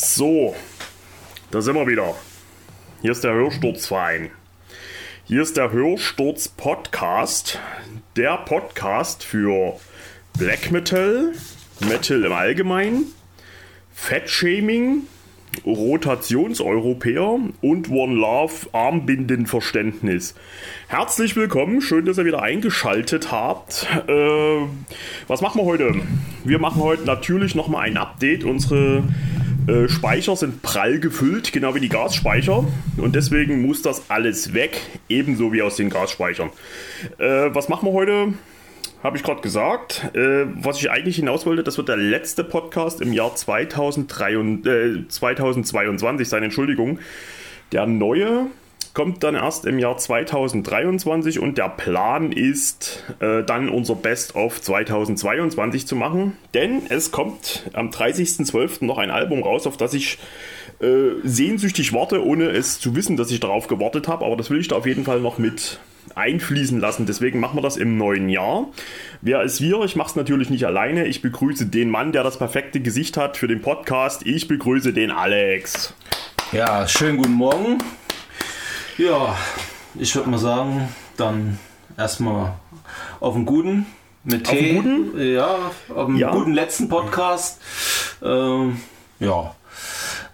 So, da sind wir wieder. Hier ist der Hörsturzverein. Hier ist der Hörsturz Podcast. Der Podcast für Black Metal, Metal im Allgemeinen, Fettshaming, Rotationseuropäer und One Love Armbindenverständnis. Herzlich willkommen, schön, dass ihr wieder eingeschaltet habt. Äh, was machen wir heute? Wir machen heute natürlich nochmal ein Update. Unsere äh, Speicher sind prall gefüllt, genau wie die Gasspeicher. Und deswegen muss das alles weg, ebenso wie aus den Gasspeichern. Äh, was machen wir heute? Habe ich gerade gesagt. Äh, was ich eigentlich hinaus wollte, das wird der letzte Podcast im Jahr 2003, 2022 äh, sein, Entschuldigung. Der neue kommt dann erst im Jahr 2023 und der Plan ist, äh, dann unser Best-of 2022 zu machen. Denn es kommt am 30.12. noch ein Album raus, auf das ich äh, sehnsüchtig warte, ohne es zu wissen, dass ich darauf gewartet habe. Aber das will ich da auf jeden Fall noch mit einfließen lassen. Deswegen machen wir das im neuen Jahr. Wer ist wir? Ich mache es natürlich nicht alleine. Ich begrüße den Mann, der das perfekte Gesicht hat für den Podcast. Ich begrüße den Alex. Ja, schönen guten Morgen. Ja, ich würde mal sagen, dann erstmal auf den guten mit Auf Tee. guten? Ja, auf den Ja. guten letzten Podcast. Ähm, ja.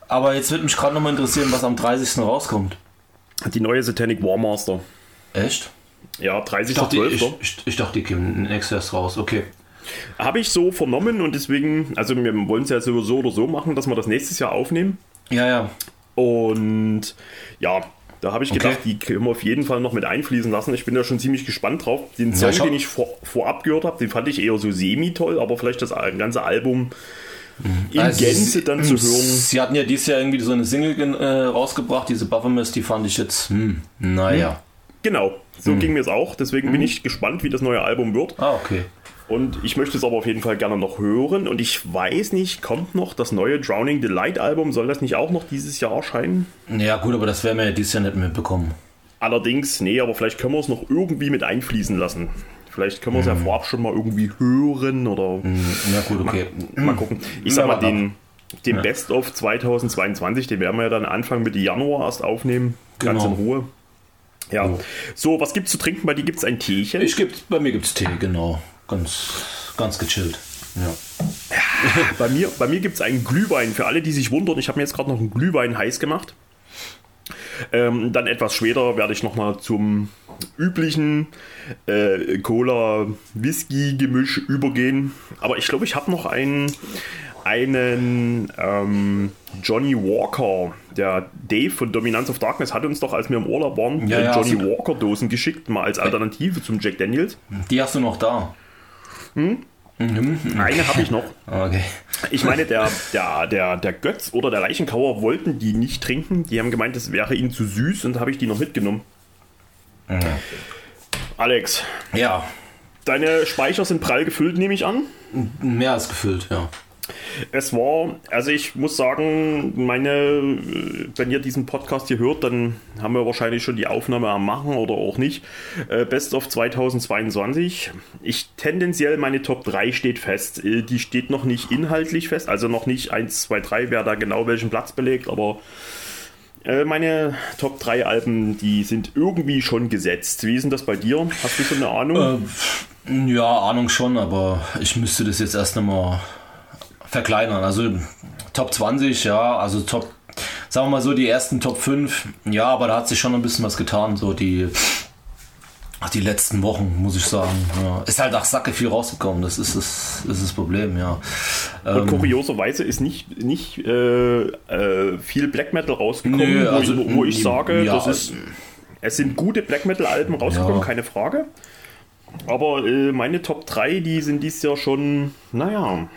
Aber jetzt würde mich gerade nochmal interessieren, was am 30. rauskommt. Die neue Satanic Warmaster. Echt? Ja, Ich dachte, 30.12. ich, ich, ich dachte, die kämen nächstes raus. Okay. Habe ich so vernommen und deswegen, also wir wollen es ja sowieso oder so machen, dass wir das nächstes Jahr aufnehmen. Ja, ja. Und ja, da habe ich Okay. gedacht, die können wir auf jeden Fall noch mit einfließen lassen. Ich bin da schon ziemlich gespannt drauf. Den Song, hab- den ich vor, vorab gehört habe, den fand ich eher so semi-toll, aber vielleicht das ganze Album in Also, Gänze dann zu hören. Sie hatten ja dieses Jahr irgendwie so eine Single äh, rausgebracht, diese Baphomet, die fand ich jetzt, hm, naja. Genau, so Hm. ging mir es auch. Deswegen bin ich gespannt, wie das neue Album wird. Ah, okay. Und ich möchte es aber auf jeden Fall gerne noch hören. Und ich weiß nicht, kommt noch das neue Drowning the Light Album? Soll das nicht auch noch dieses Jahr erscheinen? Ja, gut, aber das werden wir ja dieses Jahr nicht mitbekommen. Allerdings, nee, aber vielleicht können wir es noch irgendwie mit einfließen lassen. Vielleicht können wir es ja vorab schon mal irgendwie hören oder Ja, gut, okay. mal gucken. Ich sag Ja, mal, den, den Best of 2022, den werden wir ja dann Anfang Mitte Januar erst aufnehmen. Ganz Genau. in Ruhe. Ja. So, was gibt's zu trinken? Bei dir gibt's ein Teechen. Ich gibt's, bei mir gibt's Tee, genau. Ganz, ganz gechillt. Ja. Bei mir, bei mir gibt es einen Glühwein. Für alle, die sich wundern, ich habe mir jetzt gerade noch einen Glühwein heiß gemacht. Ähm, dann etwas später werde ich nochmal zum üblichen äh, Cola-Whisky-Gemisch übergehen. Aber ich glaube, ich habe noch einen, einen ähm, Johnny Walker. Der Dave von Dominance of Darkness hat uns doch, als wir im Urlaub waren, Ja, ja, Johnny Walker-Dosen geschickt, mal als Alternative zum Jack Daniels. Die hast du noch da. Eine habe ich noch. Okay. Ich meine, der, der, der, der Götz oder der Leichenkauer wollten die nicht trinken. Die haben gemeint, es wäre ihnen zu süß und habe ich die noch mitgenommen. Alex, Ja, deine Speicher sind prall gefüllt, nehme ich an. mehr als gefüllt, ja. Es war, also ich muss sagen, meine, wenn ihr diesen Podcast hier hört, dann haben wir wahrscheinlich schon die Aufnahme am Machen oder auch nicht. Äh, Best of 2022. Ich tendenziell meine Top 3 steht fest. Äh, Die steht noch nicht inhaltlich fest, also noch nicht 1, 2, 3, wer da genau welchen Platz belegt, aber äh, meine Top 3 Alben, die sind irgendwie schon gesetzt. Wie ist denn das bei dir? Hast du schon eine Ahnung? Ja, Ahnung schon, aber ich müsste das jetzt erst nochmal verkleinern. Also Top 20, ja, also Top, sagen wir mal so, die ersten Top 5, ja, aber da hat sich schon ein bisschen was getan, so die, ach, die letzten Wochen, muss ich sagen. Ja. Ist halt nach Sacke viel rausgekommen, das ist das, ist das Problem, ja. Und kurioserweise ist nicht, nicht äh, äh, viel Black Metal rausgekommen, Nö, wo, also, ich, wo ich mm, sage, ja, das ist, es sind gute Black Metal Alben rausgekommen, Ja. keine Frage. Aber äh, meine Top 3, die sind dieses Jahr schon, naja,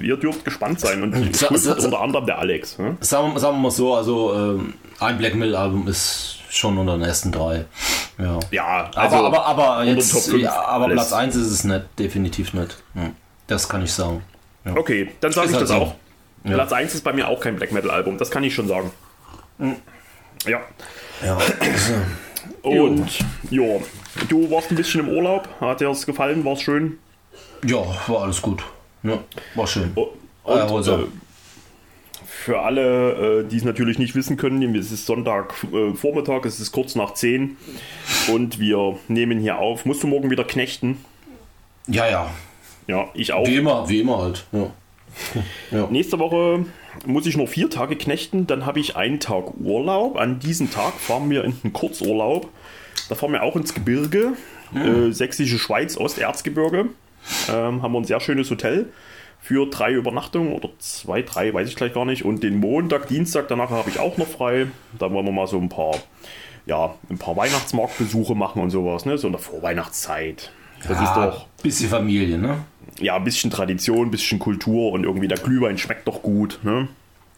ihr dürft gespannt sein. Und Hm. Sa- unter anderem der Alex. Ne? Sagen, wir- sagen wir mal so, also ähm, ein Black Metal Album ist schon unter den ersten drei. Ja. Ja, also aber, aber, aber jetzt, ja, aber. Platz 1 ist es nicht, definitiv nicht. Hm. Das kann ich sagen. Ja. Okay, dann sage ich halt das so. auch. Ja. Platz 1 ist bei mir auch kein Black Metal Album, das kann ich schon sagen. Ja. Ja. Und ja, du warst ein bisschen im Urlaub, hat dir das gefallen, war es schön? ja, war alles gut. Ja, war schön. Oh, Ah, Und, äh, für alle, äh, die es natürlich nicht wissen können, es ist Sonntag äh, es ist kurz nach 10 und wir nehmen hier auf. Musst du morgen wieder knechten? Ja, ja. Ja, ich auch. Wie immer, wie immer halt. Ja. Ja. Nächste Woche muss ich nur vier Tage knechten, dann habe ich einen Tag Urlaub. An diesem Tag fahren wir in einen Kurzurlaub. Da fahren wir auch ins Gebirge, äh, Sächsische Schweiz, Osterzgebirge. Ähm, haben wir ein sehr schönes Hotel für drei Übernachtungen oder zwei, drei, weiß ich gleich gar nicht. Und den Montag, Dienstag danach habe ich auch noch frei. Da wollen wir mal so ein paar, ja, ein paar Weihnachtsmarktbesuche machen und sowas, ne? So in der Vorweihnachtszeit. Das ist doch, Bisschen Familie, ne? ja, ein bisschen Tradition, ein bisschen Kultur und irgendwie der Glühwein schmeckt doch gut, ne?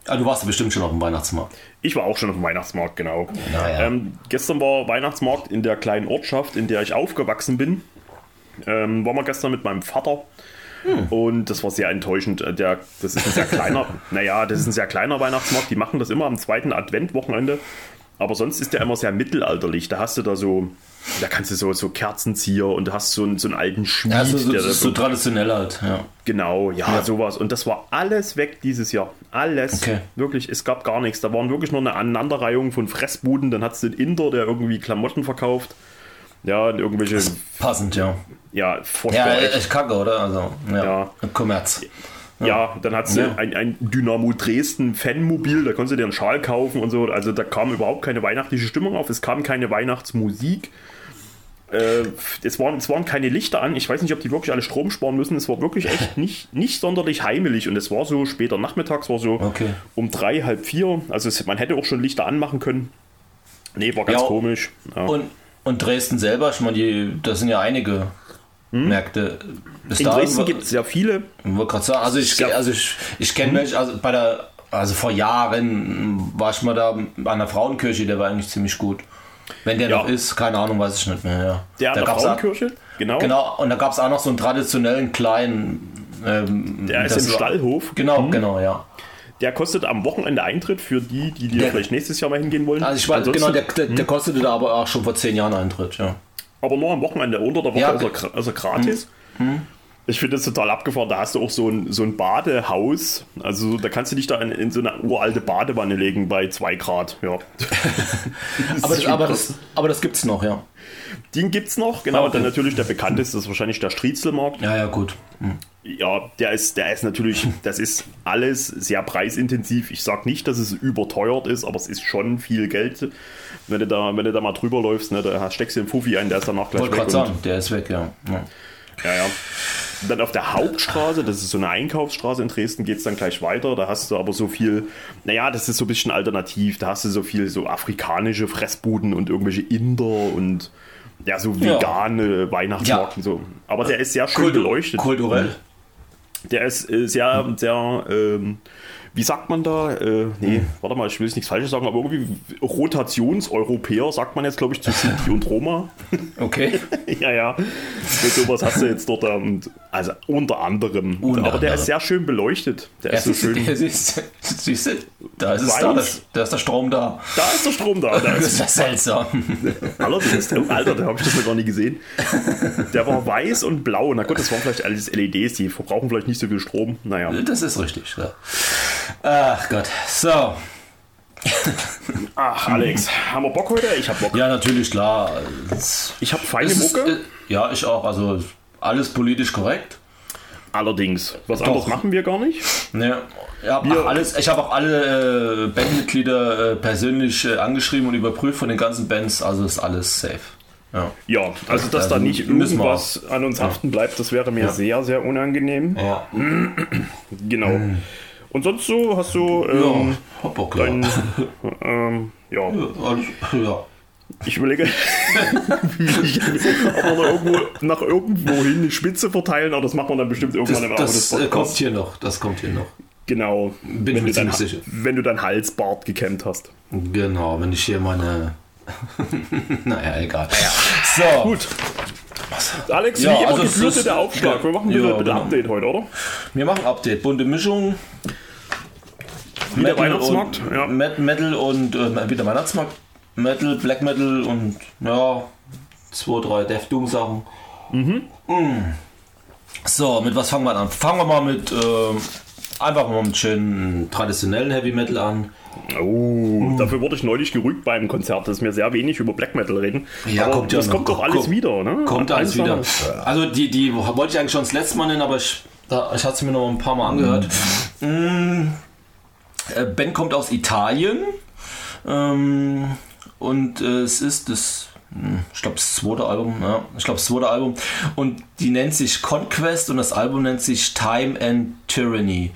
Ah, du warst ja bestimmt schon auf dem Weihnachtsmarkt. Ich war auch schon auf dem Weihnachtsmarkt, genau. Naja. Ähm, gestern war Weihnachtsmarkt in der kleinen Ortschaft, in der ich aufgewachsen bin. Ähm, waren wir gestern mit meinem Vater. Und das war sehr enttäuschend. Äh, Der, das ist ein sehr kleiner, naja, das ist ein sehr kleiner Weihnachtsmarkt. Die machen das immer am zweiten Adventwochenende. Aber sonst ist der immer sehr mittelalterlich. Da hast du da so, da kannst du so, so Kerzenzieher und du hast so einen, so einen alten Schmied. Ja, so, so, der da so traditionell halt, ja. Genau, ja, Ja. sowas. Und das war alles weg dieses Jahr. Alles. Okay. Wirklich, es gab gar nichts. Da waren wirklich nur eine Aneinanderreihung von Fressbuden. Dann hattest du den Inder, der irgendwie Klamotten verkauft. Ja, irgendwelche, Passend, ja. ja, Ja, echt kacke, oder? Also, ja. Ja. Kommerz. ja, dann hattest du Ja. ein, ein Dynamo Dresden Fanmobil, da konntest du dir einen Schal kaufen und so. Also da kam überhaupt keine weihnachtliche Stimmung auf. Es kam keine Weihnachtsmusik. Äh, es, waren, es waren keine Lichter an. Ich weiß nicht, ob die wirklich alle Strom sparen müssen. Es war wirklich echt nicht, nicht sonderlich heimelig. Und es war so später nachmittags, war so Okay. um drei, halb vier. Also es, man hätte auch schon Lichter anmachen können. Nee, war ganz Ja. komisch. Ja. Und, und Dresden selber, ich meine, die, das sind ja einige Märkte. Bis Hm? In Dresden gibt es sehr viele. Ich wollte gerade sagen, also ich, Ja. also ich, ich kenne Mhm. welche, also bei der, also vor Jahren war ich mal da an der Frauenkirche, der war eigentlich ziemlich gut. Wenn der Ja. noch ist, keine Ahnung, weiß ich nicht mehr. Ja. Der an da der gab's auch- Frauenkirche. Genau. Genau, und da gab es auch noch so einen traditionellen kleinen. Ähm, Der ist im Stallhof. Genau, genau, ja. Der kostet am Wochenende Eintritt für die, die, die Der- vielleicht nächstes Jahr mal hingehen wollen. Also ich weiß, Ansonsten- genau, der, der, der kostete da aber auch schon vor zehn Jahren Eintritt, ja. Aber nur am Wochenende, unter der Woche Ja, ist, er, ist er gratis. Ich finde das total abgefahren. Da hast du auch so ein, so ein Badehaus. Also da kannst du dich da in, in so eine uralte Badewanne legen bei 2 Grad. Ja. Aber das, aber, das, aber das gibt's noch, ja. Den gibt's noch, genau. Ah, Und dann okay. natürlich der bekannteste ist wahrscheinlich der Striezelmarkt. Ja, ja, gut. Ja, der ist, der ist natürlich, das ist alles sehr preisintensiv. Ich sag nicht, dass es überteuert ist, aber es ist schon viel Geld. Wenn du da, wenn du da mal drüber läufst, ne, da steckst du den Fuffi ein, der ist danach gleich Wollte weg. gerade und- sagen, der ist weg, ja. ja. Ja, ja. Und Dann auf der Hauptstraße, das ist so eine Einkaufsstraße in Dresden, geht es dann gleich weiter. Da hast du aber so viel, naja, das ist so ein bisschen alternativ. Da hast du so viel so afrikanische Fressbuden und irgendwelche Inder und ja, so Ja. vegane Weihnachtsmarkt Ja. und so. Aber der ist sehr schön Kultu- beleuchtet. Kulturell. Der ist äh, sehr, sehr, ähm, wie sagt man da? Äh, nee, warte mal, ich will jetzt nichts Falsches sagen, aber irgendwie Rotationseuropäer, sagt man jetzt, glaube ich, zu Sinti und Roma. Okay. ja, ja. Mit sowas hast du jetzt dort, ähm, also unter anderem. Unter aber der anderem. ist sehr schön beleuchtet. Der Ja, ist so schön. der siehst, siehst du, da ist da, das, da ist der Strom da. Da ist der Strom da. Da Das ist ist ja seltsam. allerdings, Alter, da habe ich das noch gar nicht gesehen. Der war weiß und blau. Na gut, das waren vielleicht alles LEDs, die verbrauchen vielleicht nicht so viel Strom. Naja. Das ist richtig. Ja. Ach Gott. So. Ach, Alex, haben wir Bock heute? Ich hab Bock. Ja, natürlich, klar. Ich habe feine ist, Mucke. äh, ja, ich auch. Also alles politisch korrekt. Allerdings. Was anderes machen wir gar nicht. Ne, ja, alles, ich habe auch alle äh, Bandmitglieder äh, persönlich äh, angeschrieben und überprüft von den ganzen Bands. Also ist alles safe. Ja. Ja, also dass Also da nicht irgendwas an uns haften bleibt, das wäre mir Ja. sehr, sehr unangenehm. Ja. Genau. Und sonst so hast du ähm, ja. Hab Bock, ja. dein, ähm, ja, Alles, ja. ich überlege, wie ich, ob wir noch irgendwo, nach irgendwo hin eine Spitze verteilen, aber das macht man dann bestimmt irgendwann Das, im Laufe das des äh, kommt hier noch. Das kommt hier noch. Genau, Bin wenn, mir du dein, ziemlich sicher. wenn du dein Halsbart gekämmt hast. Genau, wenn ich hier meine. naja, egal. So, Gut. Alex, Ja, wie immer also gebührte ist- der Aufschlag. Wir machen Ja, wieder bitte genau. Update heute, oder? wir machen Update. Bunte Mischung. Wie der Weihnachtsmarkt, und, ja. Met- Metal und äh, wie der Weihnachtsmarkt. Metal, Black Metal und ja, zwei, drei Death Doom Sachen. Mhm. So, mit was fangen wir an? Fangen wir mal mit, äh, einfach mal einen schönen traditionellen Heavy Metal an. Oh, dafür wurde ich neulich gerügt beim Konzert, dass wir sehr wenig über Black Metal reden. Ja, aber kommt ja das noch. kommt doch alles Kommt- wieder, ne? Kommt alles wieder. anderes. Also die, die wollte ich eigentlich schon das letzte Mal nennen, aber ich, da, ich hatte es mir noch ein paar Mal angehört. Mm, äh, Ben kommt aus Italien ähm, und äh, es ist das, hm, ich glaube, das zweite Album, ja, ich glaube, das zweite Album und die nennt sich Conquest und das Album nennt sich Time and Tyranny.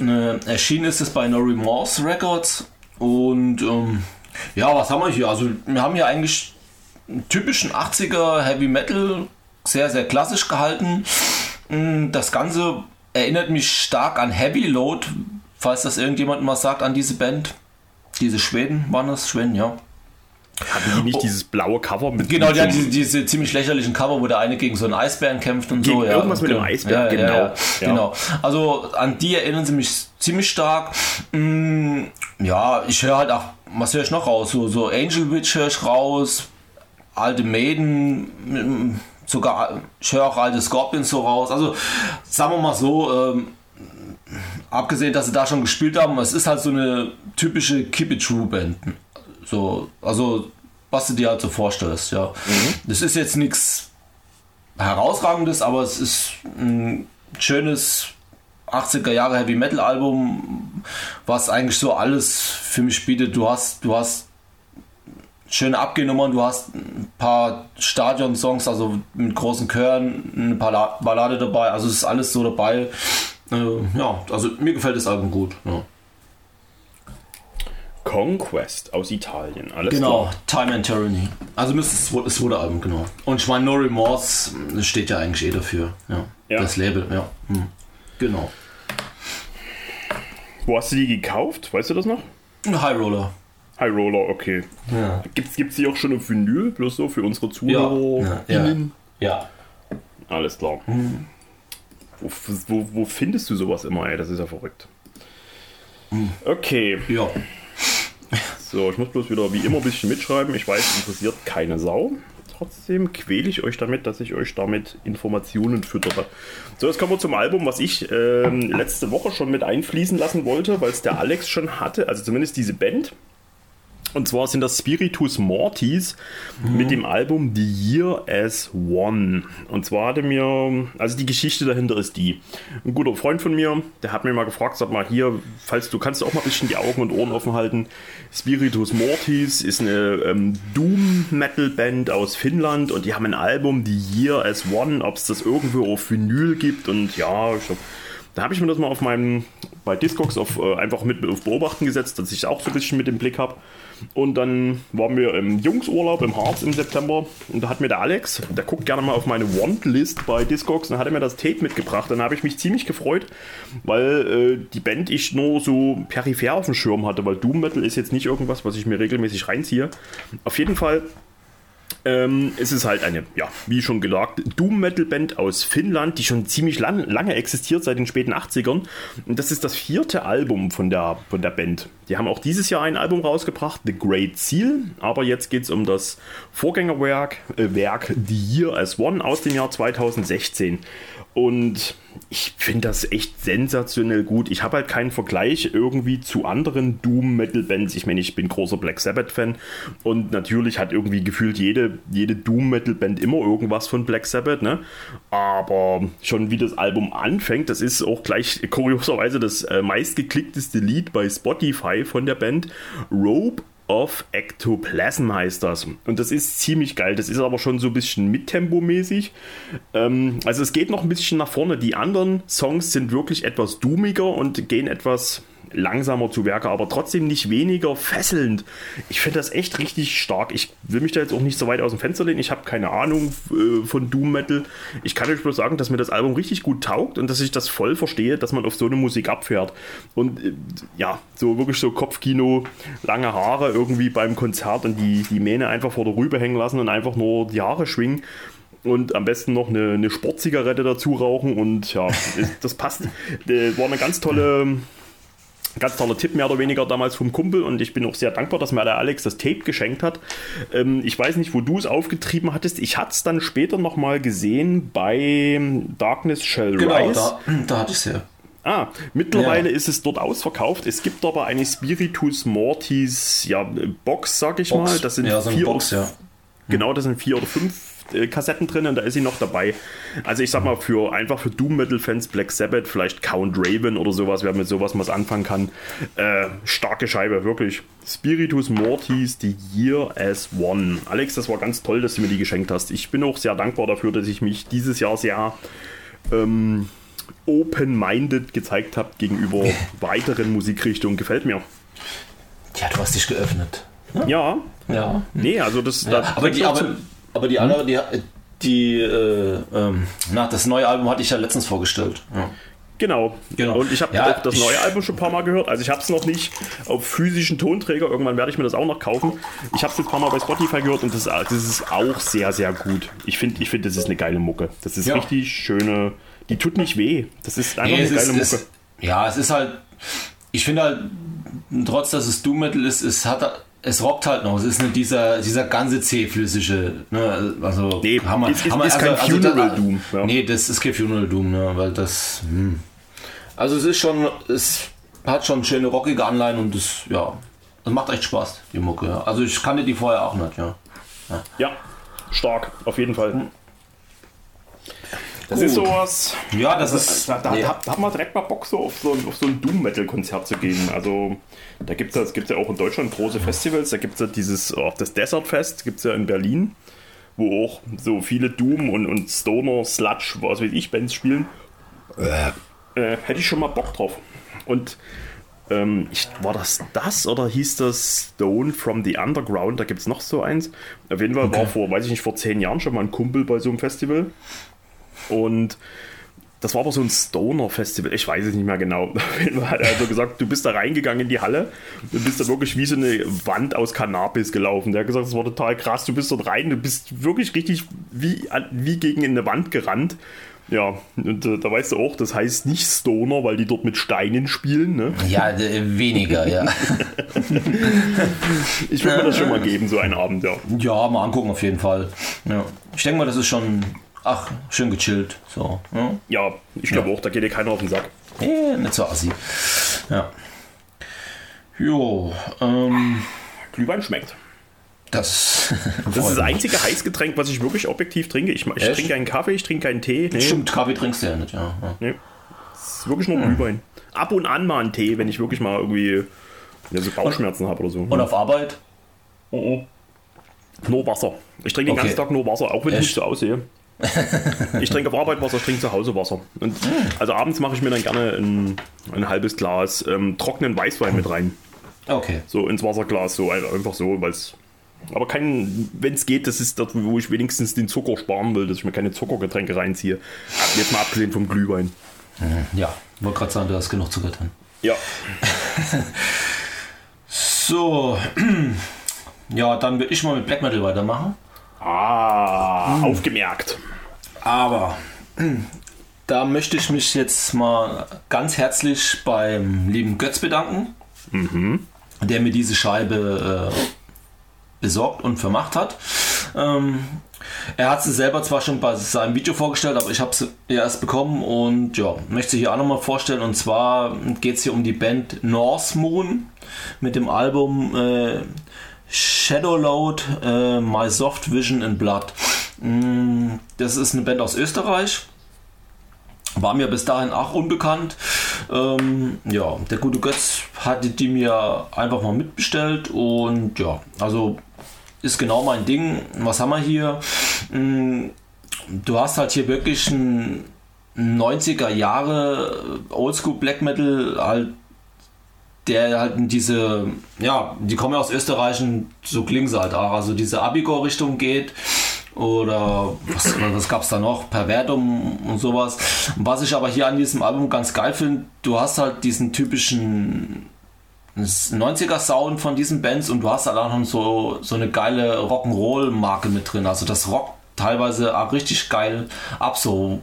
Äh, erschienen ist es bei No Remorse Records und ähm, ja, was haben wir hier? Also wir haben hier eigentlich einen typischen 80er Heavy Metal, sehr, sehr klassisch gehalten. Mm, Das Ganze erinnert mich stark an Heavy Load, falls das irgendjemand mal sagt, an diese Band. Diese Schweden waren das, Schweden, ja. Hatten die nicht dieses blaue Cover mit Genau, die so diese, diese ziemlich lächerlichen Cover, wo der eine gegen so einen Eisbären kämpft und Gegen so. Ja, irgendwas mit dem Eisbären, genau. Ja, Ja. genau. Also an die erinnern sie mich ziemlich stark. Mm, ja, ich höre halt auch, was höre ich noch raus? So, so Angel Witch höre ich raus, alte Maiden, mm, sogar, ich höre auch alte Scorpions so raus. Also sagen wir mal so, ähm, abgesehen, dass sie da schon gespielt haben, es ist halt so eine typische Keep It True Band. So, also was du dir halt so vorstellst, ja. Das ist jetzt nichts herausragendes, aber es ist ein schönes 80er Jahre Heavy Metal Album, was eigentlich so alles für mich bietet. Du hast, du hast schöne Abgehnummern, du hast ein paar Stadion-Songs, also mit großen Chören, eine Balla- Ballade dabei, also es ist alles so dabei. Äh, ja, also mir gefällt das Album gut. Ja. Conquest aus Italien. Alles Genau, klar. Time and Tyranny. Also müsste es das zweite Album, genau. Und ich meine, No Remorse, das steht ja eigentlich eh dafür. Ja. Ja. Das Label, ja. Hm. Genau. Wo hast du die gekauft? Weißt du das noch? High Roller. High Roller, okay. Ja. Gibt's, gibt's die auch schon auf Vinyl? Bloß so für unsere. Zuhörer? Ja. ja. ja. Alles klar. Wo, wo, wo findest du sowas immer, ey? Das ist ja verrückt. Okay, Ja. So, ich muss bloß wieder wie immer ein bisschen mitschreiben. Ich weiß, interessiert keine Sau. Trotzdem quäle ich euch damit, dass ich euch damit Informationen füttere. So, jetzt kommen wir zum Album, was ich ähm, letzte Woche schon mit einfließen lassen wollte, weil es der Alex schon hatte, also zumindest diese Band. Und zwar sind das Spiritus Mortis mit dem Album The Year as One. Und zwar hatte mir, also die Geschichte dahinter ist die. Ein guter Freund von mir, der hat mir mal gefragt, sag mal hier, falls du kannst du auch mal ein bisschen die Augen und Ohren offen halten. Spiritus Mortis ist eine ähm, Doom-Metal-Band aus Finnland und die haben ein Album The Year as One, ob es das irgendwo auf Vinyl gibt. Und ja, ich glaub, da habe ich mir das mal auf meinem, bei Discogs auf, äh, einfach mit auf Beobachten gesetzt, dass ich auch so ein bisschen mit dem Blick habe. Und dann waren wir im Jungsurlaub im Harz im September und da hat mir der Alex, der guckt gerne mal auf meine Want-List bei Discogs, dann hat er mir das Tape mitgebracht. Dann habe ich mich ziemlich gefreut, weil äh, die Band ich nur so peripher auf dem Schirm hatte, weil Doom Metal ist jetzt nicht irgendwas, was ich mir regelmäßig reinziehe. Auf jeden Fall ähm, es ist halt eine, ja, wie schon gesagt, Doom-Metal-Band aus Finnland, die schon ziemlich lang, lange existiert, seit den späten 80ern. Und das ist das vierte Album von der, von der Band. Die haben auch dieses Jahr ein Album rausgebracht, The Great Seal. Aber jetzt geht es um das Vorgängerwerk, äh, Werk The Year as One aus dem Jahr 2016. Und ich finde das echt sensationell gut. Ich habe halt keinen Vergleich irgendwie zu anderen Doom-Metal-Bands. Ich meine, ich bin großer Black Sabbath-Fan und natürlich hat irgendwie gefühlt jede, jede Doom-Metal-Band immer irgendwas von Black Sabbath, ne? Aber schon wie das Album anfängt, das ist auch gleich kurioserweise das äh, meistgeklickteste Lied bei Spotify von der Band. Rope of Ectoplasm heißt das. Und das ist ziemlich geil. Das ist aber schon so ein bisschen mittempomäßig. Ähm, also es geht noch ein bisschen nach vorne. Die anderen Songs sind wirklich etwas doomiger und gehen etwas langsamer zu Werke, aber trotzdem nicht weniger fesselnd. Ich finde das echt richtig stark. Ich will mich da jetzt auch nicht so weit aus dem Fenster lehnen. Ich habe keine Ahnung äh, von Doom Metal. Ich kann euch bloß sagen, dass mir das Album richtig gut taugt und dass ich das voll verstehe, dass man auf so eine Musik abfährt. Und äh, ja, so wirklich so Kopfkino, lange Haare irgendwie beim Konzert und die, die Mähne einfach vor der Rübe hängen lassen und einfach nur die Haare schwingen und am besten noch eine, eine Sportzigarette dazu rauchen und ja, das passt. Äh, War eine ganz tolle, ganz toller Tipp mehr oder weniger damals vom Kumpel und ich bin auch sehr dankbar, dass mir der Alex das Tape geschenkt hat. Ähm, ich weiß nicht, wo du es aufgetrieben hattest. Ich hatte es dann später nochmal gesehen bei Darkness Shall Genau, Rise. da, da hatte ich es ja. Ah, mittlerweile ja. ist es dort ausverkauft. Es gibt aber eine Spiritus Mortis ja, Box, sag ich Box. mal. Das sind ja, so vier, Box, ja. Genau, das sind vier oder fünf äh, Kassetten drin und da ist sie noch dabei. Also ich sag mal, für einfach für Doom Metal Fans, Black Sabbath, vielleicht Count Raven oder sowas, wer mit sowas was anfangen kann. Äh, starke Scheibe, wirklich. Spiritus Mortis, The Year as One. Alex, das war ganz toll, dass du mir die geschenkt hast. Ich bin auch sehr dankbar dafür, dass ich mich dieses Jahr sehr ähm, open-minded gezeigt habe gegenüber weiteren Musikrichtungen. Gefällt mir. Ja, du hast dich geöffnet. Ne? Ja. Ja. Nee, also das. Ja, da aber die, aber, aber die andere, die, die äh, ähm, na, das neue Album hatte ich ja letztens vorgestellt. Ja. Genau. genau. Und ich habe ja, auch das neue Album schon ein paar Mal gehört. Also ich habe es noch nicht auf physischen Tonträger. Irgendwann werde ich mir das auch noch kaufen. Ich habe es ein paar Mal bei Spotify gehört und das, das ist auch sehr, sehr gut. Ich finde, ich find, das ist eine geile Mucke. Das ist ja. richtig schöne. Die tut nicht weh. Das ist einfach nee, eine geile ist, Mucke. Ist, ja, es ist halt. Ich finde halt, trotz dass es Doom Metal ist, es hat es rockt halt noch. Es ist nicht dieser, dieser ganze zähflüssige. Ne? Also, nee, haben wir, ist, haben wir, ist also, kein also, Funeral also, Doom. Ja. Nee, das ist kein Funeral Doom, ne? weil das. Hm. Also, es ist schon. Es hat schon schöne rockige Anleihen und das, ja. Das macht echt Spaß, die Mucke. Ja. Also, ich kannte die vorher auch nicht, ja. Ja, ja stark, auf jeden Fall. Hm. Das Gut. ist sowas. Ja, das ist. Da, da, nee. da, hat man direkt mal Bock, so auf so ein, so ein Doom-Metal-Konzert zu gehen. Also, da gibt es ja, ja auch in Deutschland große Festivals. Da gibt es ja dieses, auch das Desert Fest, gibt es ja in Berlin, wo auch so viele Doom und, und Stoner, Sludge, was weiß ich, Bands spielen. Äh. Äh, hätte ich schon mal Bock drauf. Und ähm, ich, war das das oder hieß das Stone from the Underground? Da gibt es noch so eins. Auf jeden Fall okay. war vor, weiß ich nicht, vor zehn Jahren schon mal ein Kumpel bei so einem Festival. Und das war aber so ein Stoner-Festival, ich weiß es nicht mehr genau. Er hat also gesagt, du bist da reingegangen in die Halle und bist da wirklich wie so eine Wand aus Cannabis gelaufen. Der hat gesagt, das war total krass, du bist dort rein, du bist wirklich richtig wie, wie gegen eine Wand gerannt. Ja, und äh, da weißt du auch, das heißt nicht Stoner, weil die dort mit Steinen spielen. Ne? Ja, weniger, ja. ich würde mir das schon mal geben, so einen Abend, ja. Ja, mal angucken auf jeden Fall. Ja. Ich denke mal, das ist schon ach, schön gechillt. So, ja, ja ich glaube ja. auch, da geht dir keiner auf den Sack. Ja, nicht so assi. Ja. Jo, ähm. Glühwein schmeckt. Das, das ist das einzige Heißgetränk, was ich wirklich objektiv trinke. Ich, ich trinke keinen Kaffee, ich trinke keinen Tee. Nee. Stimmt, Kaffee trinkst du ja nicht, ja. ja. Nee. Das ist wirklich nur hm. Glühwein. Ab und an mal einen Tee, wenn ich wirklich mal irgendwie ja, so Bauchschmerzen habe oder so. Und auf Arbeit? Oh, oh. Nur Wasser. Ich trinke den okay. ganzen Tag nur Wasser, auch wenn Echt? ich nicht so aussehe. ich trinke auf Arbeit Wasser, ich trinke zu Hause Wasser. Und also abends mache ich mir dann gerne ein, ein halbes Glas ähm, trockenen Weißwein mit rein. Okay. So ins Wasserglas, so einfach so, weil es. Aber kein, wenn es geht, das ist das, wo ich wenigstens den Zucker sparen will, dass ich mir keine Zuckergetränke reinziehe. Jetzt mal abgesehen vom Glühwein. Mhm. Ja, wollte gerade sagen, du hast genug Zucker drin. Ja. so. Ja, dann will ich mal mit Black Metal weitermachen. Ah, hm. aufgemerkt. Aber da möchte ich mich jetzt mal ganz herzlich beim lieben Götz bedanken, mhm. der mir diese Scheibe äh, besorgt und vermacht hat. Ähm, er hat sie selber zwar schon bei seinem Video vorgestellt, aber ich habe sie erst bekommen und ja, möchte sie hier auch nochmal vorstellen. Und zwar geht es hier um die Band North Moon mit dem Album äh, Shadowload, äh, My Soft Vision in Blood. Mm, das ist eine Band aus Österreich. War mir bis dahin auch unbekannt. Ähm, ja, der gute Götz hatte die mir einfach mal mitbestellt und ja, also ist genau mein Ding. Was haben wir hier? Mm, du hast halt hier wirklich ein 90er Jahre Oldschool Black Metal halt der halt diese, ja, die kommen ja aus Österreich und so klingen sie halt auch, also diese Abigor-Richtung geht oder was, was gab es da noch, Pervertum und sowas. Was ich aber hier an diesem Album ganz geil finde, du hast halt diesen typischen 90er Sound von diesen Bands und du hast halt auch noch so, so eine geile Rock'n'Roll-Marke mit drin. Also das Rock teilweise auch richtig geil ab, so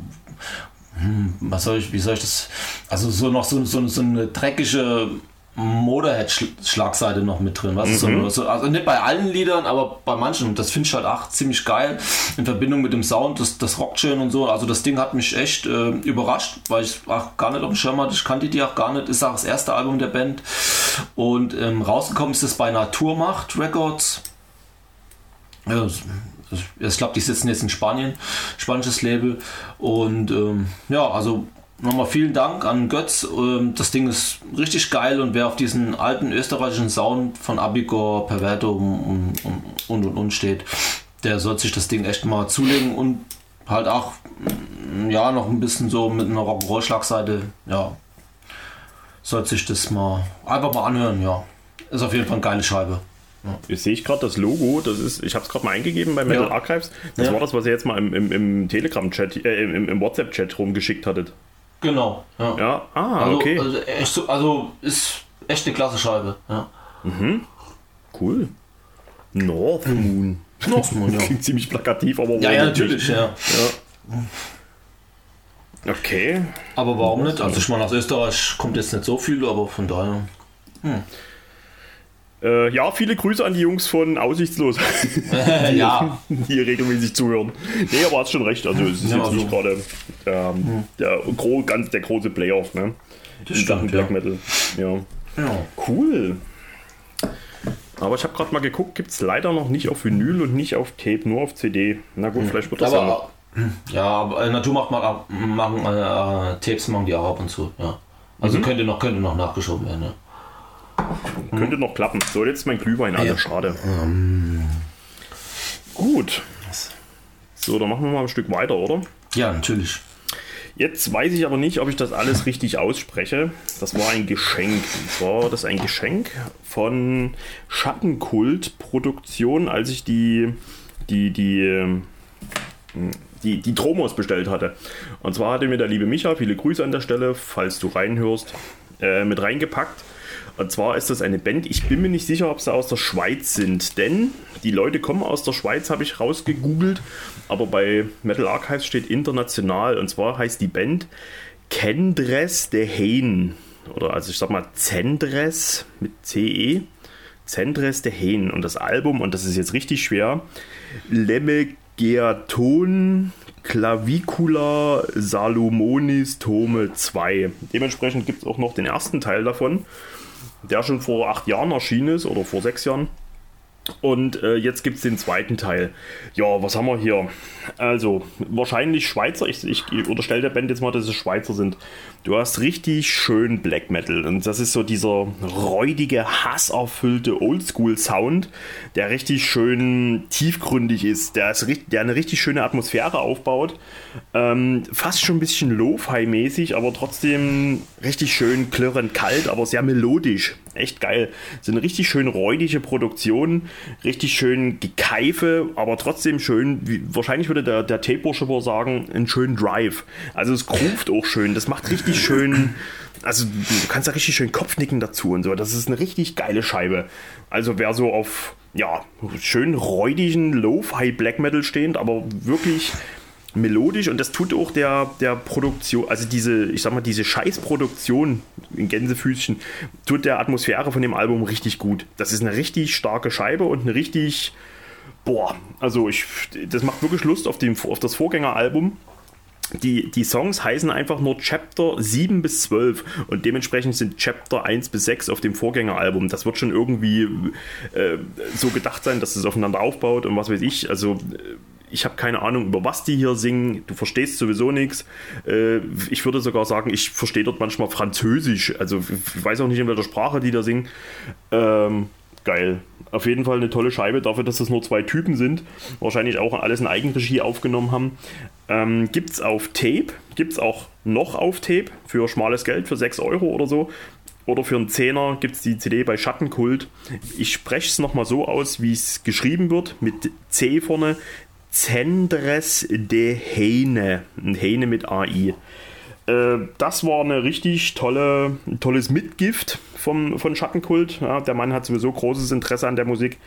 hm, was soll ich, wie soll ich das, also so noch so, so, so eine dreckige Motorhead-Schlagseite noch mit drin. Was mhm. so, also nicht bei allen Liedern, aber bei manchen. Das finde ich halt auch ziemlich geil in Verbindung mit dem Sound. Das, das rockt schön und so. Also das Ding hat mich echt äh, überrascht, weil ich auch gar nicht auf dem Schirm hatte. Ich kannte die auch gar nicht. Ist auch das erste Album der Band. Und ähm, rausgekommen ist es bei Naturmacht Records. Ja, ich glaube, die sitzen jetzt in Spanien, spanisches Label. Und ähm, ja, also nochmal vielen Dank an Götz. Ähm, das Ding ist richtig geil und wer auf diesen alten österreichischen Sound von Abigor, Perverto und, und, und, und steht, der sollte sich das Ding echt mal zulegen und halt auch ja noch ein bisschen so mit einer Rock'n'Roll-Schlagseite, ja, sollte sich das mal einfach mal anhören, ja. Ist auf jeden Fall eine geile Scheibe. Ja. Jetzt sehe ich gerade das Logo, das ist, ich habe es gerade mal eingegeben bei Metal ja. Archives. Das ja. war das, was ihr jetzt mal im, im, im Telegram-Chat, äh, im, im WhatsApp-Chat rumgeschickt hattet. Genau. Ja, ja? ah, also, okay. Also, echt, also ist echt eine klasse Scheibe. Ja. Mhm. Cool. North Moon. North Moon, ja. Klingt ziemlich plakativ, aber Ja, ja, natürlich, ja. ja. Okay. Aber warum nicht? Also ich meine, aus Österreich kommt jetzt nicht so viel, aber von daher. Hm. Äh, ja, viele Grüße an die Jungs von Aussichtslos, die, ja. die regelmäßig zuhören. Nee, aber hast schon recht. Also es ist ja, jetzt also. nicht gerade ähm, hm. der, ganz, der große Player ne? Das In stimmt, Black Metal. Ja. ja. Cool. Aber ich habe gerade mal geguckt, gibt es leider noch nicht auf Vinyl und nicht auf Tape, nur auf CD. Na gut, hm. vielleicht wird das aber, ja noch. Ja, aber äh, Naturmacht machen, machen äh, Tapes machen die auch ab und zu, ja. Also mhm. könnte noch könnte noch nachgeschoben werden, ja. Könnte noch klappen. So, jetzt mein Glühwein, Alter, ja. schade. Um. Gut. So, dann machen wir mal ein Stück weiter, oder? Ja, natürlich. Jetzt weiß ich aber nicht, ob ich das alles richtig ausspreche. Das war ein Geschenk. Und zwar das ein Geschenk von Schattenkult Produktion, als ich die, die, die, ähm, die, die Tromos bestellt hatte. Und zwar hatte mir der liebe Micha, viele Grüße an der Stelle, falls du reinhörst, äh, mit reingepackt. Und zwar ist das eine Band, ich bin mir nicht sicher, ob sie aus der Schweiz sind, denn die Leute kommen aus der Schweiz, habe ich rausgegoogelt, aber bei Metal Archives steht international und zwar heißt die Band Kendres de Hain. Oder also ich sag mal Zendres mit CE. Zendres de Hain. Und das Album, und das ist jetzt richtig schwer, Lemegeaton Clavicula Salomonis Tome 2. Dementsprechend gibt es auch noch den ersten Teil davon der schon vor acht Jahren erschienen ist oder vor sechs Jahren. Und äh, jetzt gibt es den zweiten Teil. Ja, was haben wir hier? Also, wahrscheinlich Schweizer. Ich, ich unterstelle der Band jetzt mal, dass es Schweizer sind. Du hast richtig schön Black Metal. Und das ist so dieser räudige, hasserfüllte Oldschool-Sound, der richtig schön tiefgründig ist, der, ist, der eine richtig schöne Atmosphäre aufbaut. Ähm, fast schon ein bisschen Lo-Fi-mäßig, aber trotzdem richtig schön klirrend kalt, aber sehr melodisch. Echt geil. Das sind richtig schön räudige Produktionen, richtig schön Gekeife, aber trotzdem schön, wie, wahrscheinlich würde der, der Tape-Bursche sagen, einen schönen Drive. Also es groovt auch schön. Das macht richtig schön. Also du kannst da richtig schön Kopfnicken dazu und so. Das ist eine richtig geile Scheibe. Also wer so auf ja, schön räudigen Lo-Fi Black Metal stehend, aber wirklich melodisch und das tut auch der, der Produktion, also diese, ich sag mal, diese Scheißproduktion in Gänsefüßchen, tut der Atmosphäre von dem Album richtig gut. Das ist eine richtig starke Scheibe und eine richtig, boah, also ich, das macht wirklich Lust auf, dem, auf das Vorgängeralbum. Die, die Songs heißen einfach nur Chapter 7 bis 12 und dementsprechend sind Chapter 1 bis 6 auf dem Vorgängeralbum. Das wird schon irgendwie äh, so gedacht sein, dass es aufeinander aufbaut und was weiß ich. Also ich habe keine Ahnung, über was die hier singen. Du verstehst sowieso nichts. Äh, ich würde sogar sagen, ich verstehe dort manchmal Französisch. Also ich weiß auch nicht, in welcher Sprache die da singen. Ähm, geil. Auf jeden Fall eine tolle Scheibe dafür, dass das nur zwei Typen sind. Wahrscheinlich auch alles in Eigenregie aufgenommen haben. Ähm, es auf Tape. Gibt es auch noch auf Tape für schmales Geld, für 6 Euro oder so. Oder für einen Zehner gibt es die CD bei Schattenkult. Ich spreche es nochmal so aus, wie es geschrieben wird, mit C vorne. Zendres de Heine. Heine mit AI. Äh, das war eine richtig tolle, tolles Mitgift vom, von Schattenkult. Ja, der Mann hat sowieso großes Interesse an der Musik.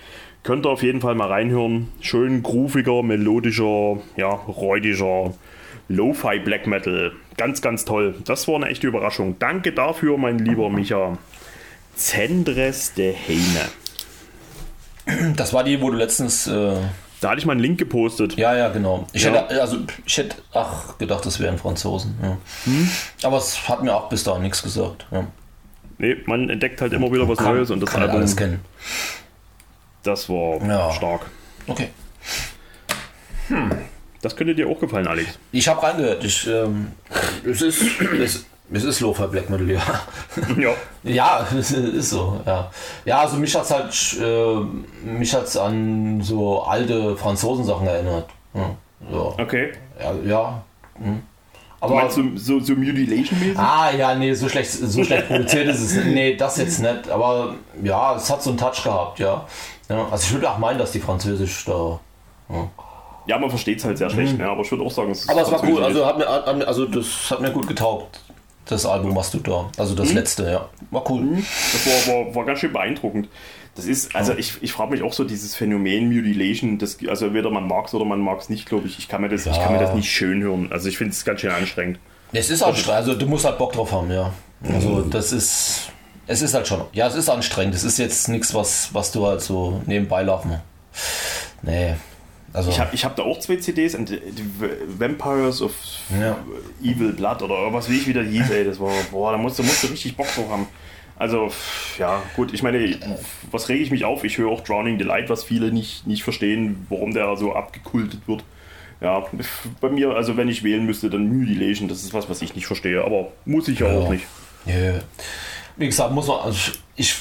Könnt ihr auf jeden Fall mal reinhören. Schön grooviger, melodischer, ja, räudiger Lo-Fi Black Metal. Ganz, ganz toll. Das war eine echte Überraschung. Danke dafür, mein lieber Micha. Zendres de Heine. Das war die, wo du letztens. Äh, Da hatte ich mal einen Link gepostet. ja, ja, genau. Ich Ja. hätte, also, ich hätte, ach, gedacht, das wären Franzosen. Ja. Aber es hat mir auch bis dahin nichts gesagt. Ja. Nee, man entdeckt halt immer wieder was Kann- Neues und das kann Album, alles kennen. das war Ja. stark. Okay. Das könnte dir auch gefallen, Alex. Ich habe reingehört. Ich, ähm, es ist, es, es ist Lofer Black Metal, ja. Ja. Ja, es ist so, ja. Ja, also mich hat's halt, äh, mich hat's an so alte Franzosen-Sachen erinnert. Ja, so. Okay. ja, ja. hm. Du Aber, meinst du so, so Mutilation-mäßig? ah, ja, nee, so schlecht, so schlecht produziert ist es. Nee, das jetzt nicht. Aber ja, es hat so einen Touch gehabt, ja. ja also ich würde auch meinen, dass die Französisch da. Ja, man versteht es halt sehr schlecht, ne? aber ich würde auch sagen, es Mhm. Aber es war cool, also, ist. hat mir, hat mir, also das hat mir gut getaugt. Das Album, was du da. Also das letzte, ja. War cool. Das war, war, war ganz schön beeindruckend. Das ist, also ich, ich frage mich auch so, dieses Phänomen Mutilation, das, also entweder man mag es oder man mag es nicht, glaube ich. Ich kann, mir das, ich kann mir das nicht schön hören. Also ich finde es ganz schön anstrengend. Es ist anstrengend, also du musst halt Bock drauf haben, ja. Also das ist, es ist halt schon, ja, es ist anstrengend. Es ist jetzt nichts, was, was du halt so nebenbei laufen. Nee, also Ich habe ich hab da auch zwei CDs, und Vampires of Ja. Evil Blood oder was wie ich wieder hieß, ey. Das war, boah, da musst, du- musst du richtig Bock drauf haben. Also, ja, gut, ich meine, was rege ich mich auf? Ich höre auch Drowning Delight, was viele nicht, nicht verstehen, warum der so abgekultet wird. Ja, bei mir, also wenn ich wählen müsste, dann Mutilation, das ist was, was ich nicht verstehe, aber muss ich ja, auch nicht. ja. wie gesagt, muss man, also ich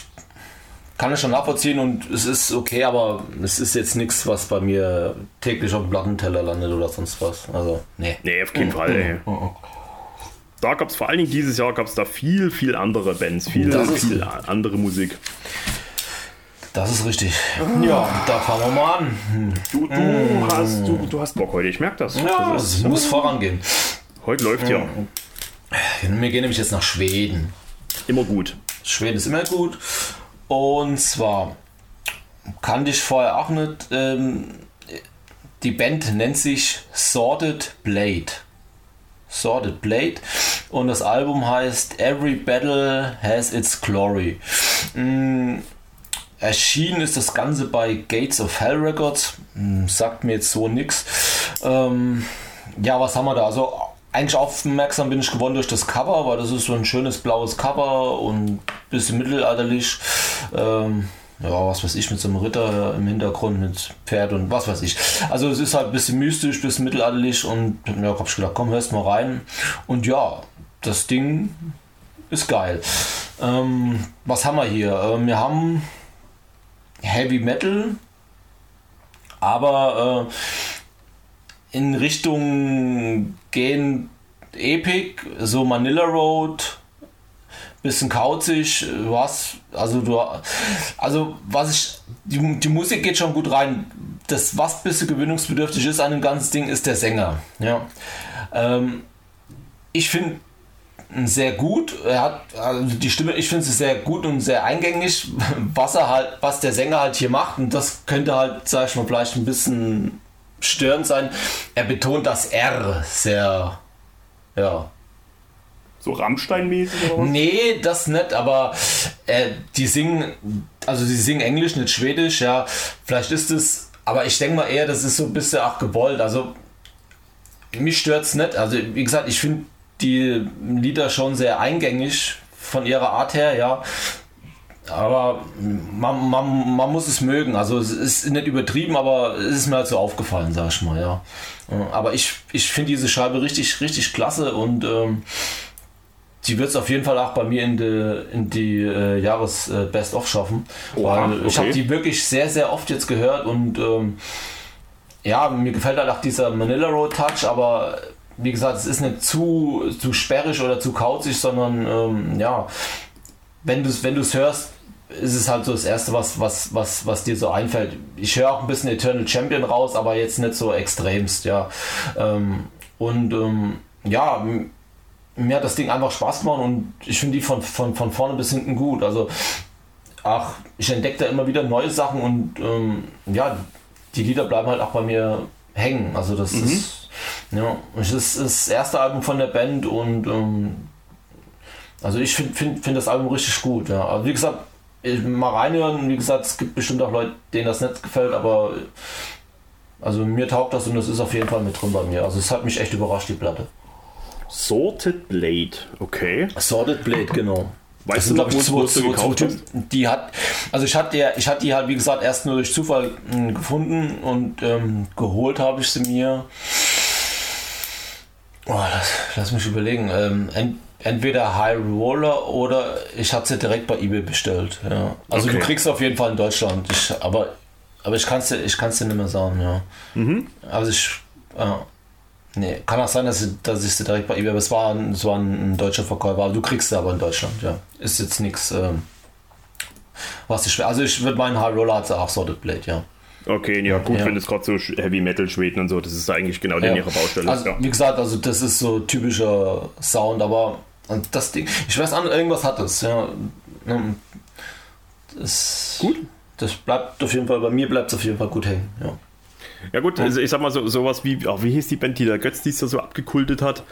kann es schon nachvollziehen und es ist okay, aber es ist jetzt nichts, was bei mir täglich auf dem Plattenteller landet oder sonst was. Also, nee. Nee, auf keinen Fall, ey. Da gab es vor allen Dingen dieses Jahr gab es da viel, viel andere Bands, viel, Das ist- viel andere Musik. Das ist richtig. Ja, da fangen wir mal an. Du, du, hast, du, du hast Bock heute, ich merke das. Ja, das es ist, muss vorangehen. heute läuft ja. Wir gehen nämlich jetzt nach Schweden. Immer gut. Schweden ist immer gut. Und zwar kannte ich vorher auch nicht. Ähm, die Band nennt sich Sordid Blade. Sordid Blade. Und das Album heißt Every Battle Has Its Glory. Mm, Erschienen ist das Ganze bei Gates of Hell Records. Hm, Sagt mir jetzt so nix. Ähm, ja, was haben wir da? Also eigentlich aufmerksam bin ich geworden durch das Cover, weil das ist so ein schönes blaues Cover und ein bisschen mittelalterlich. Ähm, ja, was weiß ich, mit so einem Ritter im Hintergrund, mit Pferd und was weiß ich. Also es ist halt ein bisschen mystisch, ein bisschen mittelalterlich und ja, hab ich gedacht, komm, hörst mal rein. Und ja, das Ding ist geil. Ähm, was haben wir hier? Ähm, wir haben Heavy Metal, aber äh, in Richtung gehen Epic, so Manila Road, bisschen kauzig, was, also du, also was ich, die, die Musik geht schon gut rein. Das, was bisschen gewöhnungsbedürftig ist an dem ganzen Ding, ist der Sänger. Ja. Ähm, ich finde sehr gut. Er hat also die Stimme, ich finde sie sehr gut und sehr eingängig, was er halt, was der Sänger halt hier macht. Und das könnte halt, sag ich mal, vielleicht ein bisschen störend sein. Er betont das R sehr, ja. So Rammstein-mäßig oder was? Nee, das nicht, aber äh, die singen, also sie singen Englisch, nicht Schwedisch, ja. Vielleicht ist es, aber ich denke mal eher, das ist so ein bisschen auch gewollt. Also mich stört es nicht. Also wie gesagt, ich finde die Lieder schon sehr eingängig von ihrer Art her, ja. Aber man, man, man muss es mögen. Also es ist nicht übertrieben, aber es ist mir halt so aufgefallen, sag ich mal, ja. Aber ich, ich finde diese Scheibe richtig, richtig klasse und ähm, die wird es auf jeden Fall auch bei mir in die, in die äh, Jahres äh, Best of schaffen. Oha, weil ich okay. habe die wirklich sehr, sehr oft jetzt gehört und ähm, ja, mir gefällt halt auch dieser Manila Road Touch, aber wie gesagt, es ist nicht zu, zu sperrig oder zu kauzig, sondern ähm, ja, wenn du es wenn du's hörst, ist es halt so das Erste, was, was, was, was dir so einfällt. Ich höre auch ein bisschen Eternal Champion raus, aber jetzt nicht so extremst, ja. Ähm, und ähm, ja, mir hat das Ding einfach Spaß gemacht und ich finde die von, von, von vorne bis hinten gut. Also, ach, ich entdecke da immer wieder neue Sachen und ähm, ja, die Lieder bleiben halt auch bei mir hängen. Also, das ist, ja, es ist das erste Album von der Band und ähm, Also ich finde find, find das Album richtig gut. Ja. Also wie gesagt, mal reinhören. Wie gesagt, es gibt bestimmt auch Leute, denen das nicht gefällt, aber also mir taugt das und das ist auf jeden Fall mit drin bei mir. Also es hat mich echt überrascht, die Platte. Sorted Blade, okay. Sorted Blade, genau. Weißt du noch, wo, wo du gekauft hast? Die hat, also ich hatte, ich hatte die halt, wie gesagt, erst nur durch Zufall hm, gefunden und ähm, geholt habe ich sie mir. Oh, lass, lass mich überlegen. Ähm, entweder High Roller oder ich hatte sie direkt bei eBay bestellt. Ja. Also okay. du kriegst auf jeden Fall in Deutschland. Ich, aber, aber ich kann es dir, ich kann's dir nicht mehr sagen, ja. Mhm. Also ich. Ja. Nee, kann auch sein, dass ich, dass ich sie direkt bei eBay, aber es war, es war ein, ein deutscher Verkäufer, aber du kriegst sie aber in Deutschland, ja. Ist jetzt nichts, ähm, was ich schwer. Also ich würde meinen High Roller hat auch Sorted Blade, ja. Okay, ja gut, ja. wenn es gerade so Heavy Metal Schweden und so, das ist eigentlich genau ja. ihre Baustelle. Also, ja. wie gesagt, also das ist so typischer Sound, aber das Ding, ich weiß an, irgendwas hat es, ja. Das, gut. Das bleibt auf jeden Fall, bei mir bleibt es auf jeden Fall gut hängen, ja. Ja gut, also ich sag mal so sowas wie, oh, wie hieß die Band, die der Götz dies so abgekultet hat?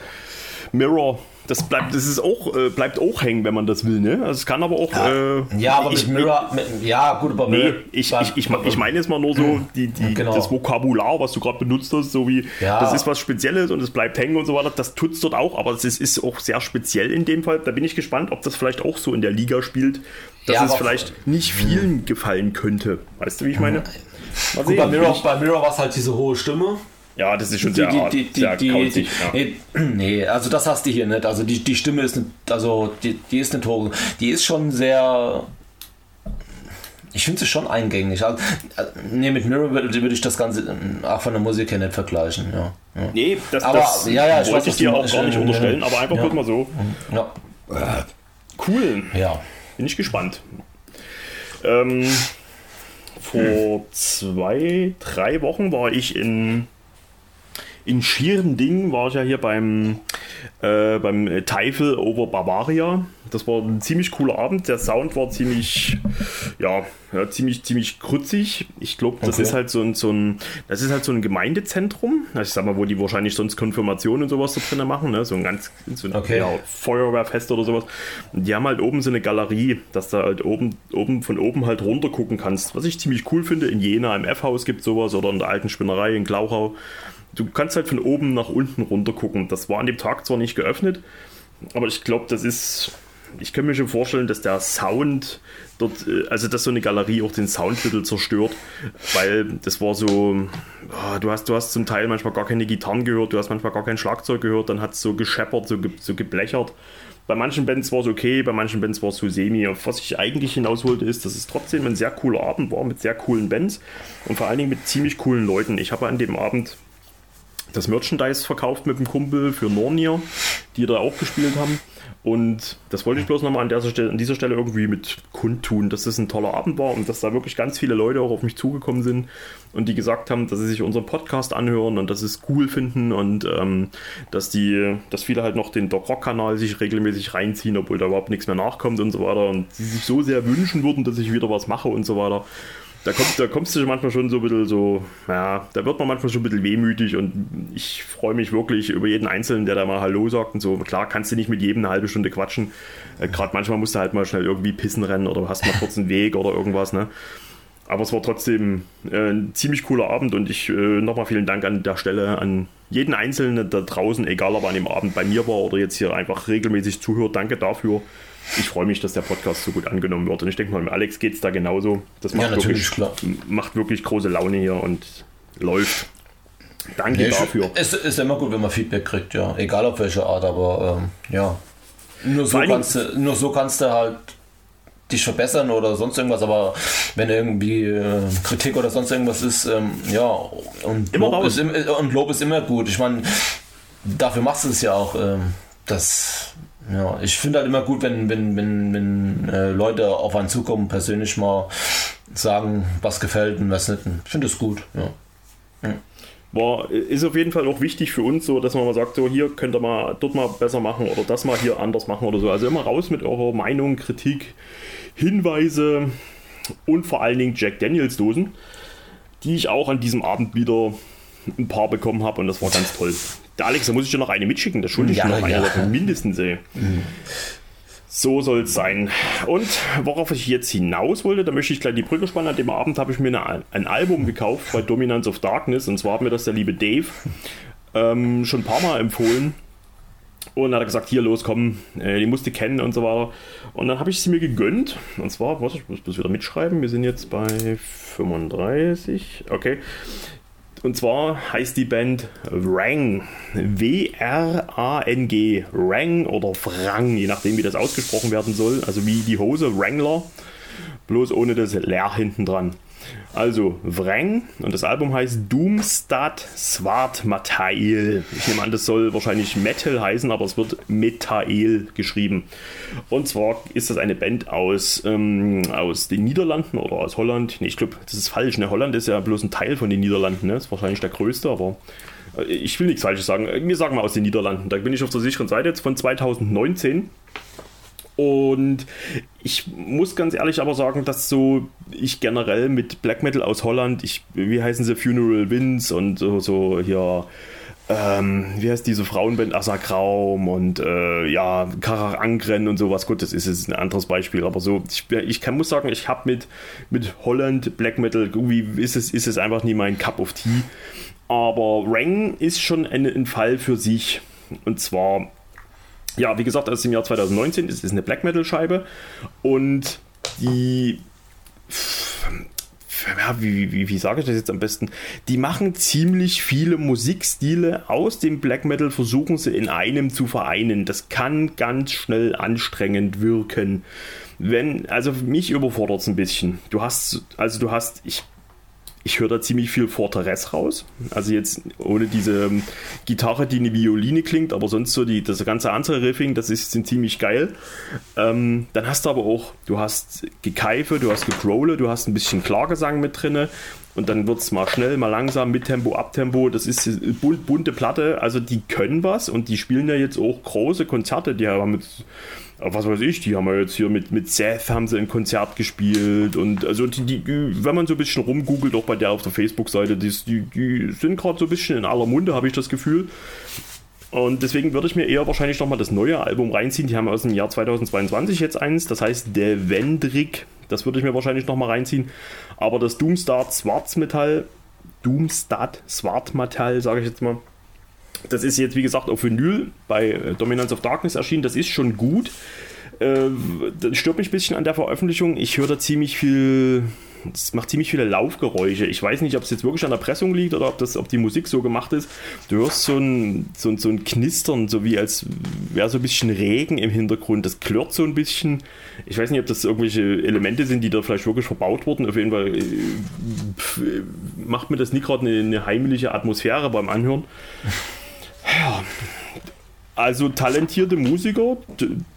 Mirror, das bleibt, das ist auch, äh, bleibt auch hängen, wenn man das will, ne? Also es kann aber auch. Ja, äh, ja aber ich, mit Mirror, mit, ja gut, aber nee, ich, ich, ich, ich meine jetzt mal nur so die, die, genau. das Vokabular, was du gerade benutzt hast, so wie ja. das ist was Spezielles und es bleibt hängen und so weiter. Das tut es dort auch, aber es ist, auch sehr speziell in dem Fall. Da bin ich gespannt, ob das vielleicht auch so in der Liga spielt, dass ja, es vielleicht nicht vielen gefallen könnte. Weißt du, wie ich meine? Gut, bei Mirror, bei Mirror war es halt diese hohe Stimme. Ja, das ist schon sehr, die, die, sehr die, kauzig, die, ja. nee, also das hast du hier nicht. Also die, die Stimme ist nicht, also die, die ist nicht hoch. Die ist schon sehr. Ich finde sie schon eingängig. Also, nee, mit Mirror würde, würde ich das Ganze ähm, auch von der Musik her nicht vergleichen. Ja, ja. Nee, das, aber, das ja, ja, ich wollte ich dir auch gar nicht unterstellen, aber einfach ja. mal so. Ja. Cool. Ja. Bin ich gespannt. Ähm, vor hm. zwei, drei Wochen war ich in, in Schierending, war ich ja hier beim, äh, beim Teufel over Bavaria das war ein ziemlich cooler Abend. Der Sound war ziemlich, ja, ja ziemlich, ziemlich krutzig. Ich glaube, das okay. ist halt so ein, so ein, das ist halt so ein Gemeindezentrum. Also ich sag mal, wo die wahrscheinlich sonst Konfirmationen und sowas da drinnen machen, ne? So ein ganz, so ein okay. ja, Feuerwehrfest oder sowas. Und die haben halt oben so eine Galerie, dass du halt oben, oben, von oben halt runter gucken kannst. Was ich ziemlich cool finde. In Jena im F-Haus gibt sowas oder in der alten Spinnerei in Glauchau. Du kannst halt von oben nach unten runter gucken. Das war an dem Tag zwar nicht geöffnet, aber ich glaube, das ist ich kann mir schon vorstellen, dass der Sound dort, äh, also dass so eine Galerie auch den Sound ein bisschen zerstört, weil das war so, oh, du, hast, du hast zum Teil manchmal gar keine Gitarren gehört, du hast manchmal gar kein Schlagzeug gehört, dann hat es so gescheppert, so, ge, so geblechert. Bei manchen Bands war es okay, bei manchen Bands war es so semi. Was ich eigentlich hinaus wollte, ist, dass es trotzdem ein sehr cooler Abend war mit sehr coolen Bands und vor allen Dingen mit ziemlich coolen Leuten. Ich habe an dem Abend das Merchandise verkauft mit dem Kumpel für Nornir, die da auch gespielt haben. Und das wollte ich bloß nochmal an, an dieser Stelle irgendwie mit kundtun, dass das ein toller Abend war und dass da wirklich ganz viele Leute auch auf mich zugekommen sind und die gesagt haben, dass sie sich unseren Podcast anhören und dass sie es cool finden und ähm, dass die, dass viele halt noch den Doc Rock-Kanal sich regelmäßig reinziehen, obwohl da überhaupt nichts mehr nachkommt und so weiter und sie sich so sehr wünschen würden, dass ich wieder was mache und so weiter da, kommt, da kommst du manchmal schon so ein bisschen so, ja, da wird man manchmal schon ein bisschen wehmütig und ich freue mich wirklich über jeden Einzelnen, der da mal Hallo sagt und so. Klar kannst du nicht mit jedem eine halbe Stunde quatschen. Äh, Gerade manchmal musst du halt mal schnell irgendwie pissen rennen oder hast mal kurz einen Weg oder irgendwas, ne? Aber es war trotzdem äh, ein ziemlich cooler Abend und ich äh, nochmal vielen Dank an der Stelle an jeden Einzelnen da draußen, egal ob er an dem Abend bei mir war oder jetzt hier einfach regelmäßig zuhört. Danke dafür ich freue mich, dass der Podcast so gut angenommen wird. Und ich denke mal, Alex geht es da genauso. Das macht, ja, wirklich, klar. macht wirklich große Laune hier und läuft. Danke nee, dafür. Es ist immer gut, wenn man Feedback kriegt, ja. Egal auf welche Art, aber ähm, ja. Nur so, kannst du, nur so kannst du halt dich verbessern oder sonst irgendwas, aber wenn irgendwie äh, Kritik oder sonst irgendwas ist, ähm, ja, und Lob, ist, und Lob ist immer gut. Ich meine, dafür machst du es ja auch. Ähm, das ja, ich finde halt immer gut, wenn, wenn, wenn, wenn äh, Leute auf einen zukommen, persönlich mal sagen, was gefällt und was nicht. Ich finde es gut, ja. ja. War, ist auf jeden Fall auch wichtig für uns, so dass man mal sagt, so hier könnt ihr mal dort mal besser machen oder das mal hier anders machen oder so. Also immer raus mit eurer Meinung, Kritik, Hinweise und vor allen Dingen Jack Daniels Dosen, die ich auch an diesem Abend wieder ein paar bekommen habe und das war ganz toll. Der Alex, da muss ich dir noch eine mitschicken, das schulde ich ja, dir noch ja. eine, mindestens ey. Mhm. So soll es sein. Und worauf ich jetzt hinaus wollte, da möchte ich gleich die Brücke spannen. An dem Abend habe ich mir eine, ein Album gekauft bei Dominance of Darkness. Und zwar hat mir das der liebe Dave ähm, schon ein paar Mal empfohlen. Und dann hat er gesagt, hier los, komm, äh, die musste kennen und so weiter. Und dann habe ich sie mir gegönnt. Und zwar, was, ich muss bloß wieder mitschreiben, wir sind jetzt bei 35. Okay. Und zwar heißt die Band Wrang. W-R-A-N-G. Wrang oder Wrang, je nachdem, wie das ausgesprochen werden soll. Also wie die Hose Wrangler, bloß ohne das Leer hinten dran. Also Vreng und das Album heißt Doomstad Swart Matail. Ich nehme an, das soll wahrscheinlich Metal heißen, aber es wird Metael geschrieben. Und zwar ist das eine Band aus, ähm, aus den Niederlanden oder aus Holland. Nee, ich glaube, das ist falsch. Ne? Holland ist ja bloß ein Teil von den Niederlanden. Ne? Ist wahrscheinlich der größte, aber äh, ich will nichts Falsches sagen. Wir sagen mal aus den Niederlanden. Da bin ich auf der sicheren Seite jetzt von 2019. Und ich muss ganz ehrlich aber sagen, dass so ich generell mit Black Metal aus Holland, ich, wie heißen sie, Funeral Winds und so, so hier, ähm, wie heißt diese Frauenband Asa Kraum und äh, ja, Karar Angren und sowas. Gut, das ist jetzt ein anderes Beispiel, aber so, ich, ich kann, muss sagen, ich habe mit, mit Holland Black Metal, irgendwie ist es, ist es einfach nie mein Cup of Tea. Aber Rang ist schon ein, ein Fall für sich. Und zwar ja, wie gesagt, aus dem Jahr 2019 ist es eine Black Metal Scheibe und die ja, wie, wie, wie sage ich das jetzt am besten? Die machen ziemlich viele Musikstile aus dem Black Metal, versuchen sie in einem zu vereinen. Das kann ganz schnell anstrengend wirken. Wenn, also mich überfordert es ein bisschen. Du hast, also du hast, ich ich höre da ziemlich viel Fortress raus. Also jetzt ohne diese ähm, Gitarre, die eine Violine klingt, aber sonst so die, das ganze andere Riffing, das ist sind ziemlich geil. Ähm, dann hast du aber auch, du hast Gekeife, du hast Gegrole, du hast ein bisschen Klargesang mit drinne und dann wird es mal schnell, mal langsam, mit Tempo, Abtempo. Das ist bunte Platte, also die können was und die spielen ja jetzt auch große Konzerte. Die haben mit was weiß ich, die haben ja jetzt hier mit, mit Seth haben sie ein Konzert gespielt und also die, die, wenn man so ein bisschen rumgoogelt, auch bei der auf der Facebook-Seite, die, die, sind gerade so ein bisschen in aller Munde, habe ich das Gefühl. Und deswegen würde ich mir eher wahrscheinlich nochmal das neue Album reinziehen. Die haben aus dem Jahr 2022 jetzt eins, das heißt Der Wendrick. Das würde ich mir wahrscheinlich nochmal reinziehen. Aber das Doomstart Schwarzmetall, Doomstart Schwarzmetall, sage ich jetzt mal, das ist jetzt, wie gesagt, auf Vinyl bei äh, Dominance of Darkness erschienen. Das ist schon gut. Äh, das stört mich ein bisschen an der Veröffentlichung. Ich höre da ziemlich viel. Es macht ziemlich viele Laufgeräusche. Ich weiß nicht, ob es jetzt wirklich an der Pressung liegt oder ob, das, ob die Musik so gemacht ist. Du hörst so ein, so, ein, so ein Knistern, so wie als wäre so ein bisschen Regen im Hintergrund. Das klirrt so ein bisschen. Ich weiß nicht, ob das irgendwelche Elemente sind, die da vielleicht wirklich verbaut wurden. Auf jeden Fall äh, macht mir das nie gerade eine, eine heimliche Atmosphäre beim Anhören. Also talentierte Musiker,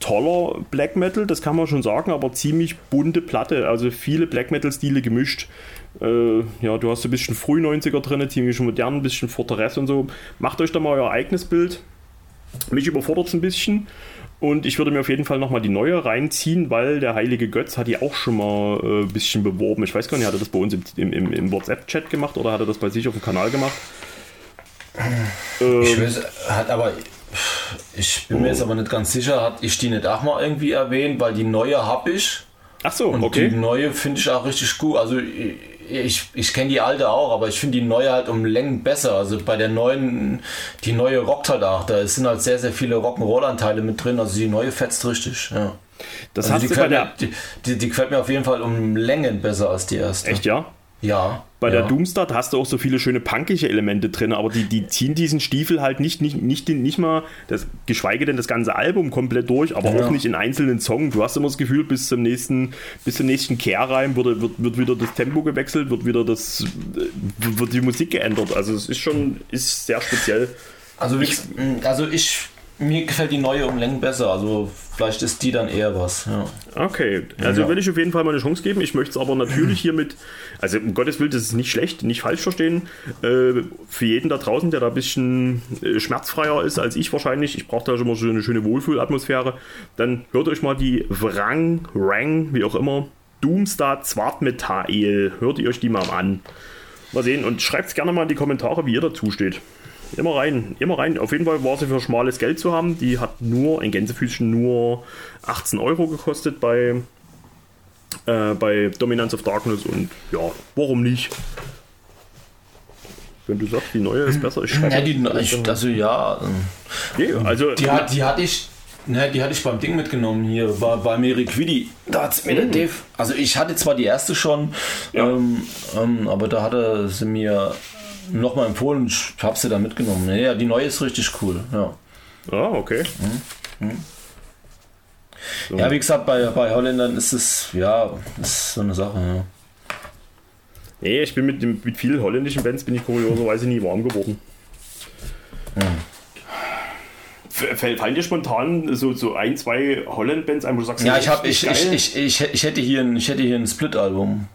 toller Black Metal, das kann man schon sagen, aber ziemlich bunte Platte, also viele Black Metal-Stile gemischt. Äh, ja, du hast ein bisschen früh 90er drin, ziemlich modern, ein bisschen Fortress und so. Macht euch da mal euer eigenes Bild. Mich überfordert es ein bisschen. Und ich würde mir auf jeden Fall nochmal die neue reinziehen, weil der heilige Götz hat die auch schon mal äh, ein bisschen beworben. Ich weiß gar nicht, hat er das bei uns im, im, im WhatsApp-Chat gemacht oder hat er das bei sich auf dem Kanal gemacht? Ähm, ich weiß, hat aber, ich bin mir jetzt aber nicht ganz sicher, hat ich die nicht auch mal irgendwie erwähnt, weil die neue habe ich. Ach so, und okay. Die neue finde ich auch richtig gut. Also ich, ich kenne die alte auch, aber ich finde die neue halt um Längen besser. Also bei der neuen, die neue rockt halt auch. Da sind halt sehr, sehr viele Rock'n'Roll-Anteile mit drin. Also die neue fetzt richtig, ja. Das also die, gefällt mir, die, die, die gefällt mir auf jeden Fall um Längen besser als die erste. Echt, ja? Ja. Bei ja. der Doomstart hast du auch so viele schöne punkige Elemente drin, aber die, die ziehen diesen Stiefel halt nicht, nicht, nicht, nicht mal, das, geschweige denn das ganze Album komplett durch, aber ja. auch nicht in einzelnen Songs. Du hast immer das Gefühl, bis zum nächsten, bis zum nächsten Kehrreim wird, wird, wird wieder das Tempo gewechselt, wird wieder das, wird die Musik geändert. Also es ist schon, ist sehr speziell. Also ich, also ich mir gefällt die neue um Längen besser, also vielleicht ist die dann eher was. Ja. Okay, also ja. will ich auf jeden Fall mal eine Chance geben. Ich möchte es aber natürlich hiermit, also um Gottes Willen, das ist nicht schlecht, nicht falsch verstehen. Äh, für jeden da draußen, der da ein bisschen äh, schmerzfreier ist als ich wahrscheinlich, ich brauche da schon mal so eine schöne Wohlfühlatmosphäre, dann hört euch mal die Wrang, Rang, wie auch immer, Doomstar Zwartmetall, hört ihr euch die mal an. Mal sehen und schreibt es gerne mal in die Kommentare, wie ihr dazu steht. Immer rein, immer rein. Auf jeden Fall war sie für schmales Geld zu haben. Die hat nur, ein Gänsefüßchen, nur 18 Euro gekostet bei, äh, bei Dominance of Darkness und ja, warum nicht? Wenn du sagst, die neue ist besser, ich Ja, die, ich, also ja. Nee, also, Die, hat, die hatte ich. Ne, die hatte ich beim Ding mitgenommen hier, bei, bei Meriquidi. Da hat mir der Dave. Also ich hatte zwar die erste schon, Ja. ähm, ähm, aber da hatte sie mir nochmal empfohlen, ich habe sie da mitgenommen. Ja, die neue ist richtig cool. Ja, ah, okay. So. ja wie gesagt, bei, bei Holländern ist es, ja, ist so eine Sache. Ja. Nee, ich bin mit, dem, mit vielen holländischen Bands bin ich kurioserweise nie warm geworden. Fällt fallen dir spontan so, so ein, zwei Holland-Bands ein, wo du sagst, Ja, ich, hab, ich, ich, ich, ich, ich, hätte hier ein, ich hätte hier ein Split-Album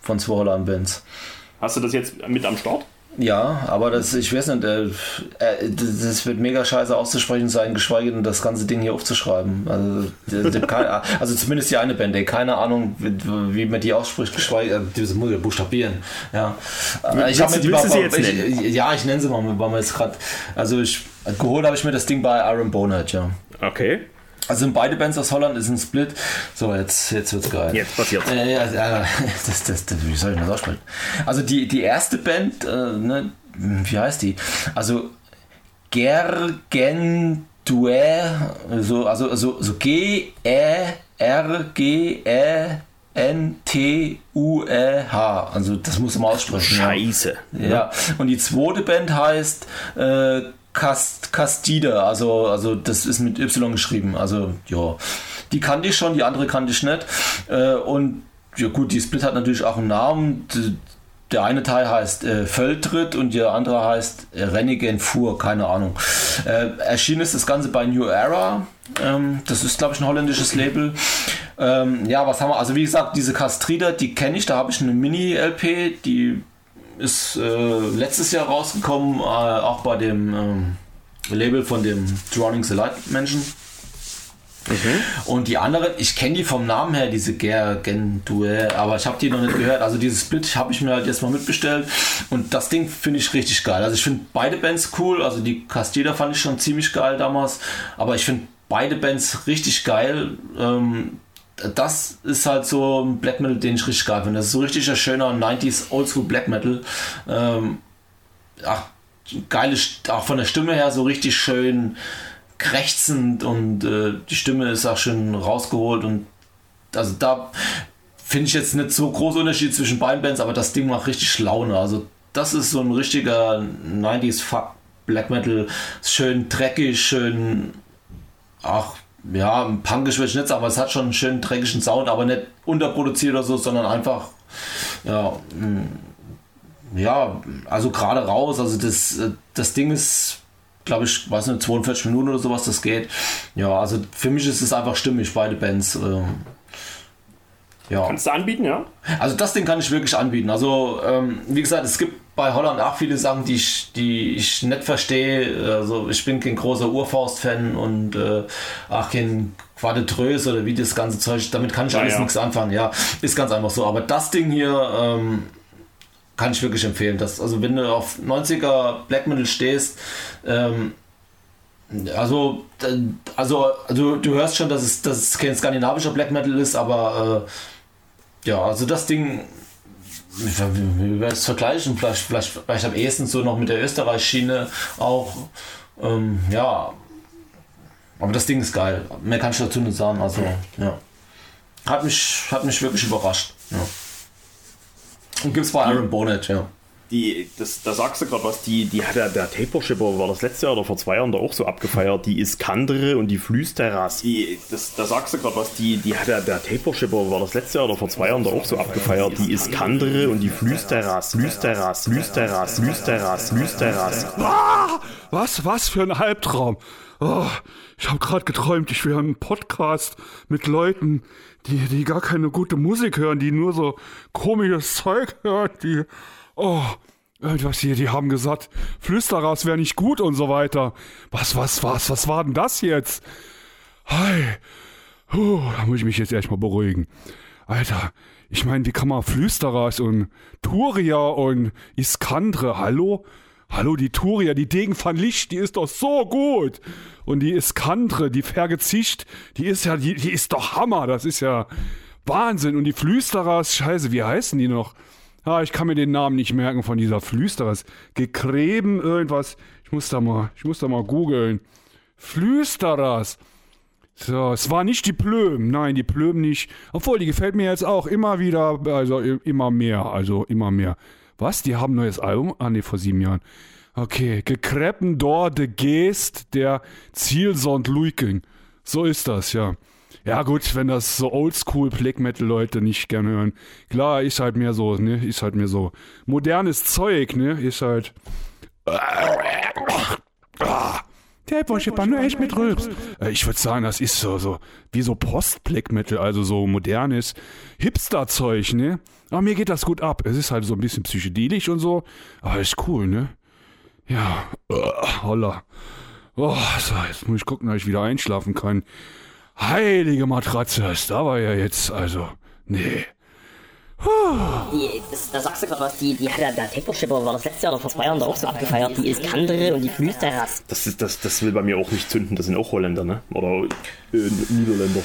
von zwei Holland-Bands. Hast du das jetzt mit am Start? Ja, aber das, ich weiß nicht, äh, äh, das wird mega scheiße auszusprechen sein, geschweige denn das ganze Ding hier aufzuschreiben. Also, die- die- keine- also zumindest die eine Band, ey, keine Ahnung, wie, wie man die ausspricht, geschweige äh, das muss ich buchstabieren. Ja. Äh, ich hab Willst- mir die mal- ich? Ja, ich nenne sie mal, weil wir jetzt gerade. Also ich geholt habe ich mir das Ding bei Iron Bonehead, ja. Okay, Also sind beide Bands aus Holland, ist ein Split. So, jetzt, jetzt wird's geil. jetzt passiert's. Äh, ja, ja, das, das, das, wie soll ich das aussprechen? Also die, die erste Band, äh, ne, wie heißt die? Also Gergendue, so, also, also so G-E-R-G-E-N-T-U-E-H. Also das muss man aussprechen. ja. Scheiße. Ja, und die zweite Band heißt äh, Cast, Castida, also, also das ist mit Y geschrieben. Also, ja, die kannte ich schon, die andere kannte ich nicht. Äh, und ja, gut, die Split hat natürlich auch einen Namen. Der eine Teil heißt äh, Feldtritt und der andere heißt äh, Rennigan Fuhr, keine Ahnung. Äh, erschienen ist das Ganze bei New Era. Ähm, das ist, glaube ich, ein holländisches Label. Ähm, ja, was haben wir? Also, wie gesagt, diese Castrida, die kenne ich. Da habe ich eine Mini-LP, die ist äh, letztes Jahr rausgekommen, äh, auch bei dem ähm, Label von dem Drowning the Light Menschen. Und die anderen, ich kenne die vom Namen her, diese Gergendue, aber ich habe die noch nicht gehört. Also dieses Split habe ich mir halt jetzt mal mitbestellt und das Ding finde ich richtig geil. Also ich finde beide Bands cool, also die Castilla fand ich schon ziemlich geil damals, aber ich finde beide Bands richtig geil. Ähm, das ist halt so ein Black Metal, den ich richtig geil finde. Das ist so richtig ein schöner 90s Oldschool Black Metal. Ähm, ach, geile, auch von der Stimme her so richtig schön krächzend und äh, die Stimme ist auch schön rausgeholt und also da finde ich jetzt nicht so großen Unterschied zwischen beiden Bands, aber das Ding macht richtig Laune. Also das ist so ein richtiger 90s Fuck Black Metal, schön dreckig, schön ach ja, punkisch will ich nicht aber es hat schon einen schönen dreckigen Sound, aber nicht unterproduziert oder so, sondern einfach ja, mm, ja, also gerade raus, also das, äh, das Ding ist, glaube ich, weiß nicht, 42 Minuten oder sowas, das geht. Ja, also für mich ist es einfach stimmig, beide Bands. ähm, ja. Kannst du anbieten, ja? Also das Ding kann ich wirklich anbieten. Also ähm, wie gesagt, es gibt bei Holland auch viele Sachen, die ich, die ich nicht verstehe. Also ich bin kein großer Urfaust-Fan und äh, auch kein Quadetrös oder wie das ganze Zeug. Damit kann ich Ja, alles ja. nichts anfangen. Ja, ist ganz einfach so. Aber das Ding hier ähm, kann ich wirklich empfehlen. Das, also wenn du auf 90er Black Metal stehst, ähm, also, also du, du hörst schon, dass es, dass es kein skandinavischer Black Metal ist, aber äh, ja, also das Ding, wie, wir es vergleichen, vielleicht, vielleicht, vielleicht am ehesten so noch mit der Österreich-Schiene auch, ähm, ja, aber das Ding ist geil. Mehr kann ich dazu nicht sagen, also, ja. Hat mich, hat mich wirklich überrascht, ja. Und gibt's bei Iron Bonnet, ja. Die, das, da sagst du gerade was, die, die hat der, der Taper-Shipper, war das letztes Jahr oder vor zwei Jahren da auch so abgefeiert, die Iskandere und die Flüsterras. Die, das, da sagst du gerade was, die, die hat der, der Taper-Shipper, war das letztes Jahr oder vor zwei Jahren da auch so abgefeiert, die Iskandere und die Flüsterras, Flüsterras, Flüsterras, Flüsterras, Flüsterras. Ah, was, was für ein Albtraum. Oh, ich habe gerade geträumt, ich wäre im Podcast mit Leuten, die, die gar keine gute Musik hören, die nur so komisches Zeug hören, die, oh, irgendwas hier, die haben gesagt, Flüsterers wäre nicht gut und so weiter. Was, was, was, was war denn das jetzt? Hi, Puh, da muss ich mich jetzt erstmal beruhigen. Alter, ich meine, wie kann man Flüsterers und Turia und Iskandre, hallo? Hallo, die Turia, die Degen van Licht, die ist doch so gut. Und die Iskandre, die Vergezicht, die ist ja, die, die ist doch Hammer. Das ist ja Wahnsinn. Und die Flüsterers, scheiße, wie heißen die noch? Ah, ich kann mir den Namen nicht merken von dieser Flüsterers. Gekreben, irgendwas. Ich muss da mal, ich muss da mal googeln. Flüsterers. So, es war nicht die Plöm. Nein, die Plöm nicht. Obwohl, die gefällt mir jetzt auch immer wieder, also immer mehr, also immer mehr. Was? Die haben ein neues Album? Ah, ne, vor sieben Jahren. Okay, gekreppen dor de Geest der Zielsond Luiking. So ist das, ja. Ja gut, wenn das so oldschool Black Metal Leute nicht gern hören. Klar, ist halt mehr so, ne, ist halt mehr so modernes Zeug, ne, ist halt der Worshipper nur echt mit Rülps. Äh, ich würde sagen, das ist so, so wie so Post-Black Metal, also so modernes Hipster-Zeug, ne? Aber mir geht das gut ab. Es ist halt so ein bisschen psychedelisch und so. Aber ist cool, ne? Ja, uh, holla. Oh, so, jetzt muss ich gucken, dass ich wieder einschlafen kann. Heilige Matratze, das da war ja jetzt, also, nee. Die, das, da sagst du gerade was, die, die hat ja der Tempo-Schipper, war das letzte Jahr oder vor zwei Jahren da auch so abgefeiert, die Iskandere und die Flüsteras. Das, ist, das, das will bei mir auch nicht zünden, das sind auch Holländer, ne? Oder äh, Niederländer.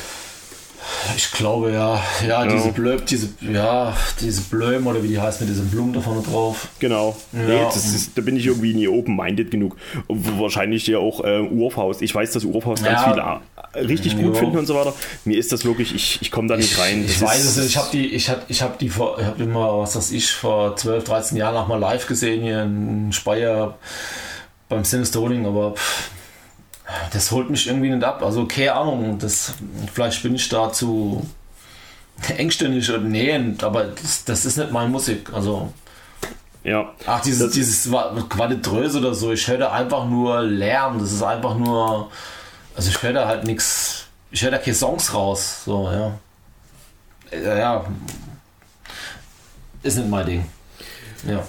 Ich glaube ja, ja, diese Blöm, diese, ja, diese Blöm oder wie die heißt mit diesen Blumen da vorne drauf. Genau. Ja. Nee, das ist, da bin ich irgendwie nie open-minded genug. Und wahrscheinlich ja auch äh, Urfaust. Ich weiß, dass Urfaust ganz Ja. viele äh, richtig gut Ja. finden und so weiter. Mir ist das wirklich, ich, ich komme da nicht rein. Ich Das weiß ist- es nicht. Ich habe die, ich hab, ich hab die vor, ich habe immer, was weiß ich, vor 12, 13 Jahren auch mal live gesehen hier in Speyer beim Sinisterling, aber pff, das holt mich irgendwie nicht ab. Also keine Ahnung, das, vielleicht bin ich da zu engstirnig und nähend, aber das, das ist nicht meine Musik. Also Ja. Ach, dieses, dieses Qualitröse oder so, ich höre da einfach nur Lärm, das ist einfach nur, also ich höre da halt nichts, ich höre da keine Songs raus, so, ja. Äh, Ja, ist nicht mein Ding. Ja.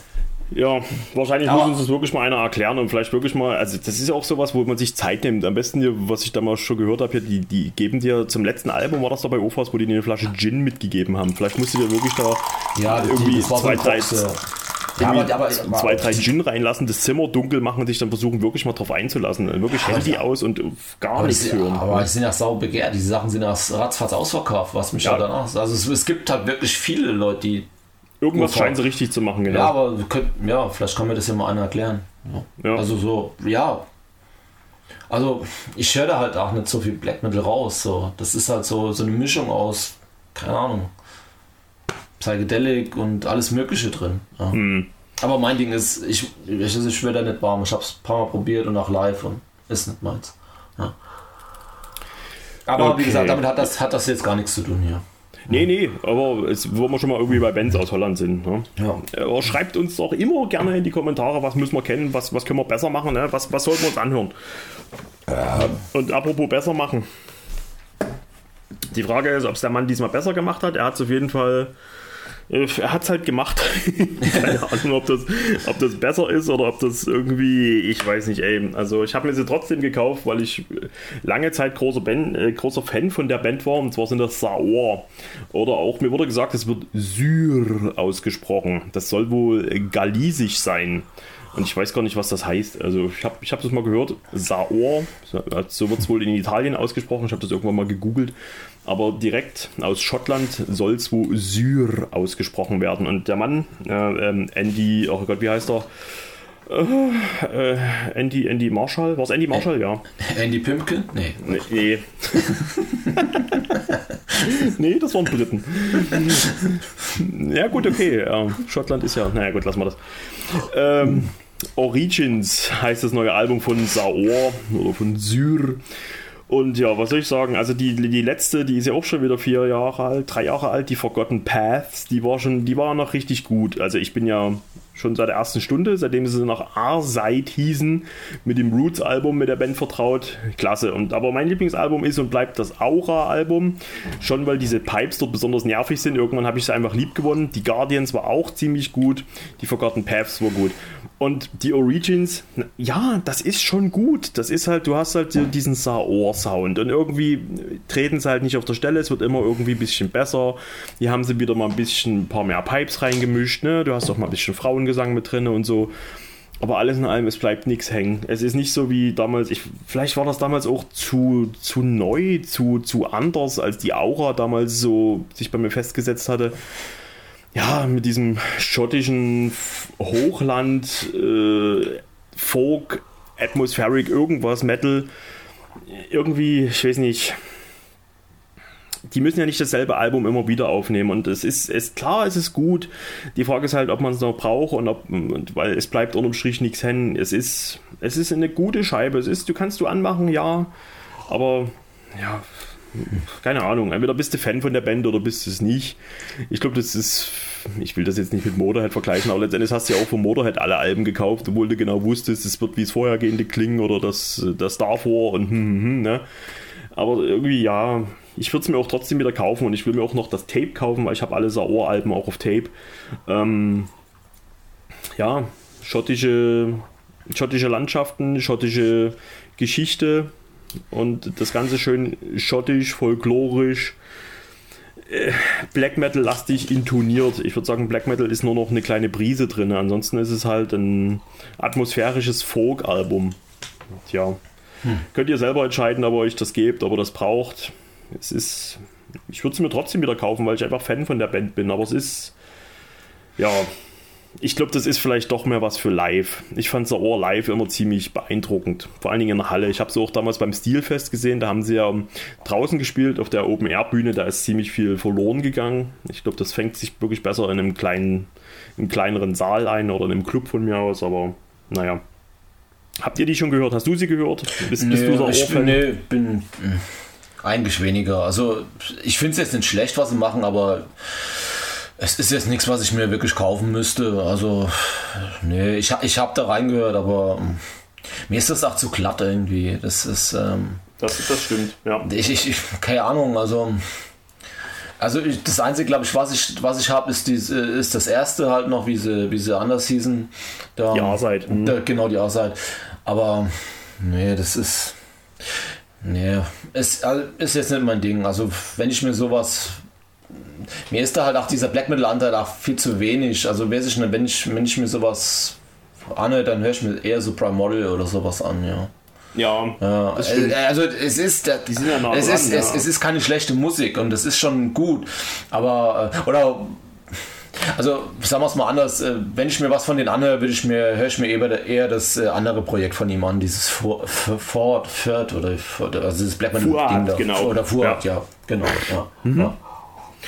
Ja, wahrscheinlich Aber- muss uns das wirklich mal einer erklären und vielleicht wirklich mal, also das ist ja auch sowas, wo man sich Zeit nimmt. Am besten, hier, was ich da mal schon gehört habe, hier, die, die geben dir zum letzten Album, war das da bei Ofas, wo die dir eine Flasche Gin mitgegeben haben. Vielleicht musst du dir wirklich da Ja, irgendwie so zwei, drei, ja. Ja, aber, aber, zwei, drei Gin reinlassen, das Zimmer dunkel machen und sich dann versuchen, wirklich mal drauf einzulassen. Wirklich Handy aus und gar nichts das, hören. aber die sind ja sau begehrt, diese Sachen sind ja ratzfatz ausverkauft, was mich Ja. ja dann auch, also es, es gibt halt wirklich viele Leute, die, Irgendwas scheinen sie richtig zu machen, genau. ja, aber wir könnten, ja, vielleicht kann mir das ja mal einer erklären. Ja. Ja. Also so, ja. Also ich höre da halt auch nicht so viel Black Metal raus. So. Das ist halt so, so eine Mischung aus, keine Ahnung, Psychedelic und alles Mögliche drin. Ja. Hm. Aber mein Ding ist, ich, ich, ich werde da nicht warm. Ich habe es ein paar Mal probiert und auch live und ist nicht meins. Aber Okay. wie gesagt, damit hat das, hat das jetzt gar nichts zu tun hier. Nee, nee, aber es, wo wir schon mal irgendwie bei Bands aus Holland sind. Ne? Ja. Aber schreibt uns doch immer gerne in die Kommentare, was müssen wir kennen, was, was können wir besser machen, ne? was, was sollten wir uns anhören. Und apropos besser machen. Die Frage ist, ob es der Mann diesmal besser gemacht hat. Er hat es auf jeden Fall. Äh, Er hat es halt gemacht. Keine Ahnung, ob das, ob das besser ist oder ob das irgendwie, ich weiß nicht, ey. Also ich habe mir sie trotzdem gekauft, weil ich lange Zeit großer, Band, äh, großer Fan von der Band war. Und zwar sind das Saor. Oder auch, mir wurde gesagt, es wird Syr ausgesprochen. Das soll wohl galisisch sein. Und ich weiß gar nicht, was das heißt. Also ich habe ich hab das mal gehört. Saor, so wird es wohl in Italien ausgesprochen. Ich habe das irgendwann mal gegoogelt. Aber direkt aus Schottland soll es wohl Syr ausgesprochen werden. Und der Mann, äh, ähm, Andy, oh Gott, wie heißt er? Äh, äh, Andy, Andy Marshall? War es Andy Marshall? Ja. Andy Pimpkin? Nee. Nee. Nee, nee das waren Briten. ja, gut, okay. Ja, Schottland ist ja. Naja, gut, lassen wir das. Ähm, Origins heißt das neue Album von Saor oder von Syr. Und ja, was soll ich sagen? Also die, die letzte, die ist ja auch schon wieder vier Jahre alt, drei Jahre alt, die Forgotten Paths, die war schon, die war noch richtig gut. Also ich bin ja schon seit der ersten Stunde, seitdem sie nach R-Side hießen, mit dem Roots-Album mit der Band vertraut. Klasse. Und aber mein Lieblingsalbum ist und bleibt das Aura-Album. Schon weil diese Pipes dort besonders nervig sind. Irgendwann habe ich sie einfach lieb gewonnen. Die Guardians war auch ziemlich gut. Die Forgotten Paths war gut. Und die Origins, ja, das ist schon gut. Das ist halt, du hast halt diesen Saor-Sound und irgendwie treten sie halt nicht auf der Stelle. Es wird immer irgendwie ein bisschen besser. Hier haben sie wieder mal ein bisschen, ein paar mehr Pipes reingemischt. Ne? Du hast auch mal ein bisschen Frauengesang mit drin und so. aber alles in allem, es bleibt nichts hängen. Es ist nicht so wie damals, ich, vielleicht war das damals auch zu, zu neu, zu, zu anders, als die Aura damals so sich bei mir festgesetzt hatte. Ja, mit diesem schottischen Hochland, äh, Folk, Atmospheric, irgendwas, Metal. Irgendwie, ich weiß nicht, die müssen ja nicht dasselbe Album immer wieder aufnehmen und es ist, ist klar, es ist gut. Die Frage ist halt, ob man es noch braucht und ob, und, weil es bleibt unterm Strich nichts hängen. Es ist, es ist eine gute Scheibe. Es ist, du kannst du anmachen, ja, aber ja, keine Ahnung. Entweder bist du Fan von der Band oder bist du es nicht. Ich glaube, das ist, ich will das jetzt nicht mit Motorhead vergleichen, aber letztendlich hast du ja auch von Motorhead alle Alben gekauft, obwohl du genau wusstest, es wird wie es vorhergehende klingen oder das, das davor und hm, hm, hm, ne. Aber irgendwie, ja, ich würde es mir auch trotzdem wieder kaufen und ich will mir auch noch das Tape kaufen, weil ich habe alle Saor-Alben auch auf Tape. Ähm, ja, schottische, schottische Landschaften, schottische Geschichte und das Ganze schön schottisch, folklorisch, äh, Black Metal lastig intoniert. Ich würde sagen, Black Metal ist nur noch eine kleine Brise drin. Ansonsten ist es halt ein atmosphärisches Folk-Album. Tja, hm. könnt ihr selber entscheiden, ob ihr euch das gebt, ob ihr das braucht es ist. Ich würde es mir trotzdem wieder kaufen, weil ich einfach Fan von der Band bin, aber es ist. Ja, ich glaube, das ist vielleicht doch mehr was für live. Ich fand Ohr live immer ziemlich beeindruckend. Vor allen Dingen in der Halle. Ich habe sie auch damals beim Stilfest gesehen. Da haben sie ja draußen gespielt auf der Open-Air-Bühne. Da ist ziemlich viel verloren gegangen. Ich glaube, das fängt sich wirklich besser in einem kleinen, im kleineren Saal ein oder in einem Club von mir aus. Aber naja. Habt ihr die schon gehört? Hast du sie gehört? Bist, nee, bist du so ich bin, nee, bin eigentlich weniger. Also ich finde es jetzt nicht schlecht, was sie machen, aber es ist jetzt nichts, was ich mir wirklich kaufen müsste. Also, nee, ich, ich habe da reingehört, aber hm, mir ist das auch zu glatt irgendwie. Das ist. Ähm, das, das stimmt, ja. Ich, ich, ich, keine Ahnung, also. Also ich, das Einzige, glaube ich, was ich, was ich habe, ist, ist das erste halt noch, wie sie, wie sie anders hießen. Da, die A-Seite. Mhm. Genau, die A-Seite. Aber nee, das ist. Nee, es also, ist jetzt nicht mein Ding. Also, wenn ich mir sowas. Mir ist da halt auch dieser Black Metal-Anteil auch viel zu wenig. Also, wer sich, wenn, ich, wenn ich mir sowas anhöre, dann höre ich mir eher so Primordial oder sowas an, ja. Ja, ja äh, also es ist, die sind ja nah es, dran, ist ja. es, es, ist keine schlechte Musik und es ist schon gut, aber äh, oder also sagen wir es mal anders, äh, wenn ich mir was von denen anhöre, würde ich mir, höre ich mir eher, eher das äh, andere Projekt von ihm an, dieses Ford, Ford oder also das Blackman Ding da. Genau. Oder Fuad, ja. ja, genau. Ja. Mhm. ja.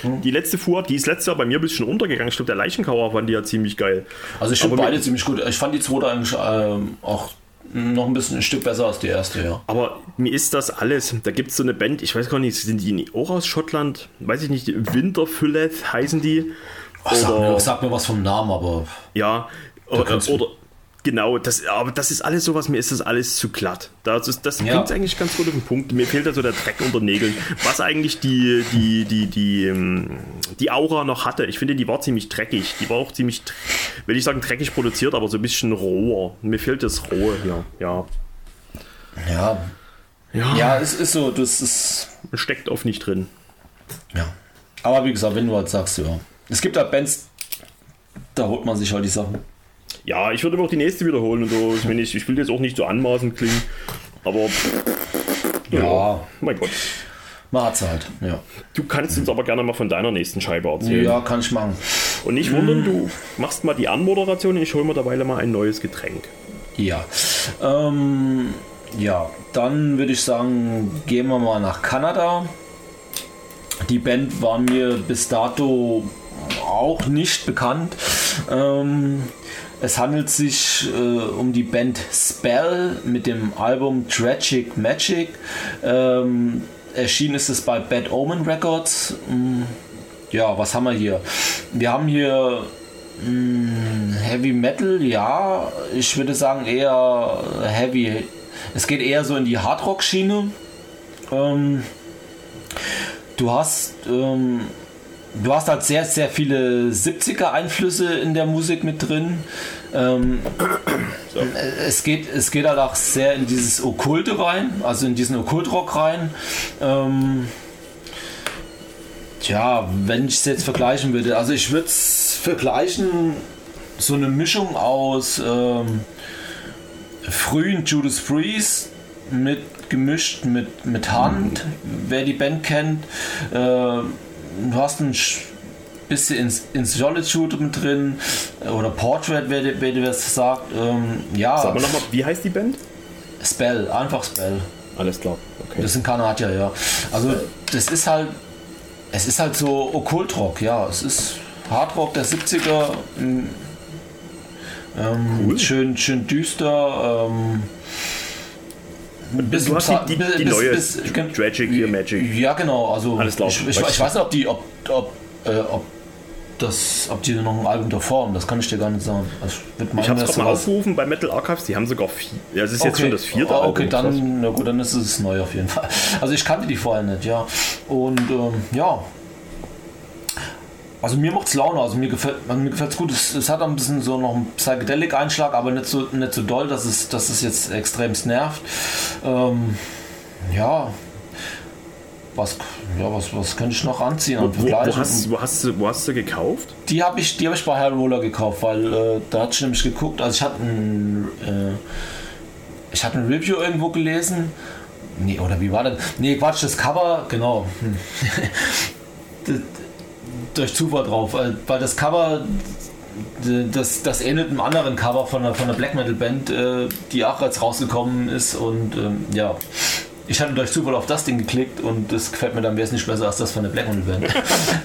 Die letzte Fuhrt, die ist letztes Jahr bei mir ein bisschen untergegangen. Ich glaube, der Leichenkauer fand die ja ziemlich geil. Also ich finde beide ziemlich gut. Ich fand die zweite eigentlich ähm, auch noch ein bisschen ein Stück besser als die erste, ja. Aber mir ist das alles. Da gibt es so eine Band, ich weiß gar nicht, sind die auch aus Schottland? Weiß ich nicht, Winterfylleth heißen die. Ach, sag, mir, sag, mir, was vom Namen, aber. Ja, oder, oder genau, das, aber das ist alles sowas, mir ist das alles zu glatt. Das, ist, das ja. bringt eigentlich ganz gut auf den Punkt. Mir fehlt da so der Dreck unter Nägeln. Was eigentlich die, die, die, die, ähm, die Aura noch hatte, ich finde, die war ziemlich dreckig. Die war auch ziemlich, will ich sagen, dreckig produziert, aber so ein bisschen roher. Mir fehlt das Rohe hier, ja. Ja. Ja, ja es ist so, das ist. Steckt oft nicht drin. Ja. Aber wie gesagt, wenn du halt sagst, ja. Es gibt halt Bands, da holt man sich halt die Sachen. Ja, ich würde auch die nächste wiederholen und so. Ich, meine, ich, ich will jetzt auch nicht so anmaßend klingen, aber. Ja, ja. mein Gott. Man hat's halt, ja. Du kannst uns aber gerne mal von deiner nächsten Scheibe erzählen. Ja, kann ich machen. Und nicht wundern, mm. du machst mal die Anmoderation, ich hole mir dabei mal ein neues Getränk. Ja. Ähm, ja, dann würde ich sagen, gehen wir mal nach Kanada. Die Band war mir bis dato auch nicht bekannt. Ähm, es handelt sich äh, um die Band Spell mit dem Album Tragic Magic. Ähm, erschienen ist es bei Bad Omen Records. Ähm, ja, was haben wir hier? Wir haben hier mh, Heavy Metal, ja. Ich würde sagen eher Heavy. Es geht eher so in die Hardrock-Schiene. Ähm, du hast ähm, du hast halt sehr, sehr viele 70er-Einflüsse in der Musik mit drin. Ähm, so. es, geht, es geht halt auch sehr in dieses Okkulte rein, also in diesen Okkultrock rein. Ähm, tja, wenn ich es jetzt vergleichen würde, also ich würde es vergleichen so eine Mischung aus ähm, frühen Judas Priest mit gemischt mit, mit Hand, wer die Band kennt. Äh, du hast ein bisschen ins, ins Solitude mit drin oder Portrait, wer, wer dir das sagt. Ähm, ja. Sag mal nochmal, wie heißt die Band? Spell, einfach Spell. Alles klar. Okay. Das sind Kanadier, ja. Also das ist halt, es ist halt so Okkultrock, ja. Es ist Hardrock der 70er. Ähm, cool. schön, schön düster. Ähm, bis, du hast die, die, die bis, neue bis, Tragic hier Magic. Ja, genau. Also Alles klar. Ich, ich, ich, weiß nicht, ob die, ob, ob, äh, ob das, ob die noch ein Album davor haben, das kann ich dir gar nicht sagen. Also ich habe es gerade mal aufgerufen bei Metal Archives, die haben sogar vier. Ja, es ist okay. jetzt schon das vierte okay, Album. Okay, dann, na gut, dann ist es neu auf jeden Fall. Also ich kannte die vorher nicht, ja. Und ähm, ja. Also mir macht es Laune, also mir gefällt also mir gefällt's gut. Es, es, hat ein bisschen so noch einen Psychedelic-Einschlag, aber nicht so, nicht so doll, dass es, dass es jetzt extrem nervt. Ähm, ja, was, ja, was, was könnte ich noch anziehen? Wo, wo, wo, hast, wo, hast, du, wo hast du gekauft? Die habe ich, hab ich bei High Roller gekauft, weil äh, da hatte ich nämlich geguckt. Also ich hatte ein, äh, ich hatte ein Review irgendwo gelesen. Nee, oder wie war das? Nee, Quatsch, das Cover, genau. durch Zufall drauf, weil das Cover das, das ähnelt einem anderen Cover von einer, von einer Black Metal Band, äh, die auch jetzt rausgekommen ist und ähm, ja, ich hatte durch Zufall auf das Ding geklickt und das gefällt mir dann wesentlich besser als das von der Black Metal Band.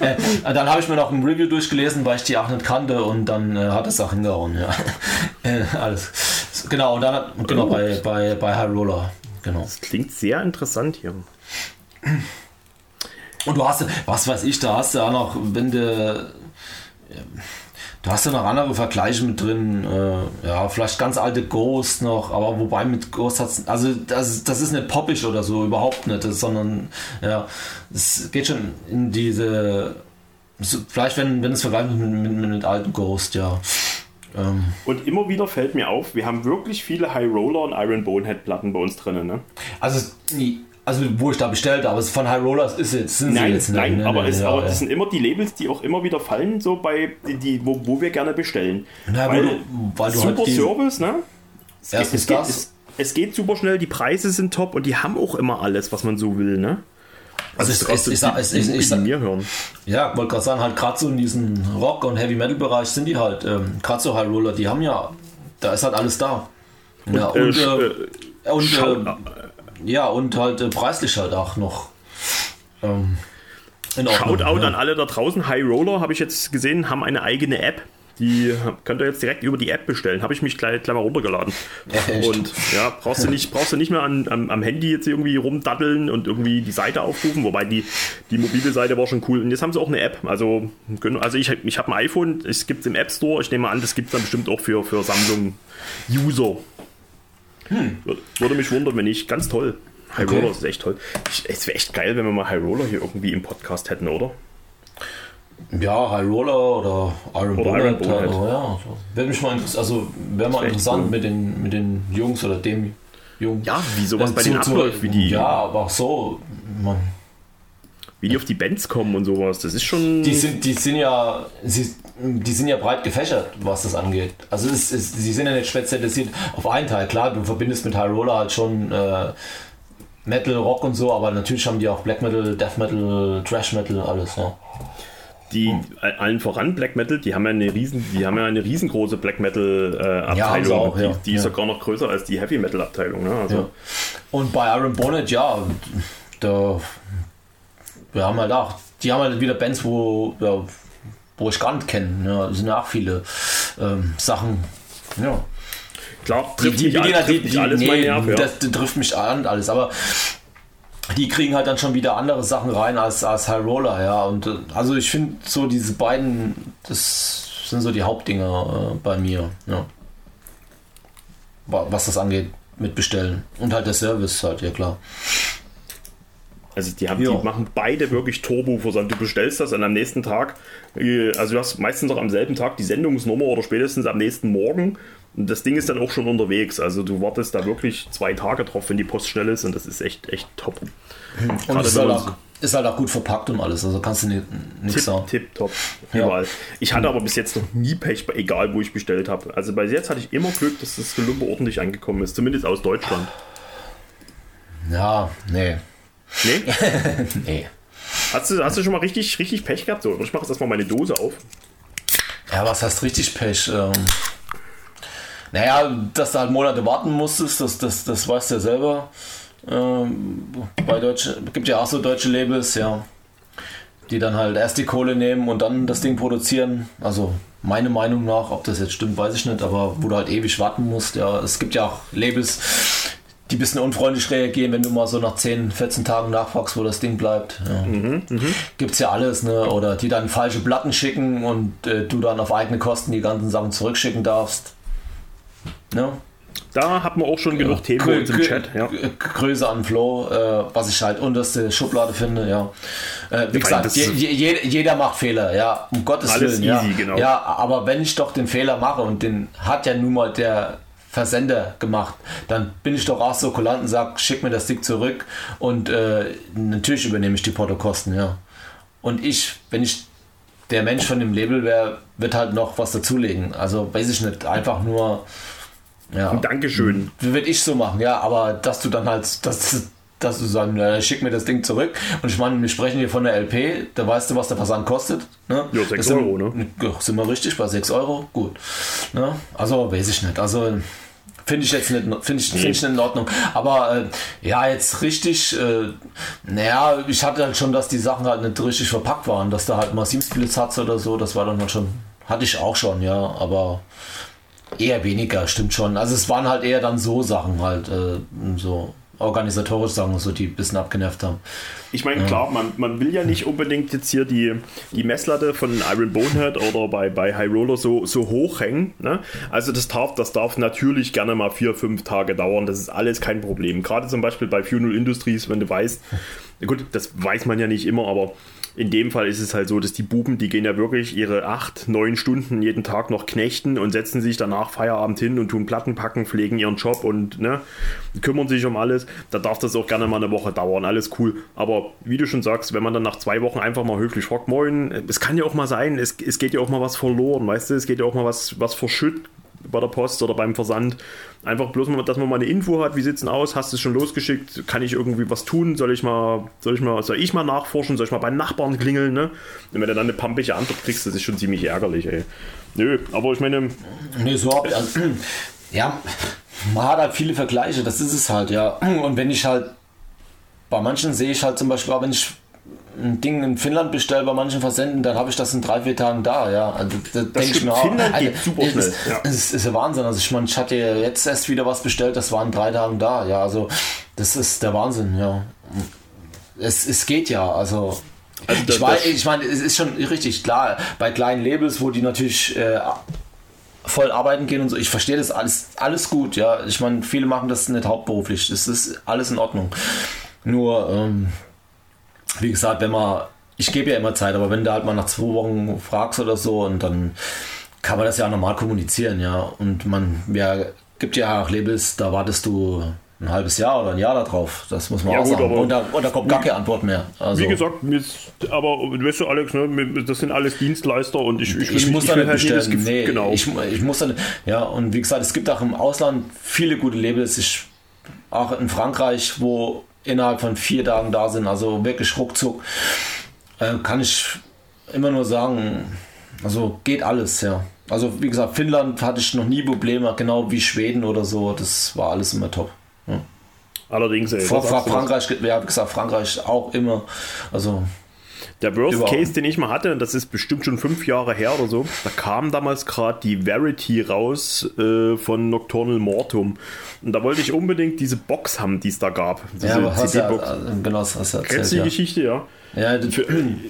äh, dann habe ich mir noch ein Review durchgelesen, weil ich die auch nicht kannte und dann äh, hat es auch hingehauen. Ja. äh, alles. Genau, und dann genau, bei, bei, bei High Roller. Genau. Das klingt sehr interessant hier. Und du hast, was weiß ich, da hast du auch noch, wenn du Du hast ja noch andere Vergleiche mit drin. Äh, ja, vielleicht ganz alte Ghost noch, aber wobei mit Ghost hat also das, das ist nicht poppig oder so, überhaupt nicht, sondern ja, es geht schon in diese, vielleicht wenn, wenn es vergleicht mit, mit, mit, mit alten Ghost, ja. Ähm. Und immer wieder fällt mir auf, wir haben wirklich viele High Roller und Iron Bonehead Platten bei uns drin, ne? Also also wo ich da bestellt habe, von High Rollers ist jetzt, nein, jetzt nein, nein, aber, nein, es, ja, aber ja. das sind immer die Labels, die auch immer wieder fallen, so bei die, wo, wo wir gerne bestellen. Na, weil, du, weil super halt Service, ne? Es, geht, es, geht, es, es, geht super schnell, die Preise sind top und die haben auch immer alles, was man so will, ne? Also, ich, ich, ich, sag, ich, ich, ich, sag, mir hören. Ja, wollte gerade sagen, halt gerade so in diesem Rock- und Heavy-Metal-Bereich sind die halt, ähm, gerade so High Roller, die haben ja, da ist halt alles da. Und, ja, und, äh, äh, und äh, ja, und halt äh, preislich halt auch noch. Ähm, Shoutout ja. an alle da draußen. High Roller, habe ich jetzt gesehen, haben eine eigene App. Die könnt ihr jetzt direkt über die App bestellen. Habe ich mich gleich, gleich mal runtergeladen. Ja, und ja, brauchst du nicht, brauchst du nicht mehr an, am, am, Handy jetzt irgendwie rumdaddeln und irgendwie die Seite aufrufen, wobei die, die mobile Seite war schon cool. Und jetzt haben sie auch eine App. Also, also ich, ich habe ein iPhone, es gibt es im App Store. Ich nehme an, das gibt es dann bestimmt auch für, für Samsung-User. Hm. Würde mich wundern, wenn nicht. Ganz toll. High okay. Roller ist echt toll. es wäre echt geil, wenn wir mal High Roller hier irgendwie im Podcast hätten, oder? Ja, High Roller oder Iron oder Bonnet. Iron ja, wäre mich mal interess also wäre mal interessant cool. mit den, mit den Jungs oder dem Jungen. Ja, wie sowas äh, bei zu, denen abläuft, wie die. Ja, aber auch so, man, wie die auf die Bands kommen und sowas. Das ist schon. Die sind, die sind ja, sie, die sind ja breit gefächert, was das angeht. Also es, es, sie sind ja nicht spezialisiert auf einen Teil. Klar, du verbindest mit High Roller halt schon äh, Metal, Rock und so, aber natürlich haben die auch Black Metal, Death Metal, Trash Metal, alles. Ja. Die hm. allen voran Black Metal, die haben ja eine riesen, die haben ja eine riesengroße Black Metal äh, Abteilung. Ja, auch, die, ja. die ist sogar noch größer als die Heavy Metal Abteilung. Ne? Also. Und bei Iron Bonnet, ja, da wir haben halt auch, die haben halt wieder Bands, wo, ja, wo ich gar nicht kenne. Ja, das sind ja auch viele ähm, Sachen. Ja. Klar, trifft die, die, die, die, die alles nee, Nerv, ja. das, das, trifft mich an alles, aber die kriegen halt dann schon wieder andere Sachen rein als, als High Roller, ja. Und äh, also ich finde so diese beiden, das sind so die Hauptdinger äh, bei mir, ja. Was das angeht, mit bestellen. Und halt der Service halt, ja klar. Also die, haben, die machen beide wirklich Turbo-Versand. Du bestellst das und am nächsten Tag, äh, also du hast meistens auch am selben Tag die Sendungsnummer oder spätestens am nächsten Morgen. Und das Ding ist dann auch schon unterwegs. Also du wartest da wirklich zwei Tage drauf, wenn die Post schnell ist und das ist echt, echt top. Und es soll, auch, ist halt auch gut verpackt und alles, also kannst du nicht, nichts Tipp, sagen. tipp, top. Ja. Überall. Ich hatte aber bis jetzt noch nie Pech, egal wo ich bestellt habe. Also bei jetzt hatte ich immer Glück, dass das Gelumpe ordentlich angekommen ist. Zumindest aus Deutschland. Ja, nee. Nee? Nee. Hast du, hast du schon mal richtig, richtig Pech gehabt? So, ich mache jetzt erstmal meine Dose auf. Ja, was heißt richtig Pech? Ähm, naja, dass du halt Monate warten musstest, das, das, das weißt du ja selber. Ähm, bei Deutsch gibt ja auch so deutsche Labels, ja, die dann halt erst die Kohle nehmen und dann das Ding produzieren. Also meine Meinung nach, ob das jetzt stimmt, weiß ich nicht, aber wo du halt ewig warten musst. Ja, es gibt ja auch Labels, die ein bisschen unfreundlich reagieren, wenn du mal so nach 10, 14 Tagen nachfragst, wo das Ding bleibt. Ja. Gibt's ja alles, ne? Oder die dann falsche Platten schicken und äh, du dann auf eigene Kosten die ganzen Sachen zurückschicken darfst. Ne? Da hat man auch schon genug Themen bei uns im Chat. Ja. Grö- Größe an Flow, äh, was ich halt unterste Schublade finde, ja. Äh, wie Ja, gesagt, je, je, jeder- macht Fehler, ja, um Gottes Alles Willen. ja. easy, genau. Ja, aber wenn ich doch den Fehler mache und den hat ja nun mal der Versender gemacht, dann bin ich doch auch so kulant und sag, schick mir das Ding zurück und äh, natürlich übernehme ich die Portokosten, ja. Und ich, wenn ich der Mensch von dem Label wäre, wird halt noch was dazulegen. Also weiß ich nicht, einfach nur ja. Dankeschön. Würde ich so machen, ja, aber dass du dann halt, dass, dass du sagen, äh, schick mir das Ding zurück. Und ich meine, wir sprechen hier von der LP, da weißt du, was der Versand kostet. Ne? Ja, sechs Das sind- Euro, ne? Sind wir richtig bei 6 Euro? Gut. Ne? Also, weiß ich nicht. Also, finde ich jetzt nicht, finde ich, finde ich nicht in Ordnung. Aber äh, ja, jetzt richtig, äh, naja, ich hatte halt schon, dass die Sachen halt nicht richtig verpackt waren, dass da halt mal Siemsblitz hat oder so, das war dann halt schon, hatte ich auch schon, ja, aber Eher weniger, stimmt schon. Also es waren halt eher dann so Sachen halt, äh, so organisatorisch Sachen, so die ein bisschen abgenervt haben. Ich meine, klar, man, man will ja nicht unbedingt jetzt hier die, die Messlatte von Iron Bonehead oder bei, bei High Roller so, so hoch hängen. Ne? Also das darf, das darf natürlich gerne mal vier, fünf Tage dauern. Das ist alles kein Problem. Gerade zum Beispiel bei Funeral Industries, wenn du weißt, gut, das weiß man ja nicht immer, aber in dem Fall ist es halt so, dass die Buben, die gehen ja wirklich ihre acht, neun Stunden jeden Tag noch knechten und setzen sich danach Feierabend hin und tun Platten packen, pflegen ihren Job und ne, kümmern sich um alles. Da darf das auch gerne mal eine Woche dauern, alles cool. Aber wie du schon sagst, wenn man dann nach zwei Wochen einfach mal höflich fragt, moin, es kann ja auch mal sein, es, es geht ja auch mal was verloren, weißt du, es geht ja auch mal was, was verschütt bei der Post oder beim Versand. Einfach bloß mal, dass man mal eine Info hat, wie sieht's denn aus? Hast du es schon losgeschickt? Kann ich irgendwie was tun? Soll ich mal, soll ich mal, soll ich mal nachforschen? Soll ich mal bei Nachbarn klingeln, ne? Und wenn du dann eine pampige Antwort kriegst, das ist schon ziemlich ärgerlich, ey. Nö, aber ich meine, Nee, so hab, also, ja, man hat halt viele Vergleiche, das ist es halt, ja. Und wenn ich halt, bei manchen sehe ich halt zum Beispiel, auch wenn ich ein Ding in Finnland bestelle, bei manchen Versenden, dann habe ich das in drei, vier Tagen da, ja. Also, da denk ich mir auch, Finnland also, geht super das schnell, Ist, ja. das ist, ist ja Wahnsinn. Also ich meine, ich hatte jetzt erst wieder was bestellt, das war in drei Tagen da, ja. Also das ist der Wahnsinn, ja. Es, es geht ja, also Also das- ich, weiß, das- ich meine, es ist schon richtig klar, bei kleinen Labels, wo die natürlich äh, voll arbeiten gehen und so, ich verstehe das alles, alles gut, ja. Ich meine, viele machen das nicht hauptberuflich, das ist alles in Ordnung. Nur, ähm, wie gesagt, wenn man, ich gebe ja immer Zeit, aber wenn du halt mal nach zwei Wochen fragst oder so und dann kann man das ja normal kommunizieren, ja. Und man, ja, gibt ja auch Labels, da wartest du ein halbes Jahr oder ein Jahr darauf. Das muss man Ja, auch gut, sagen. Und da, und da kommt gar keine Antwort mehr. Also, wie gesagt, aber weißt du, Alex, ne, das sind alles Dienstleister und ich, ich, ich muss ich da will nicht halt bestellen. Gefühl- Nee, genau. ich, ich muss da nicht, ja, und wie gesagt, es gibt auch im Ausland viele gute Labels. Ich, auch in Frankreich, wo innerhalb von vier Tagen da sind, also wirklich ruckzuck, äh, kann ich immer nur sagen, also geht alles, ja. Also wie gesagt, Finnland hatte ich noch nie Probleme, genau wie Schweden oder so, das war alles immer top. Allerdings, ey, Vor? Frankreich, ja, wie gesagt, Frankreich auch immer, also Der Worst Überhaupt Case, den ich mal hatte, das ist bestimmt schon fünf Jahre her oder so, da kam damals gerade die Verity raus äh, von Nocturnal Mortum. Und da wollte ich unbedingt diese Box haben, die es da gab. Diese ja, hast ja, CD-Box. genau, das hast du Kennst du erzählt, die ja. Geschichte, ja? Ja,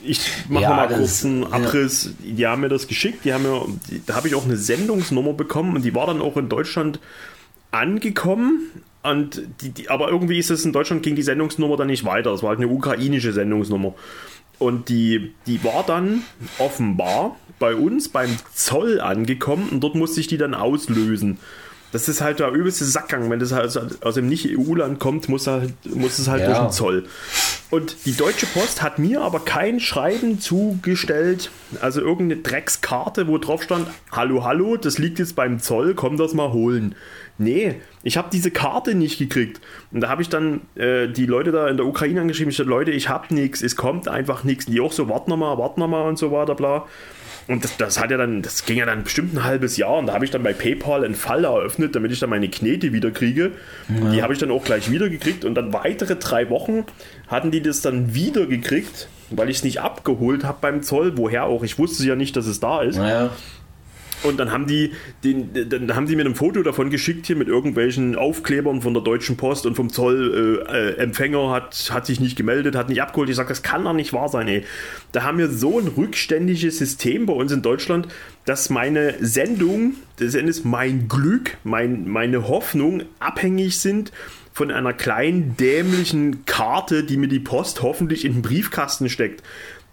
ich mache Ja, mal kurz einen ja. Abriss. Die haben mir das geschickt. Die haben mir, die, da habe ich auch eine Sendungsnummer bekommen und die war dann auch in Deutschland angekommen. Und die, die, aber irgendwie ist es in Deutschland ging die Sendungsnummer dann nicht weiter. Es war halt eine ukrainische Sendungsnummer. Und die, die war dann offenbar bei uns beim Zoll angekommen und dort musste ich die dann auslösen. Das ist halt der übelste Sackgang. Wenn das halt aus dem Nicht-EU-Land kommt, muss, halt, muss es halt Ja. durch den Zoll. Und die Deutsche Post hat mir aber kein Schreiben zugestellt, also irgendeine Dreckskarte, wo drauf stand, hallo, hallo, das liegt jetzt beim Zoll, komm das mal holen. Nee, ich habe diese Karte nicht gekriegt. Und da habe ich dann äh, die Leute da in der Ukraine angeschrieben, ich dachte, Leute, ich habe nichts, es kommt einfach nichts. Die auch so, wart noch mal, wart noch mal und so weiter, bla. Und das, das hat ja dann, das ging ja dann bestimmt ein halbes Jahr und da habe ich dann bei PayPal einen Fall eröffnet, damit ich dann meine Knete wieder kriege. Ja. Die habe ich dann auch gleich wieder gekriegt und dann weitere drei Wochen hatten die das dann wieder gekriegt, weil ich es nicht abgeholt habe beim Zoll, woher auch. Ich wusste ja nicht, dass es da ist. Naja. Und dann haben die, den, dann haben die mir ein Foto davon geschickt hier mit irgendwelchen Aufklebern von der Deutschen Post und vom Zoll. Äh, äh, Empfänger hat, hat sich nicht gemeldet, hat nicht abgeholt. Ich sage, das kann doch nicht wahr sein, ey. Da haben wir so ein rückständiges System bei uns in Deutschland, dass meine Sendung, das ist mein Glück, mein, meine Hoffnung abhängig sind von einer kleinen dämlichen Karte, die mir die Post hoffentlich in den Briefkasten steckt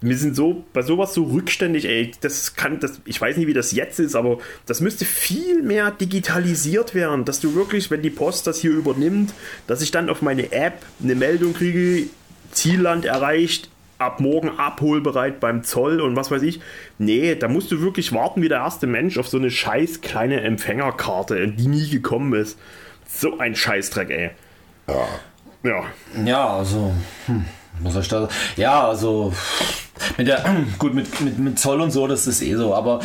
wir sind so bei sowas so rückständig, ey, das kann, das, ich weiß nicht, wie das jetzt ist, aber das müsste viel mehr digitalisiert werden, dass du wirklich, wenn die Post das hier übernimmt, dass ich dann auf meine App eine Meldung kriege, Zielland erreicht, ab morgen abholbereit beim Zoll und was weiß ich. Nee, da musst du wirklich warten wie der erste Mensch auf so eine scheiß kleine Empfängerkarte, die nie gekommen ist. So ein Scheißdreck, ey. Ja. Ja. Ja, also. Hm. Was soll ich? Ja, also mit der gut mit, mit, mit Zoll und so, das ist eh so. Aber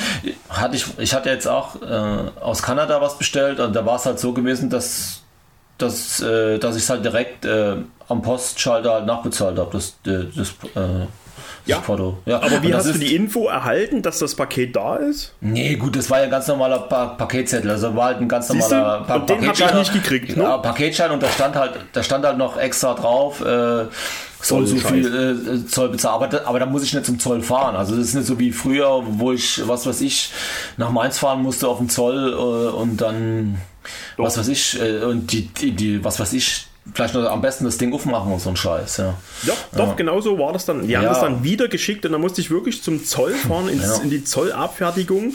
hatte ich, ich hatte jetzt auch äh, aus Kanada was bestellt und da war es halt so gewesen, dass dass, äh, dass ich es halt direkt äh, am Postschalter halt nachbezahlt habe. Das, äh, das, äh, ja. Foto. Ja. Aber wie hast du die Info erhalten, dass das Paket da ist? Nee, gut, das war ja ein ganz normaler pa Paketzettel. Also war halt ein ganz normaler pa und den Paketschein. Ich nicht gekriegt, ne? Ja, Paketschein und da stand halt, da stand halt noch extra drauf, äh, soll so viel äh, Zoll bezahlen. Aber, aber da muss ich nicht zum Zoll fahren. Also das ist nicht so wie früher, wo ich, was weiß ich, nach Mainz fahren musste auf den Zoll äh, und dann, Doch. was weiß ich, äh, und die, die, die, was weiß ich, vielleicht noch am besten das Ding aufmachen und so ein Scheiß. Ja, ja doch, ja. genau so war das dann. Die haben das dann wieder geschickt und dann musste ich wirklich zum Zoll fahren, ins, ja. in die Zollabfertigung.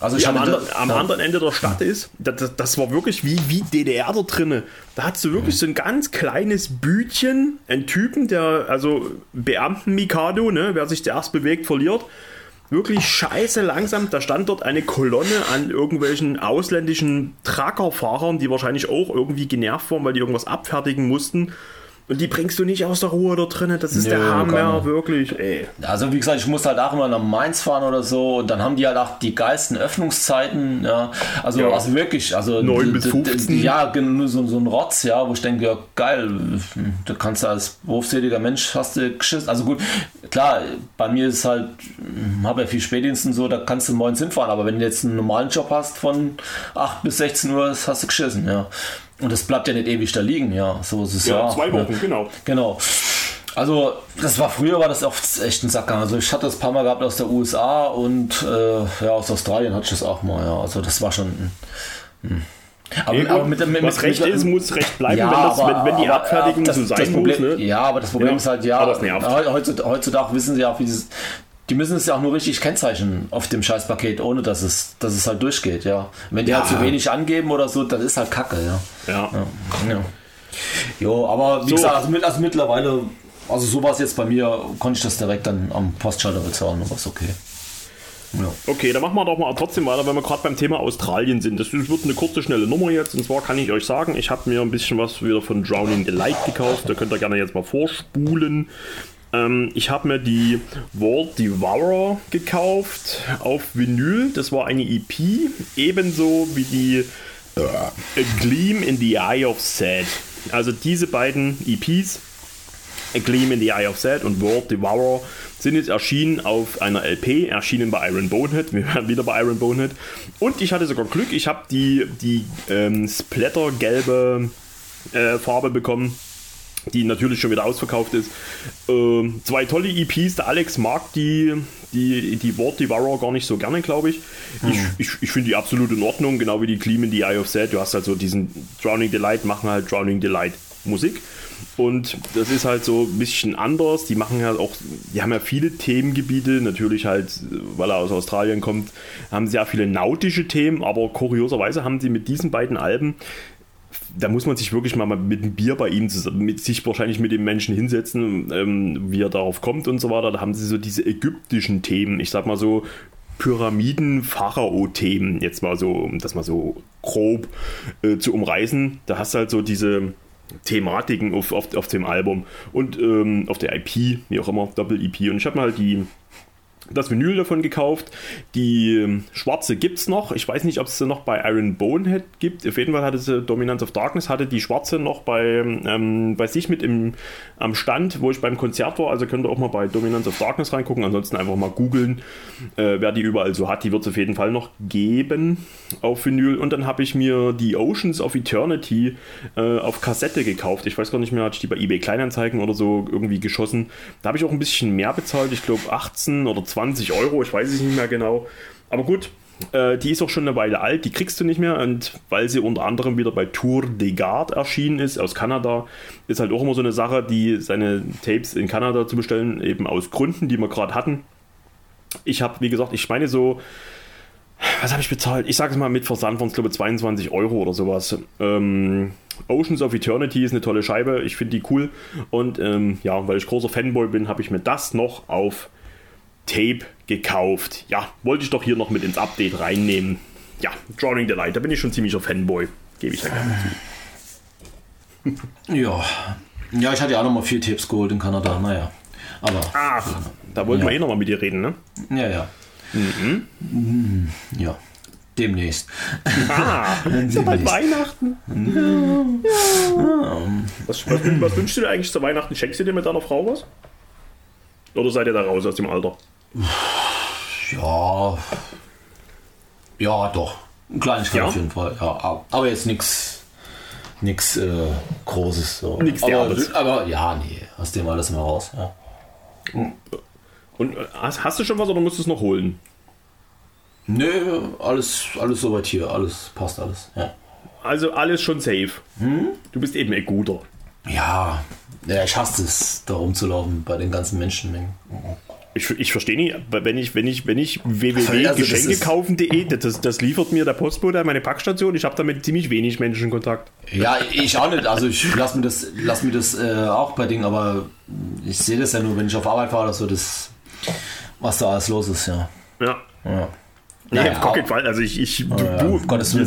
Also die am, anderen, am anderen Ende der Stadt ist, das, das, war wirklich wie, wie DDR da drinnen. Da hast du wirklich so ein ganz kleines Bütchen, ein Typen, der, also Beamten-Mikado, ne, wer sich zuerst bewegt, verliert wirklich scheiße langsam. Da stand dort eine Kolonne an irgendwelchen ausländischen Truckerfahrern, die wahrscheinlich auch irgendwie genervt waren, weil die irgendwas abfertigen mussten. Und die bringst du nicht aus der Ruhe da drinnen. Das ist Nö, der Hammer, wirklich, ey. Also wie gesagt, ich musste halt auch immer nach Mainz fahren oder so. Und dann haben die halt auch die geilsten Öffnungszeiten. Ja. Also, ja. also wirklich, also 9 bis 15. Ja, so, so ein Rotz, ja, wo ich denke, ja geil, du kannst als berufstätiger Mensch hast du geschissen. Also gut, klar, bei mir ist halt, habe ja viel Spätdiensten so, da kannst du morgens hinfahren. Aber wenn du jetzt einen normalen Job hast von 8 bis 16 Uhr, hast du geschissen, ja. Und das bleibt ja nicht ewig da liegen, ja. So ist es ja. ja. Zwei Wochen, genau. Genau. Also, das war früher war das oft echt ein Sacker. Also, ich hatte das ein paar Mal gehabt aus der USA und äh, ja, aus Australien hatte ich das auch mal, ja. Also, das war schon. Mh. Aber, nee, aber mit, mit, was Recht mit, ist, muss Recht bleiben, ja, wenn, das, aber, wenn, wenn, die Abfertigung so sein Problem, muss. Ne? Ja, aber das Problem ja, ist halt, ja, heutzutage, heutzutage wissen sie auch, wie dieses, die müssen es ja auch nur richtig kennzeichnen auf dem Scheißpaket, ohne dass es, dass es halt durchgeht, ja. Wenn die ja. halt zu wenig angeben oder so, dann ist halt Kacke, ja. Ja. ja. ja. Jo, aber wie so. gesagt, also, also mittlerweile, also so war es jetzt bei mir, konnte ich das direkt dann am Postschalter bezahlen und war okay. Ja. Okay, dann machen wir doch mal trotzdem weiter, wenn wir gerade beim Thema Australien sind. Das wird eine kurze, schnelle Nummer jetzt. Und zwar kann ich euch sagen, ich habe mir ein bisschen was wieder von Drowning Delight gekauft. Da könnt ihr gerne jetzt mal vorspulen. Ähm, ich habe mir die World Devourer gekauft auf Vinyl. Das war eine EP, ebenso wie die äh, Gleam in the Eye of Sad. Also diese beiden EPs, A Gleam in the Eye of Sad und World Devourer, sind jetzt erschienen auf einer LP, erschienen bei Iron Bonehead. Wir werden wieder bei Iron Bonehead. Und ich hatte sogar Glück, ich habe die, die ähm, Splatter-gelbe äh, Farbe bekommen die natürlich schon wieder ausverkauft ist. Ähm, zwei tolle EPs. Der Alex mag die, die, die Wort Devourer gar nicht so gerne, glaube ich. Hm. Ich, ich, ich finde die absolut in Ordnung, genau wie die Clean in die Eye of Set. Du hast halt so diesen Drowning Delight, machen halt Drowning Delight Musik. Und das ist halt so ein bisschen anders. Die machen halt auch, die haben ja viele Themengebiete, natürlich halt, weil er aus Australien kommt, haben sehr viele nautische Themen, aber kurioserweise haben sie mit diesen beiden Alben da muss man sich wirklich mal mit einem Bier bei ihm zusammen, mit sich wahrscheinlich mit dem Menschen hinsetzen, ähm, wie er darauf kommt und so weiter. Da haben sie so diese ägyptischen Themen, ich sag mal so Pyramiden-Pharao-Themen, jetzt mal so, um das mal so grob äh, zu umreißen. Da hast du halt so diese Thematiken auf, auf, auf dem Album und ähm, auf der IP, wie auch immer, Doppel-EP. Und ich habe mir halt die das Vinyl davon gekauft. Die ähm, schwarze gibt es noch. Ich weiß nicht, ob es sie noch bei Iron Bonehead gibt. Auf jeden Fall hatte sie Dominance of Darkness, hatte die schwarze noch bei, ähm, bei sich mit im, am Stand, wo ich beim Konzert war. Also könnt ihr auch mal bei Dominance of Darkness reingucken. Ansonsten einfach mal googeln, äh, wer die überall so hat. Die wird es auf jeden Fall noch geben auf Vinyl. Und dann habe ich mir die Oceans of Eternity äh, auf Kassette gekauft. Ich weiß gar nicht mehr, hatte ich die bei eBay Kleinanzeigen oder so irgendwie geschossen. Da habe ich auch ein bisschen mehr bezahlt. Ich glaube 18 oder 20 Euro, ich weiß es nicht mehr genau. Aber gut, äh, die ist auch schon eine Weile alt, die kriegst du nicht mehr. Und weil sie unter anderem wieder bei Tour de Garde erschienen ist, aus Kanada, ist halt auch immer so eine Sache, die seine Tapes in Kanada zu bestellen, eben aus Gründen, die wir gerade hatten. Ich habe, wie gesagt, ich meine so, was habe ich bezahlt? Ich sage es mal mit Versand von, glaube 22 Euro oder sowas. Ähm, Oceans of Eternity ist eine tolle Scheibe, ich finde die cool. Und ähm, ja, weil ich großer Fanboy bin, habe ich mir das noch auf Tape gekauft. Ja, wollte ich doch hier noch mit ins Update reinnehmen. Ja, Drawing the Light, da bin ich schon ziemlicher Fanboy. Gebe ich ja gerne zu. Ja. Ja, ich hatte ja auch noch mal vier Tapes geholt in Kanada, naja. Aber. Ach, da wollten Ja. wir eh noch mal mit dir reden, ne? Ja, ja. Mhm. Ja. Demnächst. Ah, ist ja bald Weihnachten. Was, was, was wünschst du dir eigentlich zu Weihnachten? Schenkst du dir mit deiner Frau was? Oder seid ihr da raus aus dem Alter? Ja. Ja, doch. Ein kleines Ja? auf jeden Fall. Ja, aber jetzt nichts nix, äh, Großes. So. Nix aber, aber ja, nee, aus dem alles mal raus. Ja. Und äh, hast, hast du schon was oder musst du es noch holen? Nö, alles, alles soweit hier. Alles passt alles. Ja. Also alles schon safe. Du bist eben ein guter. Ja, ja, ich hasse es, da rumzulaufen bei den ganzen Menschenmengen. Ich, ich verstehe nicht, wenn ich, wenn ich, wenn ich Also das www.geschenkekaufen.de, das, das liefert mir der Postbote an meine Packstation, ich habe damit ziemlich wenig Menschenkontakt. Ja, ich auch nicht. Also ich lass mir das, lass mir das äh, auch bei Dingen, aber ich sehe das ja nur, wenn ich auf Arbeit fahre oder so, das, was da alles los ist, ja. Ja. ja. Nee, Naja, auf gar keinen Fall. Also ich, ich ja, du, um Gottes wir,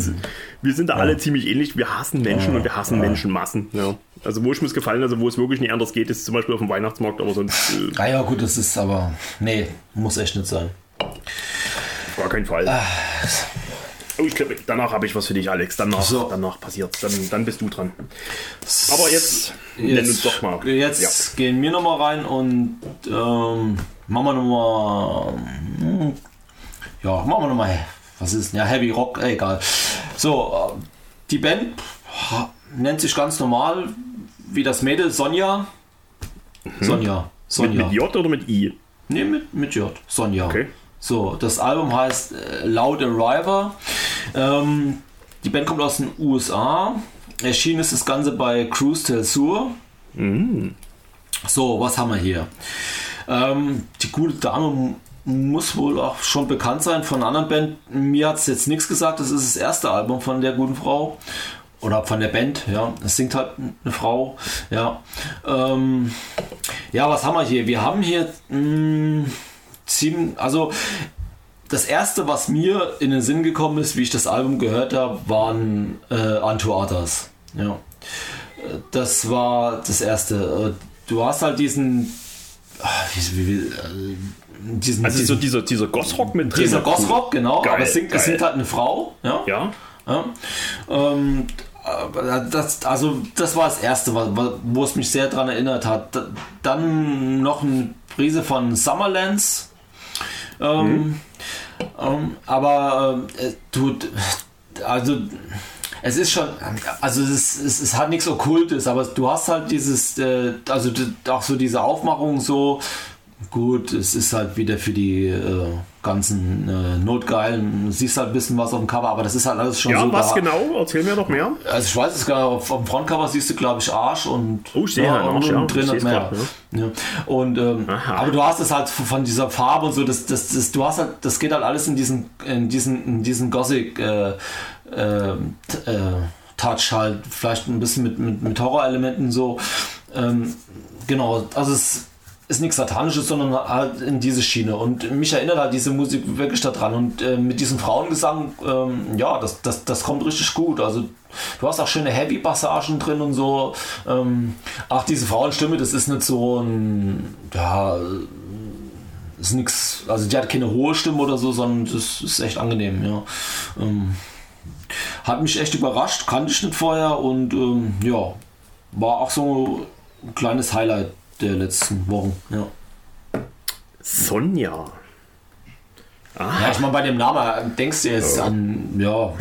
wir sind da alle ziemlich ähnlich. Wir hassen Menschen und wir hassen Menschenmassen. Ja. Also wo ich mir es gefallen, also wo es wirklich nicht anders geht, ist zum Beispiel auf dem Weihnachtsmarkt, aber sonst äh, Ah ja, gut, das ist aber, nee, muss echt nicht sein. gar keinen Fall. Ah. Oh, ich glaube, danach habe ich was für dich, Alex. Danach, So. danach passiert Dann, dann bist du dran. Aber jetzt, nenn uns doch mal. Jetzt gehen wir nochmal rein und ähm, machen wir nochmal. Ja, machen wir nochmal. Was ist denn? Ja, Heavy Rock, egal. So, äh, die Band nennt sich ganz normal wie das Mädel Sonja. Sonja. Ja. Mit, Sonja. mit J oder mit I? Nee, mit, mit J. Sonja. Okay. So, das Album heißt äh, Loud Arriver. Ähm, die Band kommt aus den USA. Erschienen ist das Ganze bei Cruise Tel Sur. So, was haben wir hier? Ähm, die gute Dame muss wohl auch schon bekannt sein von einer anderen Band. Mir hat es jetzt nichts gesagt. Das ist das erste Album von der guten Frau. Oder von der Band, ja. Es singt halt eine Frau, ja. Ähm, ja, was haben wir hier? Wir haben hier mh, ziemlich, also das erste, was mir in den Sinn gekommen ist, wie ich das Album gehört habe, waren äh, Antuatas. Ja. Äh, Das war das erste. Äh, Du hast halt diesen. ah, Wie, wie, wie, äh, diesen, Also diesen so dieser, dieser Gossrock mit drin. dieser Gossrock, genau, Geil, aber es singt, es singt halt eine Frau. Ja. Ja. Ja. Ähm, das, also das war das Erste, wo es mich sehr daran erinnert hat. Da- Dann noch eine Prise von Summerlands. Ähm, ähm, aber äh, du, also es ist schon, also es, ist, es, es hat nichts Okkultes, aber du hast halt dieses, äh, also auch so diese Aufmachung so, gut, es ist halt wieder für die äh, ganzen äh, Notgeilen, du siehst halt ein bisschen was auf dem Cover, aber das ist halt alles schon Ja, so was da. genau? Erzähl mir doch mehr. Also ich weiß es gar nicht, auf, auf dem Frontcover siehst du glaube ich Arsch und Oh, ich sehe halt und, ja. drin und mehr. grad, Ja. Und ähm, aber du hast es halt von dieser Farbe und so, das, das, das, du hast halt, das geht halt alles in diesen, in diesen, in diesen Gothic äh, äh, t- äh, Touch halt, vielleicht ein bisschen mit, mit, mit Horrorelementen so. Ähm, genau, also es ist nichts Satanisches, sondern halt in diese Schiene. Und mich erinnert halt diese Musik wirklich daran. Und äh, mit diesem Frauengesang, ähm, ja, das, das, das kommt richtig gut. Also du hast auch schöne Heavy-Passagen drin und so. Ähm, ach, diese Frauenstimme, das ist nicht so ein, ja, ist nichts, also die hat keine hohe Stimme oder so, sondern das ist echt angenehm, ja. Ähm, hat mich echt überrascht, kannte ich nicht vorher und ähm, ja, war auch so ein kleines Highlight der letzten Wochen. Ja, Sonja. ja ich meine, bei dem Namen denkst du jetzt an, ja.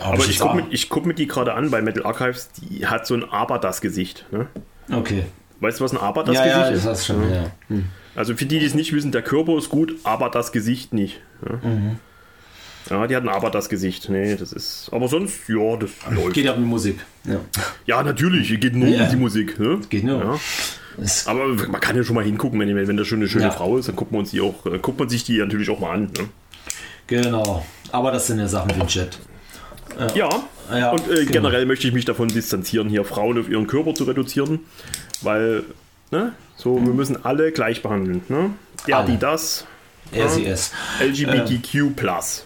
Aber ich jetzt gucke mir, ich guck mir die gerade an bei Metal Archives. Die hat so ein Abadas-Gesicht. Ne? Okay. Weißt du, was ein Ja, Abadas-Gesicht ja, das ist? hast du schon, ja. Hm. Also für die, die es nicht wissen, der Körper ist gut, aber das Gesicht nicht. Ja, Mhm. ja die hatten aber das Gesicht. Nee, das ist. Aber sonst, ja, das läuft. Geht ja um die Musik. Ja. Ja, natürlich, geht nur Ja. um die Musik. Ne? Geht nur. Ja. Aber man kann ja schon mal hingucken, wenn, wenn das schon eine schöne Ja. Frau ist, dann guckt man, uns die auch, äh, guckt man sich die natürlich auch mal an. Ne? genau. Aber das sind ja Sachen für den Chat. Ja, Ja, und äh, genau. generell möchte ich mich davon distanzieren, hier Frauen auf ihren Körper zu reduzieren, weil, ne, so, wir müssen alle gleich behandeln. Ne? Der, Alle. die, das, Er, sie, es. LGBTQ+. Plus.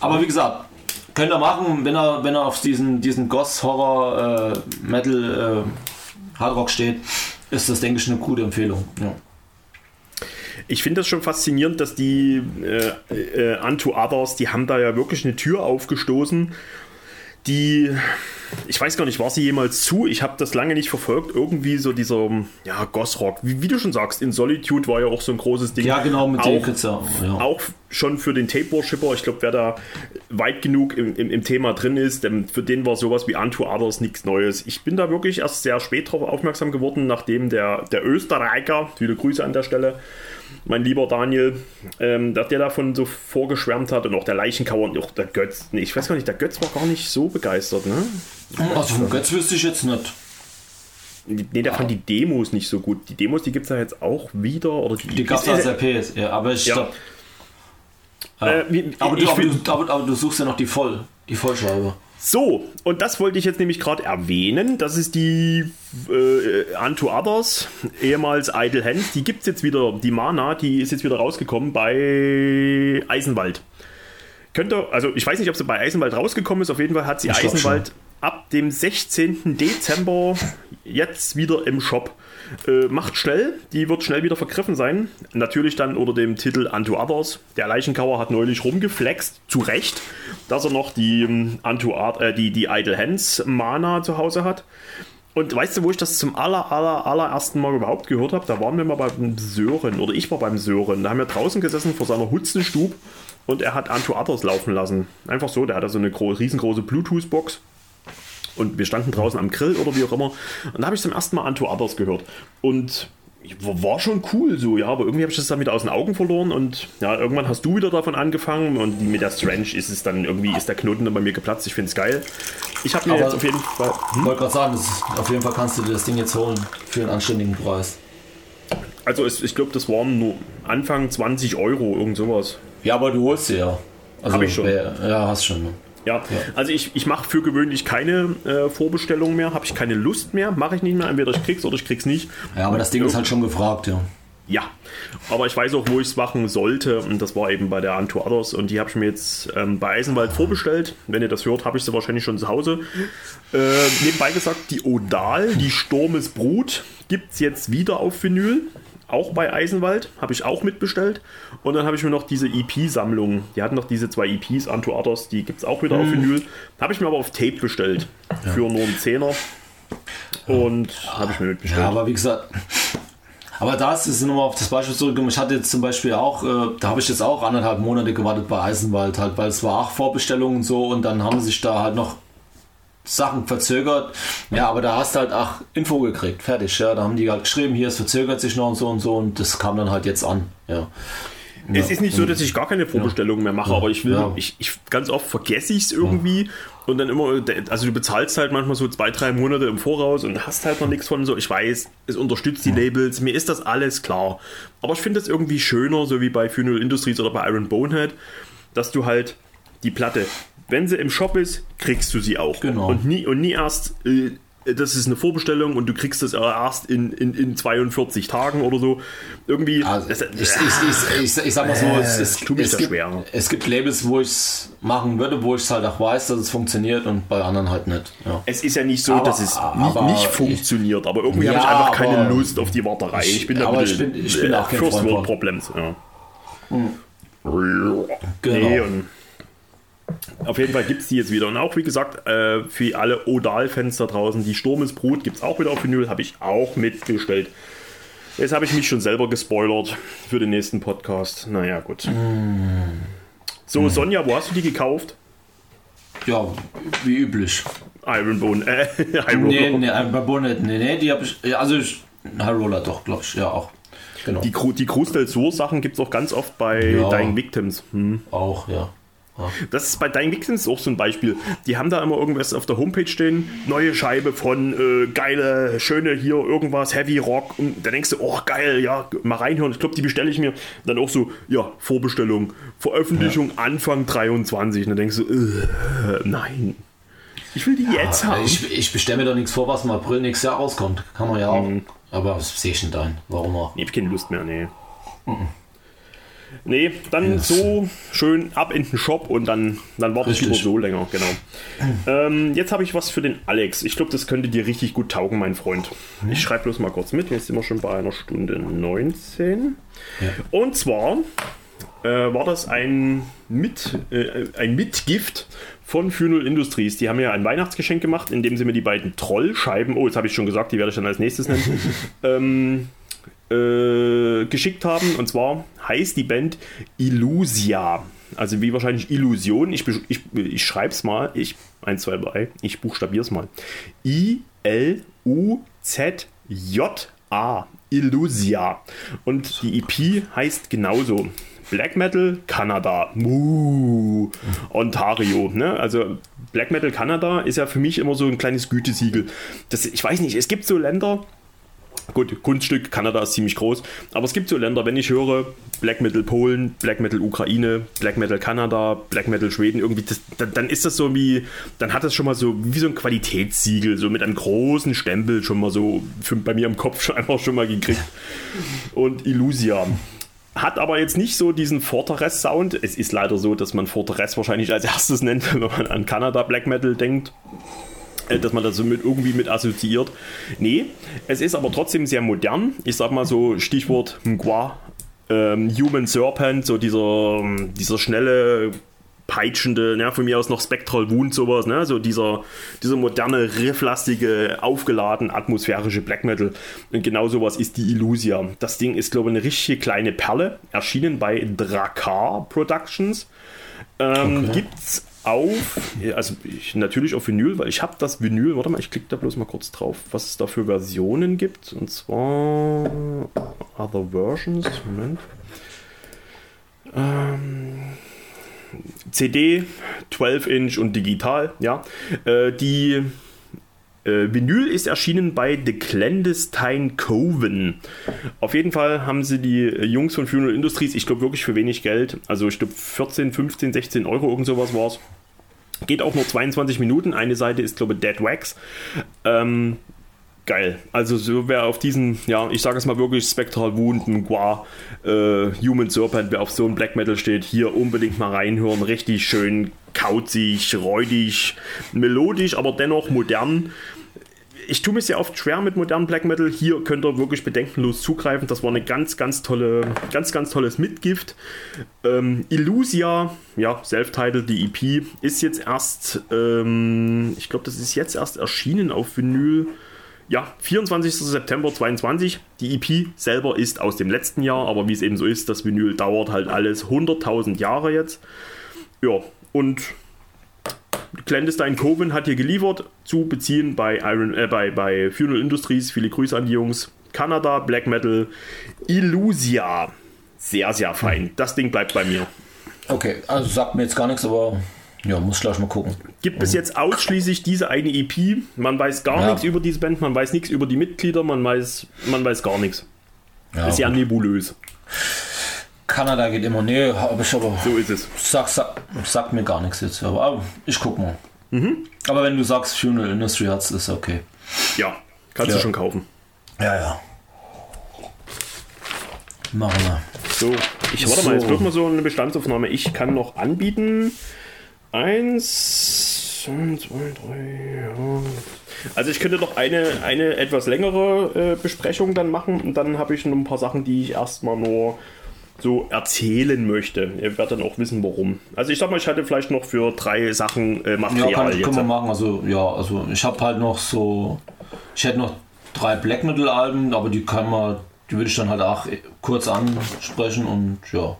Aber wie gesagt, könnt ihr machen, wenn er, wenn er auf diesen, diesen Goss, Horror, äh, Metal, äh, steht, ist das, denke ich, eine gute Empfehlung. Ja. Ich finde das schon faszinierend, dass die äh, äh, Unto Others, die haben da ja wirklich eine Tür aufgestoßen, die, ich weiß gar nicht, war sie jemals zu? Ich habe das lange nicht verfolgt. Irgendwie so dieser, ja, Gossrock. Wie, wie du schon sagst, in Solitude war ja auch so ein großes Ding. Ja, genau, mit dem auch, Kritzer. Ja. auch schon für den Tape-Worshipper, ich glaube, wer da weit genug im, im, im Thema drin ist, dem, für den war sowas wie Unto Others nichts Neues. Ich bin da wirklich erst sehr spät darauf aufmerksam geworden, nachdem der, der Österreicher, viele Grüße an der Stelle, mein lieber Daniel, ähm, dass der davon so vorgeschwärmt hat und auch der Leichenkauer und auch der Götz. Nee, ich weiß gar nicht, der Götz war gar nicht so begeistert, ne? Also vom Götz wüsste ich jetzt nicht. Nee, der fand die Demos nicht so gut. Die Demos, die gibt es ja jetzt auch wieder. Oder die, Die gab es als RPs, ja, aber ich Ja. glaub, Äh, wie- aber, ich du, aber, du, aber, aber du suchst ja noch die Voll, die Vollscheibe. So, und das wollte ich jetzt nämlich gerade erwähnen. Das ist die äh, Unto Others, ehemals Idle Hands. Die gibt es jetzt wieder, die Mana, die ist jetzt wieder rausgekommen bei Eisenwald. Könnt ihr, also ich weiß nicht, ob sie bei Eisenwald rausgekommen ist, auf jeden Fall hat sie Ich Eisenwald ab dem 16. Dezember jetzt wieder im Shop. Äh, macht schnell, die wird schnell wieder vergriffen sein. Natürlich dann unter dem Titel Unto Others. Der Leichenkauer hat neulich rumgeflext, zu Recht, dass er noch die, ähm, Unto Art, äh, die, die Idle Hands Mana zu Hause hat. Und weißt du, wo ich das zum aller, aller, allerersten Mal überhaupt gehört habe? Da waren wir mal beim Sören, oder ich war beim Sören. Da haben wir draußen gesessen vor seiner Hutzenstube und er hat Unto Others laufen lassen. Einfach so, der hatte so eine gro riesengroße Bluetooth-Box und wir standen draußen am Grill oder wie auch immer. Und da habe ich zum ersten Mal Unto Others gehört. Und war schon cool so, ja, aber irgendwie habe ich das dann wieder aus den Augen verloren und ja, irgendwann hast du wieder davon angefangen und mit der Strange ist es dann irgendwie, ist der Knoten dann bei mir geplatzt. Ich finde es geil. Ich habe mir Aber- jetzt auf jeden Fall. Ich wollte gerade sagen, ist, auf jeden Fall kannst du dir das Ding jetzt holen für einen anständigen Preis. Also es, ich glaube, das waren nur Anfang 20 Euro, irgend sowas. Ja, aber du holst sie ja. Also, Hab ich schon. Ja, hast schon. Ja, also ich, ich mache für gewöhnlich keine äh, Vorbestellung mehr, habe ich keine Lust mehr, mache ich nicht mehr. Entweder ich krieg's oder ich krieg's nicht. Ja, aber das Ding ist halt schon gefragt, ja. Ja, aber ich weiß auch, wo ich es machen sollte und das war eben bei der Unto Others und die habe ich mir jetzt ähm, bei Eisenwald vorbestellt. Wenn ihr das hört, habe ich sie wahrscheinlich schon zu Hause. Äh, nebenbei gesagt, die Odal, die Sturmesbrut, gibt es jetzt wieder auf Vinyl. Auch bei Eisenwald, habe ich auch mitbestellt. Und dann habe ich mir noch diese EP-Sammlung, die hatten noch diese zwei EPs, Unto Others, die gibt es auch wieder auf Vinyl. Habe ich mir aber auf Tape bestellt, für nur einen Zehner. Und habe ich mir mitbestellt. Ja, aber wie gesagt, aber das ist nochmal auf das Beispiel zurückgekommen. Ich hatte jetzt zum Beispiel auch, äh, da habe ich jetzt auch anderthalb Monate gewartet bei Eisenwald, halt, weil es war auch Vorbestellungen und so und dann haben sich da halt noch Sachen verzögert. Ja, aber da hast du halt auch Info gekriegt, fertig. Ja, da haben die halt geschrieben, hier es verzögert sich noch und so und so und das kam dann halt jetzt an. Ja. Es ist nicht so, dass ich gar keine Vorbestellungen mehr mache, aber ich will, Ja. ich, ich ganz oft vergesse ich es irgendwie und dann immer, also du bezahlst halt manchmal so zwei, drei Monate im Voraus und hast halt noch nichts von so. Ich weiß, es unterstützt die Labels, mir ist das alles klar. Aber ich finde es irgendwie schöner, so wie bei Funeral Industries oder bei Iron Bonehead, dass du halt die Platte wenn sie im Shop ist, kriegst du sie auch. Genau. Und nie, und nie erst, äh, das ist eine Vorbestellung und du kriegst das erst in, in, in 42 Tagen oder so. Irgendwie. Also, das, ich, ich, ich, ich, sag mal so, es, es, es, da gibt, schwer. es gibt Labels, wo ich es machen würde, wo ich halt auch weiß, dass es funktioniert und bei anderen halt nicht. Ja. es ist ja nicht so, Aber- dass es aber nicht, nicht ich- funktioniert, aber irgendwie Ja, habe ich einfach keine Lust auf die Warterei. Ich, bin da aber ich bin- ich bin auch kein First World. Problems. Ja. Genau. Nee, und auf jeden Fall gibt es die jetzt wieder. Und auch, wie gesagt, äh, für alle Odal-Fans da draußen, die Sturmesbrut gibt es auch wieder auf Vinyl, habe ich auch mitbestellt. Jetzt habe ich mich schon selber gespoilert für den nächsten Podcast. Naja, gut. Mm. So, Sonja, wo hast du die gekauft? ja, wie üblich. Ironbone. Äh, Iron Nee, nee, nicht. Nee, nee, die habe ich. Also, ich, High Roller doch, glaube ich. Ja, auch. Genau. Die, Cru- die Cruz del Sur Sachen gibt es auch ganz oft bei Ja. Dying Victims. Hm. auch, ja. Das ist bei Dying Victims auch so ein Beispiel. Die haben da immer irgendwas auf der Homepage stehen, neue Scheibe von äh, geile, schöne hier irgendwas, Heavy Rock. Und da denkst du, oh geil, ja, mal reinhören. Ich glaube, die bestelle ich mir. Dann auch so, ja, Vorbestellung, Veröffentlichung Anfang 23. Und dann denkst du, äh, nein. Ich will die jetzt haben. Ich, ich bestelle mir doch nichts vor, was im April nächstes Jahr rauskommt. Kann man ja auch. Aber das sehe ich nicht ein. Warum auch? Nee, ich keine Lust mehr, nee. Nee, dann so schön ab in den Shop und dann, dann warte ich so länger, genau. Ähm, jetzt habe ich was für den Alex. Ich glaube, das könnte dir richtig gut taugen, mein Freund. Ich schreibe bloß mal kurz mit. Jetzt sind wir schon bei einer Stunde 19. Und zwar äh, war das ein, mit, äh, ein Mitgift von Funeral Industries. Die haben mir ein Weihnachtsgeschenk gemacht, indem sie mir die beiden Trollscheiben, oh, jetzt habe ich schon gesagt, die werde ich dann als nächstes nennen, ähm, äh, geschickt haben. Und zwar heißt die Band Illusia. Also wie wahrscheinlich Illusion. Ich, ich, ich schreibe es mal. Ich, 1, 2, 3. Ich buchstabiere es mal. I-L-U-Z-J-A. Illusia. Und die EP heißt genauso. Black Metal Kanada. Ontario. Ne? Also Black Metal Kanada ist ja für mich immer so ein kleines Gütesiegel. Das, ich weiß nicht, es gibt so Länder, Gut, Kunststück, Kanada ist ziemlich groß, aber es gibt so Länder, wenn ich höre, Black Metal Polen, Black Metal Ukraine, Black Metal Kanada, Black Metal Schweden, irgendwie, das, dann, dann ist das so wie, dann hat das schon mal so wie so ein Qualitätssiegel, so mit einem großen Stempel schon mal so für, bei mir im Kopf schon einfach schon mal gekriegt. Und Illusia. Hat aber jetzt nicht so diesen Fortress-Sound. Es ist leider so, dass man Fortress wahrscheinlich als erstes nennt, wenn man an Kanada Black Metal denkt dass man das so mit, irgendwie mit assoziiert. Nee, es ist aber trotzdem sehr modern. Ich sag mal so Stichwort Mgwa, ähm, Human Serpent, so dieser, dieser schnelle, peitschende, ne, von mir aus noch Spectral Wound, sowas, ne, so dieser, dieser moderne, rifflastige, aufgeladen, atmosphärische Black Metal. Und genau sowas ist die Illusia. Das Ding ist, glaube ich, eine richtige kleine Perle, erschienen bei Drakar Productions. Ähm, Gibt's auf, also ich, natürlich auf Vinyl, weil ich habe das Vinyl, warte mal, ich klicke da bloß mal kurz drauf, was es da für Versionen gibt. Und zwar Other Versions, Moment. Ähm, CD, 12 Inch und digital, ja. Äh, die äh, Vinyl ist erschienen bei The Clandestine Coven. Auf jeden Fall haben sie die äh, Jungs von Funeral Industries, ich glaube wirklich für wenig Geld, also ich glaube 14, 15, 16 Euro, irgend sowas war es. Geht auch nur 22 Minuten. Eine Seite ist, glaube ich, Dead Wax. Ähm, geil. Also so wer auf diesen, ja, ich sage es mal wirklich, Spectral Wound, Mgwa, äh, Human Serpent, wer auf so ein Black Metal steht, hier unbedingt mal reinhören. Richtig schön kauzig, räudig, melodisch, aber dennoch modern. Ich tue mich sehr oft schwer mit modernen Black Metal. Hier könnt ihr wirklich bedenkenlos zugreifen. Das war eine ganz, ganz tolle, ganz, ganz tolles Mitgift. Ähm, Illusia, ja, Self-Titled, die EP, ist jetzt erst, ähm, ich glaube, das ist jetzt erst erschienen auf Vinyl. Ja, 24. September 22. Die EP selber ist aus dem letzten Jahr, aber wie es eben so ist, das Vinyl dauert halt alles 100.000 Jahre jetzt. Ja, und Clandestine Coven hat hier geliefert, zu beziehen bei, Iron, äh, bei, bei Funeral Industries. Viele Grüße an die Jungs. Kanada, Black Metal, Illusia. Sehr, sehr fein. Das Ding bleibt bei mir. Okay, also sagt mir jetzt gar nichts, aber ja, muss gleich mal gucken. Gibt bis jetzt ausschließlich diese eine EP. Man weiß gar Ja. nichts über diese Band, man weiß nichts über die Mitglieder, man weiß, man weiß gar nichts. Ja, Ist ja nebulös. Kanada geht immer. Nee, hab ich aber. So ist es. Sag, sag, sagt mir gar nichts jetzt. Aber, aber ich guck mal. Aber wenn du sagst, Funeral Industry hat's, ist okay. Ja, kannst Ja. du schon kaufen. Ja, ja. Machen wir. So, ich warte mal, jetzt So. wird mal so eine Bestandsaufnahme. Ich kann noch anbieten. Eins, zwei, drei, ja. Also ich könnte noch eine, eine etwas längere äh, Besprechung dann machen und dann habe ich noch ein paar Sachen, die ich erstmal nur so erzählen möchte. Ihr werdet dann auch wissen, warum. Also ich sag mal, ich hatte vielleicht noch für drei Sachen äh, Ja, Material kann, jetzt. können wir machen. Also, ja, also ich habe halt noch so. Ich hätte noch drei Black Metal Alben, aber die kann man, die würde ich dann halt auch kurz ansprechen und ja.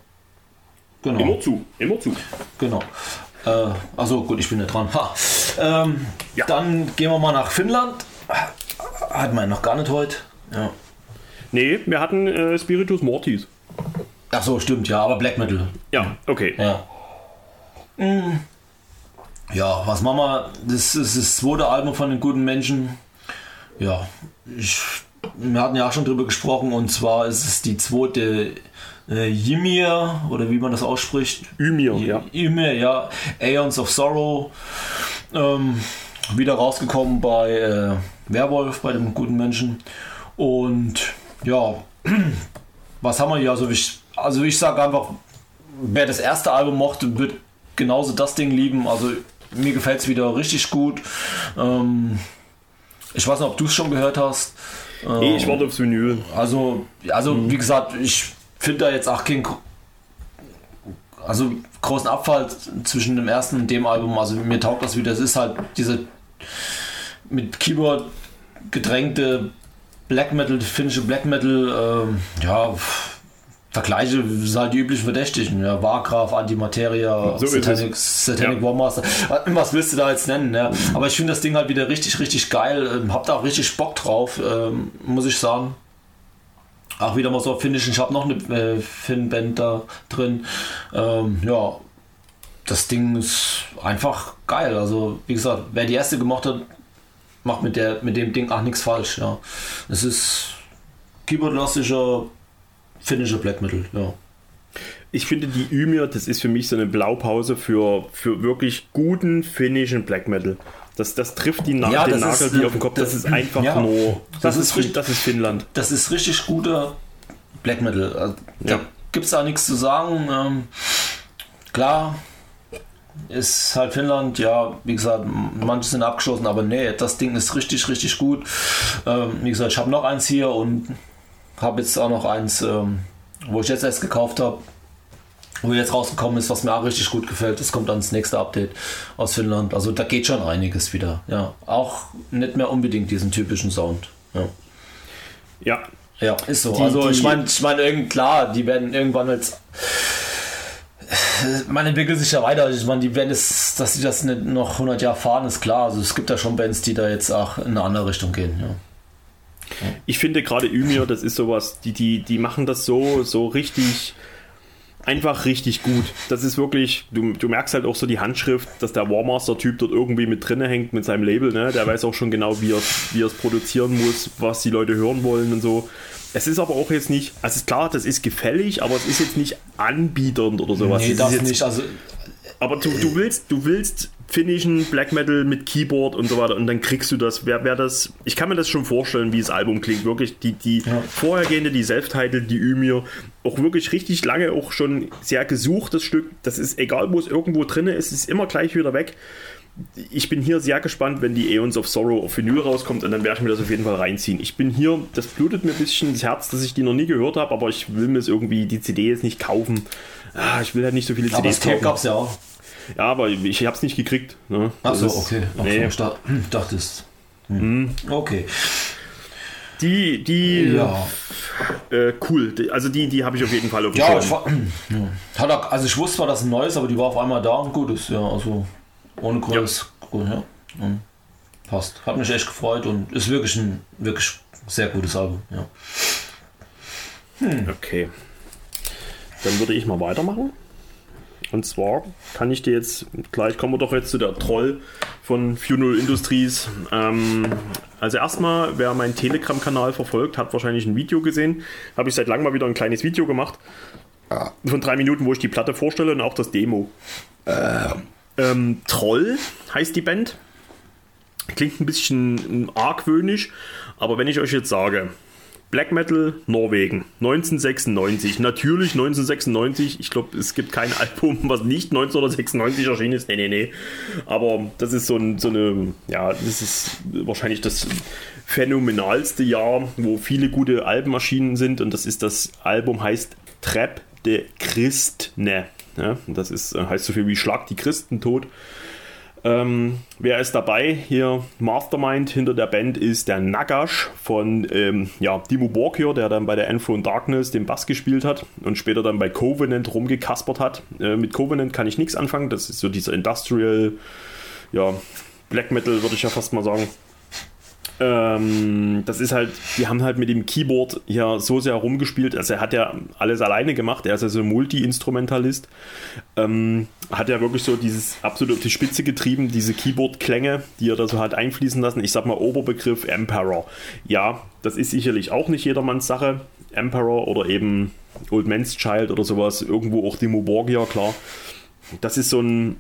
Genau. Immer zu, immer zu. Genau. Äh, also gut, ich bin ja dran. Ha. Ähm, Ja. Dann gehen wir mal nach Finnland. Hatten wir noch gar nicht heute. Ja. Nee, wir hatten äh, Spiritus Mortis. Ach so, stimmt, ja, aber Black Metal. Ja, okay. Ja. Ja, was machen wir? Das ist das zweite Album von den guten Menschen. Ja, ich, wir hatten ja auch schon drüber gesprochen und zwar ist es die zweite äh, Ymir oder wie man das ausspricht. Ymir, ja. Ymir, ja. Aeons of Sorrow. Ähm, wieder rausgekommen bei äh, Werwolf, bei dem guten Menschen. Und ja, was haben wir hier? Also ich, also ich sage einfach, wer das erste Album mochte, wird genauso das Ding lieben. Also mir gefällt es wieder richtig gut. Ähm, ich weiß nicht, ob du es schon gehört hast. Nee, ich warte aufs Vinyl. Also, also wie gesagt, ich finde da jetzt auch keinen also großen Abfall zwischen dem ersten und dem Album. Also mir taugt das wieder. Es ist halt diese mit Keyboard gedrängte Black Metal, finnische Black Metal, ähm, ja, Vergleiche sind halt die üblichen Verdächtigen. Ja, Warcraft, Antimateria, So Satanic, Satanic Ja. Warmaster. Was willst du da jetzt nennen? Ja? Aber ich finde das Ding halt wieder richtig, richtig geil. Ähm, hab da auch richtig Bock drauf, ähm, muss ich sagen. Auch wieder mal so finnischen. Ich habe noch eine äh, Finn-Band da drin. Ähm, ja, das Ding ist einfach geil. Also, wie gesagt, wer die erste gemacht hat, macht mit, der, mit dem Ding auch nichts falsch. Ja. Es ist keyboardlastischer finnischer Black Metal. Ja. Ich finde die Ymir, das ist für mich so eine Blaupause für, für wirklich guten finnischen Black Metal. Das, das trifft die Na Ja, den Nagel ist, die auf den Kopf. Das das- ist einfach ja, nur. Das, das ist, richtig- das ist Finnland. Das ist richtig guter Black Metal. Ja. Da gibt es da nichts zu sagen. Ähm, klar, ist halt Finnland, ja, wie gesagt, manche sind abgeschossen, aber nee, das Ding ist richtig, richtig gut. Ähm, wie gesagt, ich habe noch eins hier und habe jetzt auch noch eins, ähm, wo ich jetzt erst gekauft habe, wo jetzt rausgekommen ist, was mir auch richtig gut gefällt. Das kommt dann das nächste Update aus Finnland. Also da geht schon einiges wieder. Ja, auch nicht mehr unbedingt diesen typischen Sound. Ja. Ja. Ja, ist so. Die- also ich meine, ich meine, irgend- klar, die werden irgendwann jetzt. Man entwickelt sich ja weiter. Ich meine, die werden es, dass sie das nicht noch 100 Jahre fahren, ist klar. Also es gibt da schon Bands, die da jetzt auch in eine andere Richtung gehen. Ja. Ich finde gerade Ymir, das ist sowas, die, die, die machen das so, so richtig, einfach richtig gut. Das ist wirklich, du, du merkst halt auch so die Handschrift, dass der Warmaster-Typ dort irgendwie mit drinne hängt mit seinem Label, ne? Der weiß auch schon genau, wie er wie es produzieren muss, was die Leute hören wollen und so. Es ist aber auch jetzt nicht, also ist klar, das ist gefällig, aber es ist jetzt nicht anbiedernd oder sowas. nee, das ist jetzt, nicht. Also Aber du, du willst, du willst finnischen Black Metal mit Keyboard und so weiter und dann kriegst du das. Wer, wer das, ich kann mir das schon vorstellen, wie das Album klingt. Wirklich die, die vorhergehende, die Self-Title, die Ymir, auch wirklich richtig lange, auch schon sehr gesuchtes Stück. Das ist egal, wo es irgendwo drin ist, ist immer gleich wieder weg. Ich bin hier sehr gespannt, wenn die Aeons of Sorrow auf Vinyl rauskommt und dann werde ich mir das auf jeden Fall reinziehen. Ich bin hier, das blutet mir ein bisschen das Herz, dass ich die noch nie gehört habe, aber ich will mir es irgendwie, die CD jetzt nicht kaufen. Ah, ich will halt nicht so viele aber CDs das kaufen. gab es ja auch. Ja, aber ich habe es nicht gekriegt. Ne? Ach so, okay. Ach Nee. ich dachte, hm, dachtest. Hm. Okay. Die, die, Ja. äh, cool. Also die, die habe ich auf jeden Fall auf dem Ja, ich war, ja. Also ich wusste zwar, dass ein neues, aber die war auf einmal da und gut ist. Ja, also ohne groß. Gut, ja. Mhm. Passt. Hat mich echt gefreut und ist wirklich ein wirklich sehr gutes Album. Ja. Okay. Dann würde ich mal weitermachen. Und zwar kann ich dir jetzt, gleich kommen wir doch jetzt zu der Troll von Funeral Industries. Ähm, also erstmal, wer meinen Telegram-Kanal verfolgt, hat wahrscheinlich ein Video gesehen. Habe ich seit langem mal wieder ein kleines Video gemacht. von drei Minuten, wo ich die Platte vorstelle und auch das Demo. Ähm, Troll heißt die Band. Klingt ein bisschen argwöhnisch, aber wenn ich euch jetzt sage, Black Metal Norwegen 1996, natürlich 1996, ich glaube, es gibt kein Album, was nicht 1996 erschienen ist, nee, nee, nee, aber das ist so, ein, so eine, ja, das ist wahrscheinlich das phänomenalste Jahr, wo viele gute Alben erschienen sind. Und das ist das Album heißt Trap de Christne, ja, das ist, heißt so viel wie Schlag die Christen tot. Ähm, wer ist dabei? Hier Mastermind hinter der Band ist der Nagash von ähm, ja, Dimo Borgir, der dann bei der Enthroned Darkness den Bass gespielt hat und später dann bei Covenant rumgekaspert hat. Äh, mit Covenant kann ich nichts anfangen. Das ist so dieser Industrial, ja, Black Metal, würde ich ja fast mal sagen. Ähm, das ist halt, die haben halt mit dem Keyboard hier so sehr rumgespielt. Also er hat ja alles alleine gemacht. Er ist also ein Multi-Instrumentalist. Ähm, hat ja wirklich so dieses absolut auf die Spitze getrieben, diese Keyboard-Klänge, die er da so hat einfließen lassen. Ich sag mal Oberbegriff Emperor. Ja, das ist sicherlich auch nicht jedermanns Sache. Emperor oder eben Old Man's Child oder sowas. Irgendwo auch Dimo Borgia, klar. Das ist so ein.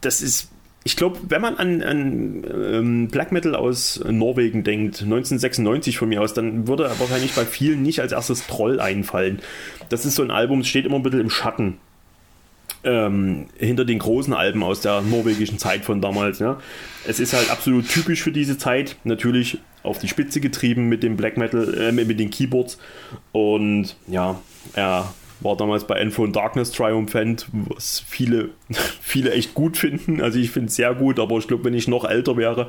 Das ist ich glaube, wenn man an, an ähm, Black Metal aus Norwegen denkt, 1996 von mir aus, dann würde wahrscheinlich bei vielen nicht als erstes Troll einfallen. Das ist so ein Album, steht immer ein bisschen im Schatten. Ähm, hinter den großen Alben aus der norwegischen Zeit von damals. Ja. Es ist halt absolut typisch für diese Zeit. Natürlich auf die Spitze getrieben mit dem Black Metal, äh, mit den Keyboards. Und ja, er war damals bei Info Darkness triumphant, was viele, viele echt gut finden. Also ich finde es sehr gut, aber ich glaube, wenn ich noch älter wäre,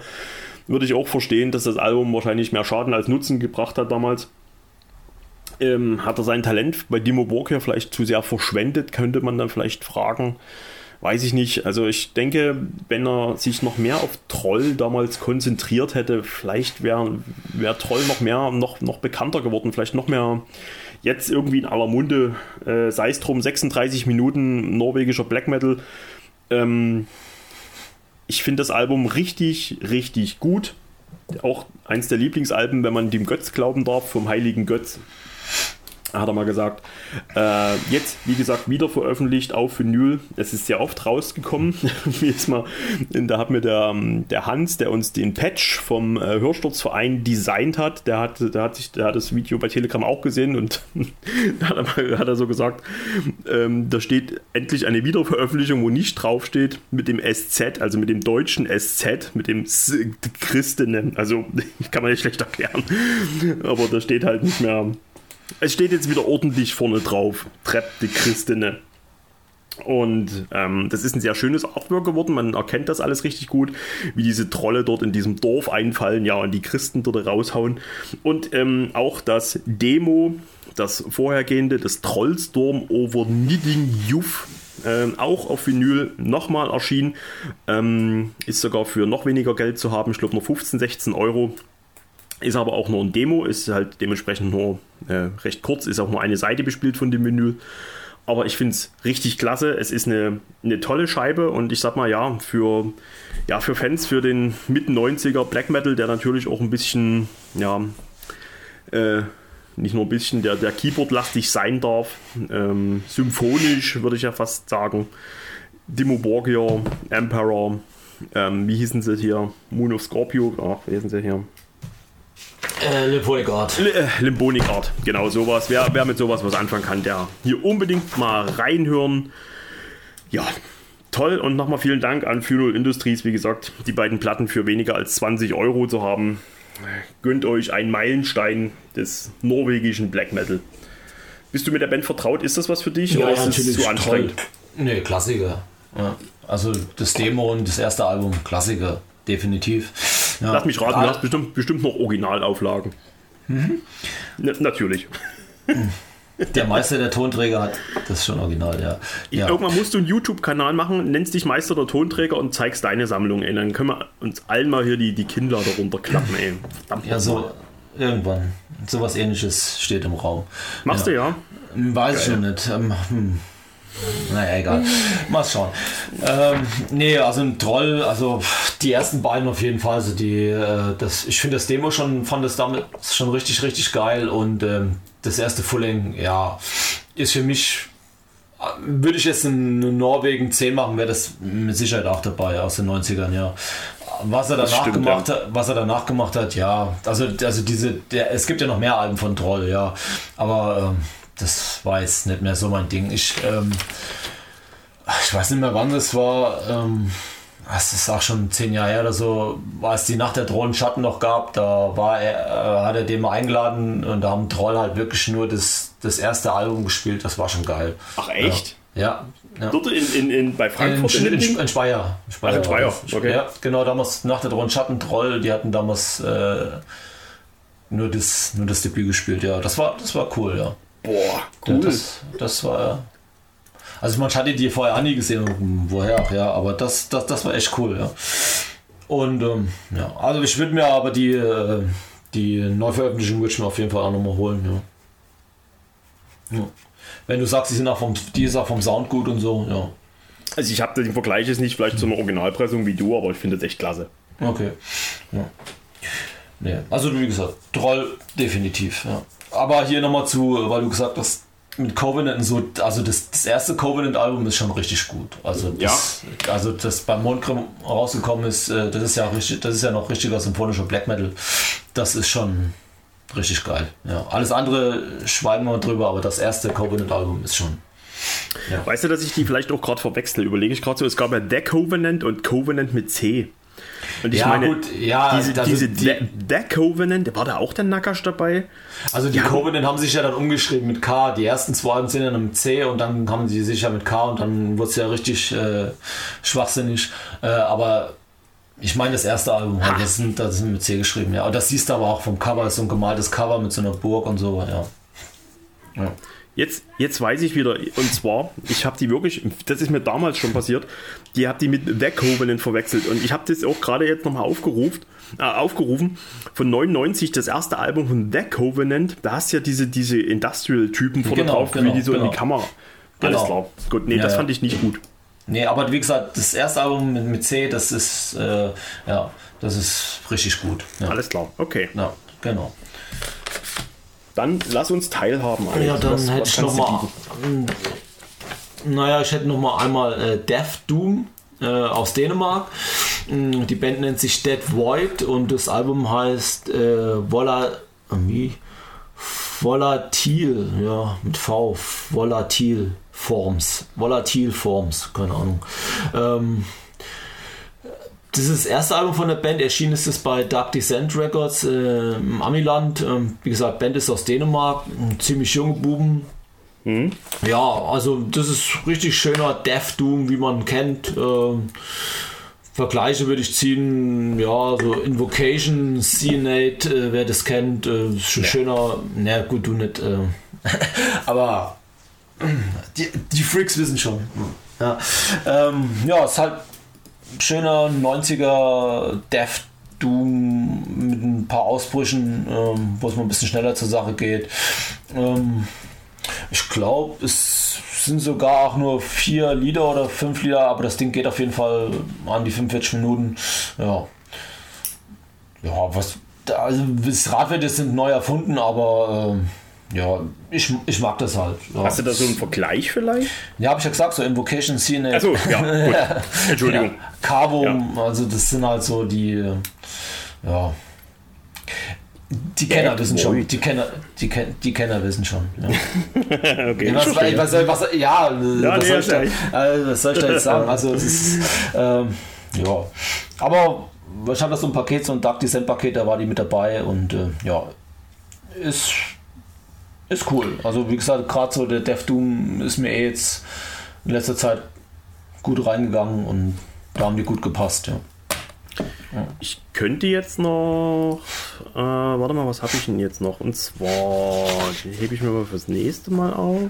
würde ich auch verstehen, dass das Album wahrscheinlich mehr Schaden als Nutzen gebracht hat damals. Ähm, hat er sein Talent bei Dimo Borgia vielleicht zu sehr verschwendet, könnte man dann vielleicht fragen. Weiß ich nicht. Also ich denke, wenn er sich noch mehr auf Troll damals konzentriert hätte, vielleicht wäre wär Troll noch mehr, noch, noch bekannter geworden, vielleicht noch mehr jetzt irgendwie in aller Munde, äh, sei es drum, 36 Minuten norwegischer Black Metal. Ähm, ich finde das Album richtig, richtig gut. Auch eins der Lieblingsalben, wenn man dem Götz glauben darf, vom heiligen Götz hat er mal gesagt. Äh, jetzt, wie gesagt, wieder veröffentlicht auf Vinyl. Es ist sehr oft rausgekommen. mal, da hat mir der, ähm, der Hans, der uns den Patch vom äh, Hörsturzverein designt hat, der hat, der, hat sich, der hat das Video bei Telegram auch gesehen und da hat, er, hat er so gesagt, ähm, da steht endlich eine Wiederveröffentlichung, wo nicht draufsteht mit dem SZ, also mit dem deutschen SZ, mit dem Christen. Also, kann man nicht schlecht erklären. Aber da steht halt nicht mehr es steht jetzt wieder ordentlich vorne drauf. Trepp die Christine. Und ähm, das ist ein sehr schönes Artwork geworden. Man erkennt das alles richtig gut, wie diese Trolle dort in diesem Dorf einfallen, ja, und die Christen dort raushauen. Und ähm, auch das Demo, das vorhergehende, das Trollstorm over Knitting Youth, ähm, auch auf Vinyl nochmal erschienen. Ähm, ist sogar für noch weniger Geld zu haben. Ich glaube nur 15, 16 Euro. Ist aber auch nur ein Demo, ist halt dementsprechend nur äh, recht kurz, ist auch nur eine Seite bespielt von dem Menü. Aber ich finde es richtig klasse. Es ist eine, eine tolle Scheibe und ich sag mal, ja, für, ja, für Fans, für den Mitten 90er Black Metal, der natürlich auch ein bisschen, ja, äh, nicht nur ein bisschen, der, der Keyboard-lastig sein darf. Ähm, symphonisch würde ich ja fast sagen. Dimo Borgia, Emperor, ähm, wie hießen sie hier? Moon of Scorpio, ach, wie hießen sie hier? Äh, Limbonic Art. Äh, Limbonic Art, genau sowas. Wer, wer mit sowas was anfangen kann, der hier unbedingt mal reinhören. Ja, toll und nochmal vielen Dank an Funeral Industries, wie gesagt, die beiden Platten für weniger als 20 Euro zu haben. Gönnt euch einen Meilenstein des norwegischen Black Metal. Bist du mit der Band vertraut? Ist das was für dich Ja, oder ja, ist es zu anstrengend? Toll. Nee, Klassiker. Ja. Also das Demo und das erste Album, Klassiker, definitiv. Ja. Lass mich raten, du hast bestimmt, bestimmt noch Originalauflagen. Mhm. Na, natürlich. Der Meister der Tonträger hat das ist schon original, ja. ja. Irgendwann musst du einen YouTube-Kanal machen, nennst dich Meister der Tonträger und zeigst deine Sammlung. Ey. Dann können wir uns allen mal hier die, die Kinder darunter klappen. Ey. Verdammt Ja, so irgendwann. Sowas ähnliches steht im Raum. Machst du ja? Hm, Weiß ich schon nicht. Ähm, hm. Naja, egal. Mal schauen. Ähm, nee, also ein Troll, also die ersten beiden auf jeden Fall. Also die, äh, das, ich finde das Demo schon, fand das damit schon richtig, richtig geil und ähm, das erste Fulling, ja, ist für mich, würde ich jetzt in Norwegen 10 machen, wäre das mit Sicherheit auch dabei aus den 90ern, ja. Was er danach stimmt, gemacht ja. hat, was er danach gemacht hat, ja. Also, also diese, der, es gibt ja noch mehr Alben von Troll, ja. Aber ähm, das war jetzt nicht mehr so mein Ding. Ich, ähm, ich weiß nicht mehr, wann das war. Ähm, das ist auch schon zehn Jahre her oder so, es die Nacht der Trollen Schatten noch gab, da war er, äh, hat er den mal eingeladen und da haben Troll halt wirklich nur das, das erste Album gespielt, das war schon geil. Ach, echt? Ja. ja. Dort in, in, in, bei Frankfurt? in, in, in, in Speyer. In Speyer, Ach, in Speyer, okay. Ja, genau, damals nach der Trollen Schatten Troll, die hatten damals äh, nur, das, nur das Debüt gespielt, ja. Das war, das war cool, ja. Boah, cool. Das, das war. Also man hatte die vorher auch nie gesehen, woher auch, ja, aber das, das, das war echt cool, ja. Und ähm, ja, also ich würde mir aber die, äh, die Neuveröffentlichung würde ich mir auf jeden Fall auch nochmal holen, ja. ja. Wenn du sagst, die sind auch vom, die ist auch vom Sound gut und so, ja. Also ich habe den Vergleich jetzt nicht vielleicht zu einer Originalpressung wie du, aber ich finde das echt klasse. Okay. Ja. Nee, also wie gesagt, Troll definitiv, ja. Aber hier nochmal zu, weil du gesagt hast, mit Covenant und so, also das, das erste Covenant-Album ist schon richtig gut. Also das, also das beim Mondgrim rausgekommen ist, äh, das ist ja richtig, das ist ja noch richtiger symphonischer Black Metal. Das ist schon richtig geil. Ja. Alles andere schweigen wir drüber, aber das erste Covenant-Album ist schon. Weißt du, dass ich die vielleicht auch gerade verwechsel? Überlege ich gerade so, es gab ja The Covenant und Covenant mit C. Und ich Ja, meine, gut, ja, diese, also diese die- The Covenant, war da auch der Nackersch dabei? Also die Covenant haben sich ja dann umgeschrieben mit K. Die ersten zwei Alben sind ja dann mit C und dann haben sie sich ja mit K und dann wurde es ja richtig äh, schwachsinnig. Äh, aber ich meine das erste Album, halt, das, sind, das sind mit C geschrieben, ja. Und das siehst du aber auch vom Cover, ist so ein gemaltes Cover mit so einer Burg und so, ja. ja. Jetzt, jetzt weiß ich wieder, und zwar, ich habe die wirklich, das ist mir damals schon passiert, die habe die mit The Covenant verwechselt und ich habe das auch gerade jetzt nochmal aufgerufen, äh, aufgerufen, von 99, das erste Album von The Covenant, da hast du ja diese, diese Industrial-Typen vorne Genau, drauf, genau, wie die so in genau. die Kamera. Alles Genau. klar. Gut, nee, Ja, das fand ich nicht gut. Nee, aber wie gesagt, das erste Album mit, mit C, das ist, äh, ja, das ist richtig gut. Ja, Alles klar, okay. ja genau. Dann lass uns teilhaben. Alex. Ja, dann Was- hätte was ich kannst noch du mal. bieten? Naja, ich hätte noch mal einmal äh, Death Doom äh, aus Dänemark. Mm, Die Band nennt sich Dead Void und das Album heißt äh, Vola, wie? Volatil, ja, mit V, Volatil Forms, Volatil Forms, keine Ahnung. Ähm, das ist das erste Album von der Band. Erschienen ist es bei Dark Descent Records äh, im Amiland. Ähm, wie gesagt, Band ist aus Dänemark. Ein ziemlich junge Buben. Ja, also das ist richtig schöner Death Doom, wie man kennt. Ähm, Vergleiche würde ich ziehen, ja, so Invocation, Cyanate, äh, wer das kennt, äh, ist schon schöner, na gut, du nicht, äh, aber die, die Freaks wissen schon. Ja, ähm, ja ist halt schöner 90er Death Doom mit ein paar Ausbrüchen, ähm, wo es mal ein bisschen schneller zur Sache geht. Ähm, ich glaube, es sind sogar auch nur vier Lieder oder fünf Lieder, aber das Ding geht auf jeden Fall an die 45 Minuten. Ja. Ja, was. Also das Rad wird jetzt nicht neu erfunden, aber ähm, ja, ich, ich mag das halt. Ja, Hast du da so einen Vergleich vielleicht? ja habe ich ja gesagt, so Invocation Scene. Achso, ja, gut. Entschuldigung. Ja, Carbon, also das sind halt so die, äh, ja. Die Kenner Dead wissen schon, die Kenner, die, Ken- die Kenner wissen schon. Ja. Okay, Was, was, was, was, ja, was, nee, soll ich da, ja. äh, was soll ich da jetzt sagen? Also, es ist, ähm, ja. Aber ich habe das so ein Paket, so ein Dark Descent Paket, da war die mit dabei und äh, ja, ist, ist cool. Also, wie gesagt, gerade so der Death Doom ist mir eh jetzt in letzter Zeit gut reingegangen und da haben die gut gepasst, ja. Ich könnte jetzt noch. Äh, warte mal, was habe ich denn jetzt noch? Und zwar, den hebe ich mir mal fürs nächste Mal auf.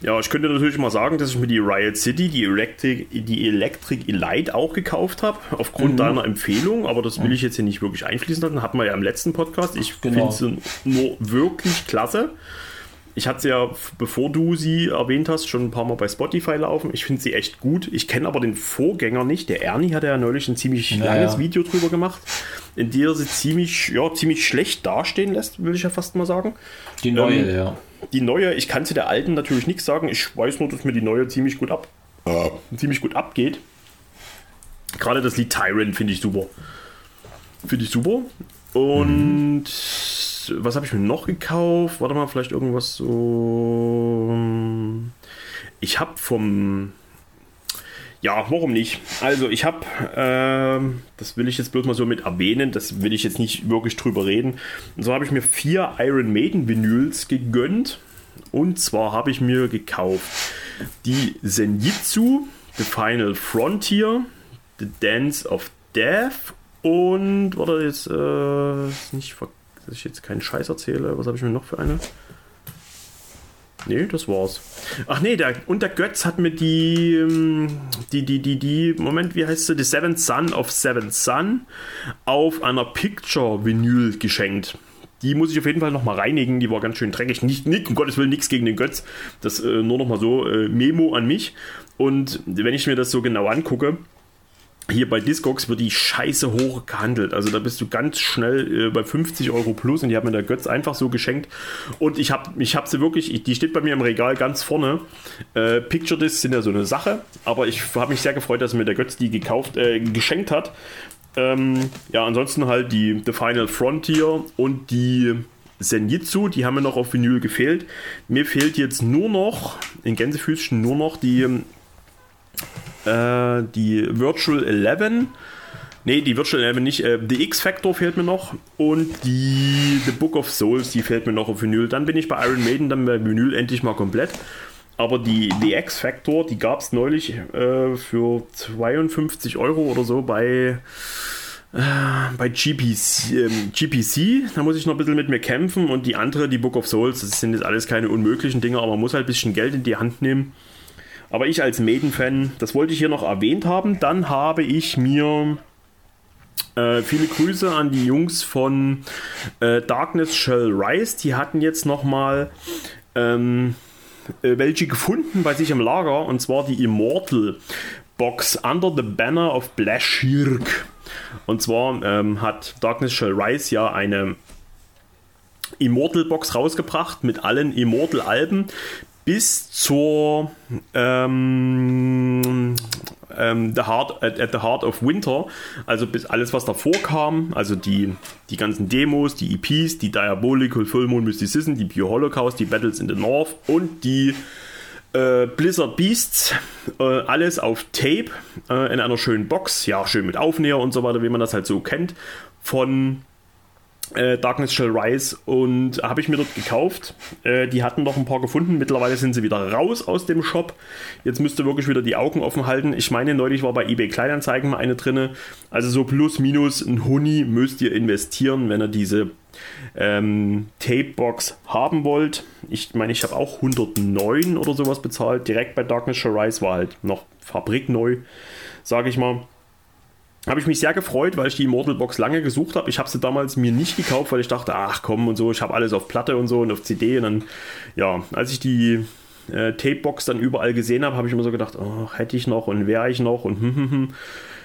Ja, ich könnte natürlich mal sagen, dass ich mir die Riot City, die Electric, die Electric Elite auch gekauft habe, aufgrund Mhm. deiner Empfehlung, aber das will ich jetzt hier nicht wirklich einfließen lassen. Hatten wir ja im letzten Podcast. Ich Genau. finde sie nur wirklich klasse. Ich hatte sie ja, bevor du sie erwähnt hast, schon ein paar Mal bei Spotify laufen. Ich finde sie echt gut. Ich kenne aber den Vorgänger nicht. Der Ernie hat ja neulich ein ziemlich Ja, langes. Video drüber gemacht, in der er sie ziemlich, ja, ziemlich schlecht dastehen lässt, will ich ja fast mal sagen. Die neue, Ähm, ja. Die neue, ich kann zu der alten natürlich nichts sagen. Ich weiß nur, dass mir die neue ziemlich gut ab, äh, ziemlich gut abgeht. Gerade das Lied Tyrant finde ich super. Finde ich super. Und mhm. was habe ich mir noch gekauft? Warte mal, vielleicht irgendwas so. Ich habe vom. Ja, warum nicht? Also ich habe, äh, das will ich jetzt bloß mal so mit erwähnen, das will ich jetzt nicht wirklich drüber reden. Und so habe ich mir vier Iron Maiden Vinyls gegönnt. Und zwar habe ich mir gekauft die Senjitsu, The Final Frontier, The Dance of Death und, warte, jetzt, äh, nicht, dass ich jetzt keinen Scheiß erzähle. Was habe ich mir noch für eine? Nee, das war's. Ach nee, der, und der Götz hat mir die, ähm, die, die, die, die, Moment, wie heißt sie? The Seventh Son of Seventh Son auf einer Picture-Vinyl geschenkt. Die muss ich auf jeden Fall nochmal reinigen, die war ganz schön dreckig. Nicht, nicht um Gottes Willen, nichts gegen den Götz. Das äh, nur nochmal so, äh, Memo an mich. Und wenn ich mir das so genau angucke, hier bei Discogs wird die Scheiße hoch gehandelt. Also da bist du ganz schnell äh, bei 50 Euro plus und die hat mir der Götz einfach so geschenkt. Und ich habe ich hab sie wirklich, ich, die steht bei mir im Regal ganz vorne. Äh, Picture Discs sind ja so eine Sache, aber ich habe mich sehr gefreut, dass mir der Götz die gekauft, äh, geschenkt hat. Ähm, ja, ansonsten halt die The Final Frontier und die Senjitsu, die haben mir noch auf Vinyl gefehlt. Mir fehlt jetzt nur noch, in Gänsefüßchen nur noch die äh, die Virtual 11. Ne, die Virtual 11 nicht. Äh, The X-Factor fehlt mir noch. Und die The Book of Souls, die fehlt mir noch auf Vinyl. Dann bin ich bei Iron Maiden, dann bei Vinyl endlich mal komplett. Aber die, die X-Factor, die gab es neulich äh, für 52 Euro oder so bei, äh, bei GPC, ähm, GPC. Da muss ich noch ein bisschen mit mir kämpfen. Und die andere, die Book of Souls, das sind jetzt alles keine unmöglichen Dinge, aber man muss halt ein bisschen Geld in die Hand nehmen. Aber ich als Maiden-Fan, das wollte ich hier noch erwähnt haben. Dann habe ich mir äh, viele Grüße an die Jungs von äh, Darkness Shall Rise. Die hatten jetzt nochmal ähm, äh, welche gefunden bei sich im Lager. Und zwar die Immortal Box Under the Banner of Blashirk. Und zwar ähm, hat Darkness Shall Rise ja eine Immortal Box rausgebracht mit allen Immortal Alben bis zur ähm, ähm, the Heart, at, at, the Heart of Winter, also bis alles, was davor kam, also die, die ganzen Demos, die EPs, die Diabolical Full Moon Mysticism, die Pure Holocaust, die Battles in the North und die äh, Blizzard Beasts, äh, alles auf Tape äh, in einer schönen Box, ja, schön mit Aufnäher und so weiter, wie man das halt so kennt, von äh, Darkness Shall Rise und habe ich mir dort gekauft. Äh, die hatten noch ein paar gefunden. Mittlerweile sind sie wieder raus aus dem Shop. Jetzt müsst ihr wirklich wieder die Augen offen halten. Ich meine, neulich war bei eBay Kleinanzeigen mal eine drinne. Also so plus minus ein Huni müsst ihr investieren, wenn ihr diese ähm, Tape-Box haben wollt. Ich meine, ich habe auch 109 oder sowas bezahlt. Direkt bei Darkness Shall Rise war halt noch fabrikneu, sage ich mal habe ich mich sehr gefreut, weil ich die Immortal Box lange gesucht habe. Ich habe sie damals mir nicht gekauft, weil ich dachte, ach komm und so, ich habe alles auf Platte und so und auf CD. Und dann, ja, als ich die äh, Tape-Box dann überall gesehen habe, habe ich immer so gedacht, oh, hätte ich noch und wäre ich noch und hm, hm, hm.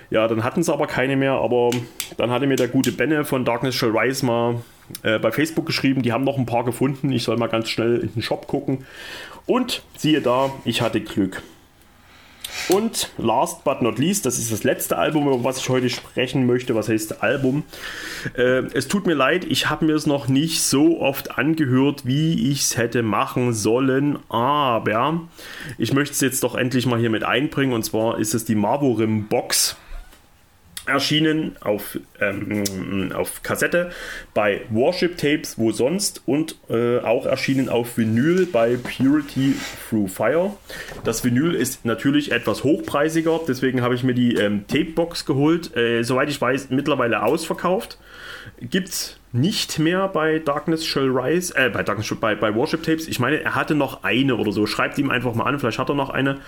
Ja, dann hatten sie aber keine mehr, aber dann hatte mir der gute Benne von Darkness Shall Rise mal äh, bei Facebook geschrieben, die haben noch ein paar gefunden, ich soll mal ganz schnell in den Shop gucken. Und siehe da, ich hatte Glück. Und last but not least, das ist das letzte Album, über was ich heute sprechen möchte. Was heißt Album? Äh, es tut mir leid, ich habe mir es noch nicht so oft angehört, wie ich es hätte machen sollen. Aber ich möchte es jetzt doch endlich mal hier mit einbringen. Und zwar ist es die Marvorim Box erschienen auf, ähm, auf Kassette bei Warship Tapes, wo sonst und äh, auch erschienen auf Vinyl bei Purity Through Fire. Das Vinyl ist natürlich etwas hochpreisiger, deswegen habe ich mir die ähm, Tape-Box geholt. Äh, soweit ich weiß, mittlerweile ausverkauft. Gibt es nicht mehr bei Darkness Shall Rise, äh, bei, Darkness, bei, bei Warship Tapes. Ich meine, er hatte noch eine oder so. Schreibt ihm einfach mal an, vielleicht hat er noch eine.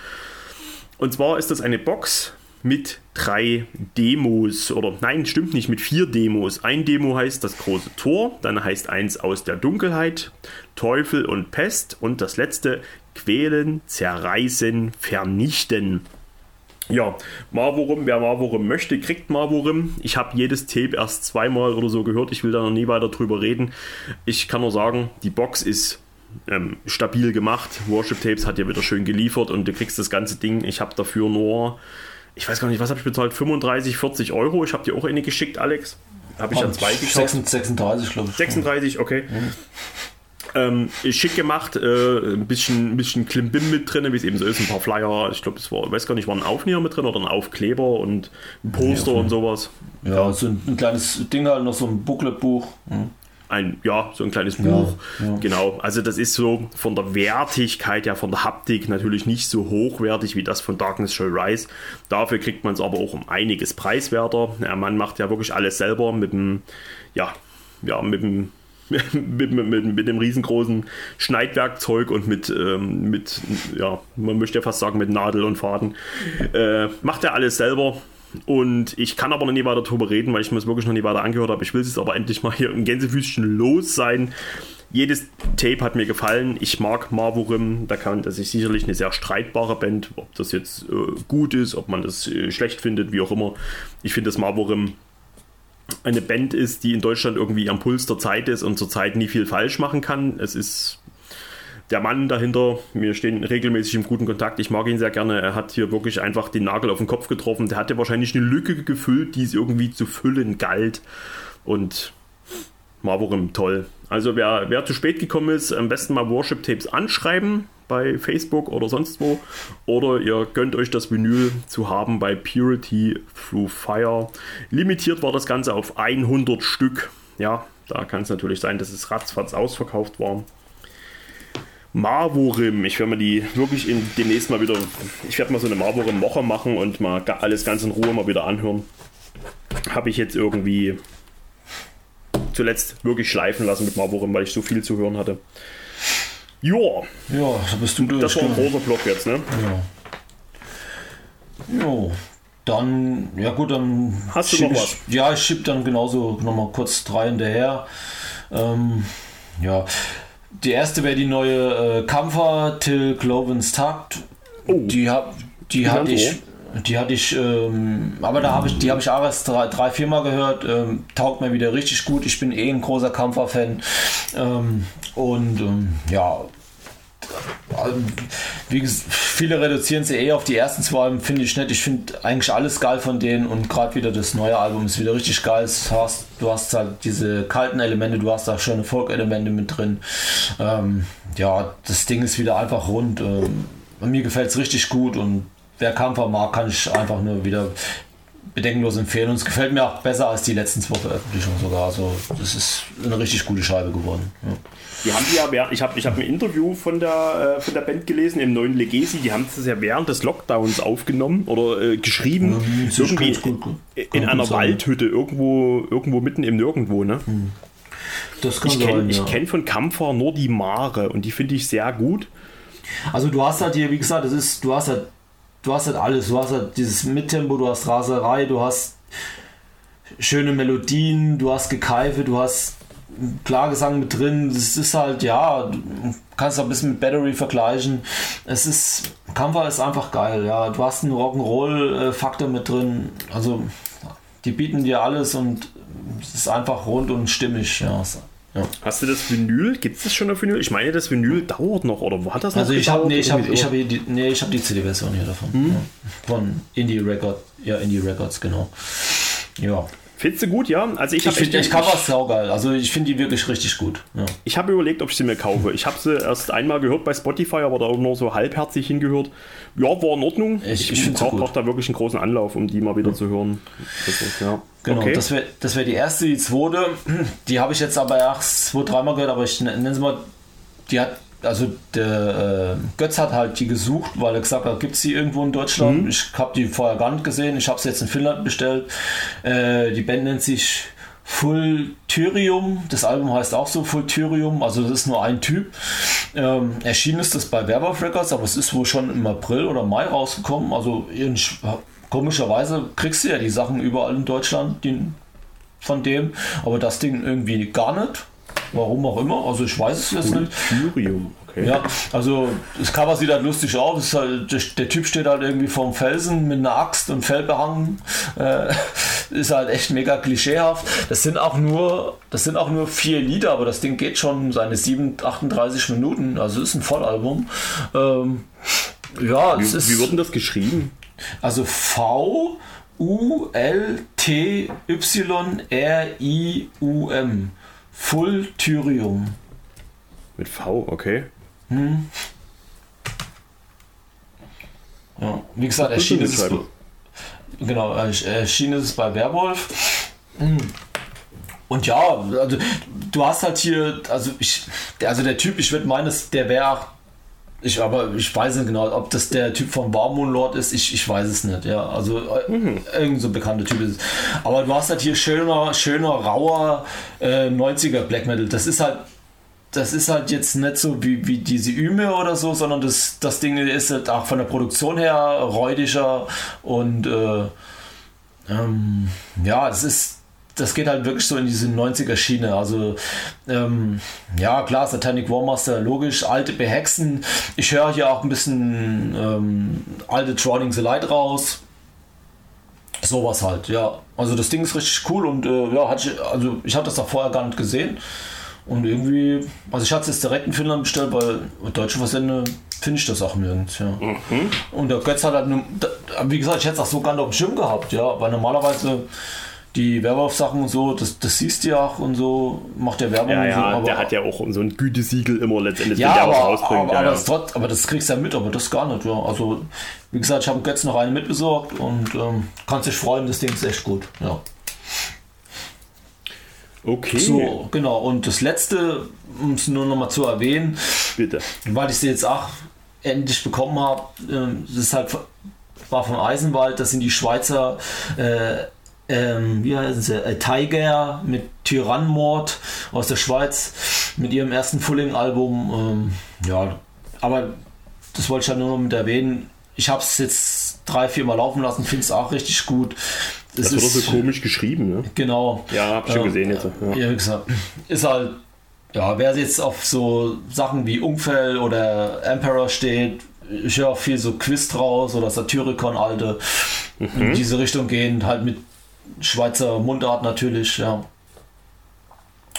Und zwar ist das eine Box mit drei Demos oder nein, stimmt nicht, mit vier Demos. Ein Demo heißt das große Tor, dann heißt eins aus der Dunkelheit, Teufel und Pest und das letzte Quälen, Zerreißen, Vernichten. Ja, Marvorum, wer Marvorum möchte, kriegt Marvorum. Ich habe jedes Tape erst zweimal oder so gehört. Ich will da noch nie weiter drüber reden. Ich kann nur sagen, die Box ist ähm, stabil gemacht. Worship Tapes hat ja wieder schön geliefert und du kriegst das ganze Ding. Ich habe dafür nur, ich weiß gar nicht, was habe ich bezahlt? 35, 40 Euro. Ich habe dir auch eine geschickt, Alex. Habe ich dann zwei gekauft. 36, glaube ich. 36, okay. Ähm, schick gemacht, äh, ein bisschen, ein bisschen Klimbim mit drin, wie es eben so ist, ein paar Flyer, ich glaube, es war, ich weiß gar nicht, war ein Aufnäher mit drin oder ein Aufkleber und ein Poster und sowas. Ja, so ein, ein kleines Ding halt, noch so ein Bookletbuch. Hm. Ein, ja, so ein kleines Buch. Ja. Genau, also das ist so von der Wertigkeit, ja, von der Haptik natürlich nicht so hochwertig wie das von Darkness Shall Rise. Dafür kriegt man es aber auch um einiges preiswerter. Der Mann macht ja wirklich alles selber mit dem, ja, ja, mit dem mit, mit, mit, mit, dem riesengroßen Schneidwerkzeug und mit, ähm, mit, ja, man möchte ja fast sagen, mit Nadel und Faden. Äh, macht er alles selber. Und ich kann aber noch nie weiter darüber reden, weil ich mir es wirklich noch nie weiter angehört habe. Ich will es aber endlich mal hier im Gänsefüßchen los sein. Jedes Tape hat mir gefallen. Ich mag Marvorim. Da kann das ist sicherlich eine sehr streitbare Band. Ob das jetzt äh, gut ist, ob man das äh, schlecht findet, wie auch immer. Ich finde, dass Marvorim eine Band ist, die in Deutschland irgendwie am Puls der Zeit ist und zurzeit nie viel falsch machen kann. Es ist der Mann dahinter, wir stehen regelmäßig im guten Kontakt, ich mag ihn sehr gerne, er hat hier wirklich einfach den Nagel auf den Kopf getroffen, der hatte wahrscheinlich eine Lücke gefüllt, die es irgendwie zu füllen galt und Marvorim toll. Also wer, wer zu spät gekommen ist, am besten mal Worship Tapes anschreiben, bei Facebook oder sonst wo. Oder ihr gönnt euch das Vinyl zu haben bei Purity Through Fire. Limitiert war das Ganze auf 100 Stück. Ja, da kann es natürlich sein, dass es ratzfatz ausverkauft war. Marvorim, ich werde mir die wirklich in, demnächst mal wieder, ich werde mal so eine Marvorim-Woche machen und mal alles ganz in Ruhe mal wieder anhören. Habe ich jetzt irgendwie zuletzt wirklich schleifen lassen mit Marvorim, weil ich so viel zu hören hatte. Ja. Ja, da bist du durch. Das war ein großer Block jetzt, ne? Ja. Jo. Dann, ja gut, dann. Hast du noch ich, was? Ja, ich schieb dann genauso nochmal kurz drei hinterher. Ähm, ja. Die erste wäre die neue äh, Kampfer Till Clovens Takt. Oh. Die, hab, die, die hatte ich. Die hatte ich, ähm, aber da habe ich, die habe ich auch erst drei, drei vier Mal gehört. Ähm, taugt mir wieder richtig gut. Ich bin eh ein großer Kampfer-Fan. Ähm, und ähm, ja, wie viele reduzieren sie eh auf die ersten zwei Alben, finde ich nett. Ich finde eigentlich alles geil von denen und gerade wieder das neue Album ist wieder richtig geil. Du hast, du hast halt diese kalten Elemente, du hast da schöne Folk-Elemente mit drin. Ähm, ja, das Ding ist wieder einfach rund. Ähm, mir gefällt es richtig gut und wer Kampfer mag, kann ich einfach nur wieder bedenkenlos empfehlen. Und es gefällt mir auch besser als die letzten zwei Veröffentlichungen sogar. Also, das ist eine richtig gute Scheibe geworden. Ja. Die haben die ja während, ich habe ich hab ein Interview von der, äh, von der Band gelesen im neuen Legacy, die haben das ja während des Lockdowns aufgenommen oder äh, geschrieben. Ja, irgendwie gut, gut. in einer sein. Waldhütte, irgendwo, irgendwo mitten im Nirgendwo, ne? Hm. Das kann ich kenne ja. kenn von Kampfer nur die Mare und die finde ich sehr gut. Also du hast halt hier, wie gesagt, das ist, du hast halt du hast halt alles. Du hast halt dieses Mittempo, du hast Raserei, du hast schöne Melodien, du hast Gekeife, du hast Klagesang mit drin. Es ist halt, ja, du kannst ein bisschen mit Battery vergleichen. Es ist, Kampfer ist einfach geil, ja. Du hast einen Rock'n'Roll-Faktor mit drin. Also, die bieten dir alles und es ist einfach rund und stimmig, ja. Ja. Hast du das Vinyl? Gibt es das schon auf Vinyl? Ich meine, das Vinyl dauert noch, oder wo hat das noch Also ich habe nee, ich habe ich habe die, nee, ich habe die CD-Version hier davon. Hm? Ja. Von Indie Record, ja Indie Records genau. Ja. Findest du gut, ja? Also ich, ich finde ich Cover saugeil. Also ich finde die wirklich richtig gut. Ja. Ich habe überlegt, ob ich sie mir kaufe. Ich habe sie erst einmal gehört bei Spotify, aber da auch nur so halbherzig hingehört. Ja, war in Ordnung. Ich, ich brauche da wirklich einen großen Anlauf, um die mal wieder ja. zu hören. Ist, ja. Genau, okay. das wäre das wär die erste. Die zweite, die habe ich jetzt aber erst zwei, dreimal gehört, aber ich nenne sie mal, die hat also der äh, Götz hat halt die gesucht, weil er gesagt hat, gibt es die irgendwo in Deutschland. Mhm. Ich habe die vorher gar nicht gesehen. Ich habe sie jetzt in Finnland bestellt. Äh, die Band nennt sich Fultyrium. Das Album heißt auch so Fultyrium. Also das ist nur ein Typ. Ähm, erschienen ist das bei Werwolf Records, aber es ist wohl schon im April oder Mai rausgekommen. Also komischerweise kriegst du ja die Sachen überall in Deutschland die, von dem, aber das Ding irgendwie gar nicht. Warum auch immer. Also ich weiß es jetzt nicht. Thürium, okay. Ja, also das Cover sieht halt lustig aus. Halt, der, der Typ steht halt irgendwie vorm Felsen mit einer Axt und Fell behangen. Äh, ist halt echt mega klischeehaft. Das sind auch nur, das sind auch nur vier Lieder, aber das Ding geht schon seine 7, 38 Minuten. Also ist ein Vollalbum. Ähm, ja, es Wie, ist wie wird denn das geschrieben? also V U L T Y R I U M. Full Tyrium. Mit V, okay. Ja, wie gesagt, erschienen ist es, genau, erschienen ist es bei Werwolf. Hm. Und ja, also, du hast halt hier, also ich, der- also der Typ, ich würde meinen, dass der wäre ich, aber ich weiß nicht genau, ob das der Typ von Warmoon Lord ist, ich, ich weiß es nicht, ja, also äh, irgend so bekannter Typ ist es. Aber du hast halt hier schöner, schöner, rauer äh, 90er Black Metal, das ist halt das ist halt jetzt nicht so wie, wie diese Üme oder so, sondern das, das Ding ist halt auch von der Produktion her räudiger und äh, ähm, ja, das ist, das geht halt wirklich so in diese 90er Schiene. Also ähm, ja, klar, Satanic Warmaster, logisch, alte Behexen. Ich höre hier auch ein bisschen ähm, alte Trotting the Light raus. Sowas halt, ja. Also das Ding ist richtig cool und äh, ja, hatte ich, also ich habe das auch vorher gar nicht gesehen. Und irgendwie, also ich hatte es jetzt direkt in Finnland bestellt, weil deutsche Versende finde ich das auch nirgends, ja. Und der Götz hat halt, da- wie gesagt, ich hätte es auch so gar nicht auf dem Schirm gehabt, ja, weil normalerweise die Werwolf-Sachen und so, das, das siehst du ja auch und so, macht der Werbung Ja, und so, ja, aber, der hat ja auch so ein Gütesiegel immer letztendlich, ja, wenn der aber, was aber, rausbringt. aber, ja, ja. das trotz, aber das kriegst du ja mit, aber das gar nicht, ja. Also, wie gesagt, ich habe Götz noch eine mitbesorgt und ähm, kannst dich freuen, das Ding ist echt gut, ja. Okay, So, genau. Und das letzte, um es nur noch mal zu erwähnen, bitte. weil ich sie jetzt auch endlich bekommen habe, ähm, das ist halt war von Eisenwald, das sind die Schweizer äh, ähm, wie heißen sie, äh, Tiger mit Tyrannmord aus der Schweiz mit ihrem ersten Fulling-Album. Ähm, ja, aber das wollte ich halt nur noch mit erwähnen. Ich habe es jetzt drei, vier Mal laufen lassen, finde es auch richtig gut. Es Das ist- so komisch geschrieben, ne? Genau. Ja, hab ich schon gesehen jetzt, ja. Ja, wie gesagt, ist halt, ja, wer jetzt auf so Sachen wie Umfell oder Emperor steht, ich höre auch viel so Quiz draus oder Satyricon alte, Mhm. in diese Richtung gehen, halt mit Schweizer Mundart natürlich, ja.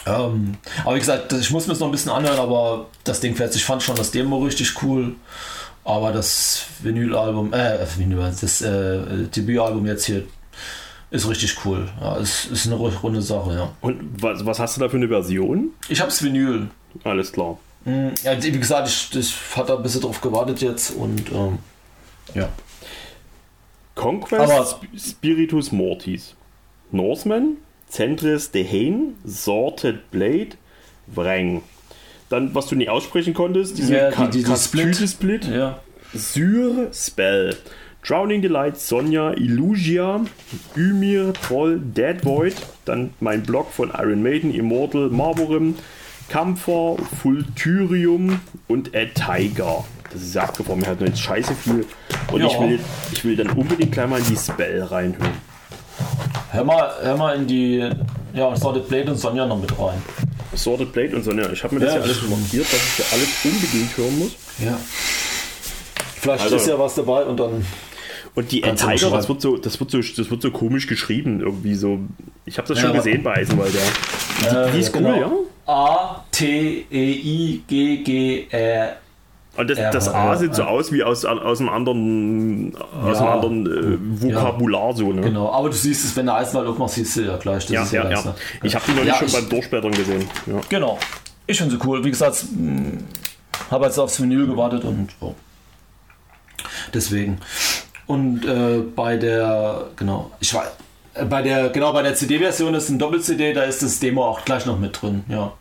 Ähm, aber wie gesagt, ich muss mir das noch ein bisschen anhören, aber das Ding fährt. Ich fand schon das Demo richtig cool. Aber das Vinylalbum, äh, Vinyl, das äh, Debütalbum jetzt hier ist richtig cool. Ja, es ist eine ru- runde Sache, ja. Und was, was hast du da für eine Version? Ich hab's Vinyl. Alles klar. Hm, Ja, wie gesagt, ich, ich hatte ein bisschen drauf gewartet jetzt und ähm, ja. Conquest Aber- Sp- Spiritus Mortis. Norseman, Centris Dehane, Sorted Blade, Vreng. Dann, was du nie aussprechen konntest, diese Ja, die- die- die Kastüte Split. Ja. Syr Spell. Drowning Delight, Sonja, Illusia, Ymir, Troll, Dead Void, dann mein Blog von Iron Maiden, Immortal, Marborim, Kampfer, Fultyrium und A Tiger. Das ist ja abgefahren, mir hat nur jetzt scheiße viel. Und Ja. ich, will, ich will dann unbedingt gleich mal in die Spell reinhören. Hör mal, hör mal in die ja, und Sorted Blade und Sonja noch mit rein. Sorted Blade und Sonja. Ich habe mir das Ja, ja alles markiert, dass ich ja alles unbedingt hören muss. Ja. Vielleicht Also- ist ja was dabei und dann. Und die Tiger, das wird, so, das, wird so, das wird so komisch geschrieben, irgendwie so. Ich habe das Ja, schon gesehen bei Eisenwald, ja. Die, die ist genau. cool, ja. A-T-E-I-G-G-R. Und das, Ja, das A sieht so aus wie aus, aus einem anderen, aus einem anderen äh, Vokabular, so, ne? Genau, aber du siehst es, wenn der Eisenwald aufmacht, siehst du ja gleich. Das Ja, ist ja, ja. ne? Ich habe die noch nicht schon ich- beim Durchblättern gesehen. Genau. Ich finde sie cool. Wie gesagt, habe jetzt aufs Vinyl gewartet und oh. deswegen. Und äh, bei der, genau, ich war äh, bei der, genau, bei der CD-Version ist ein Doppel-CD, da ist das Demo auch gleich noch mit drin, ja.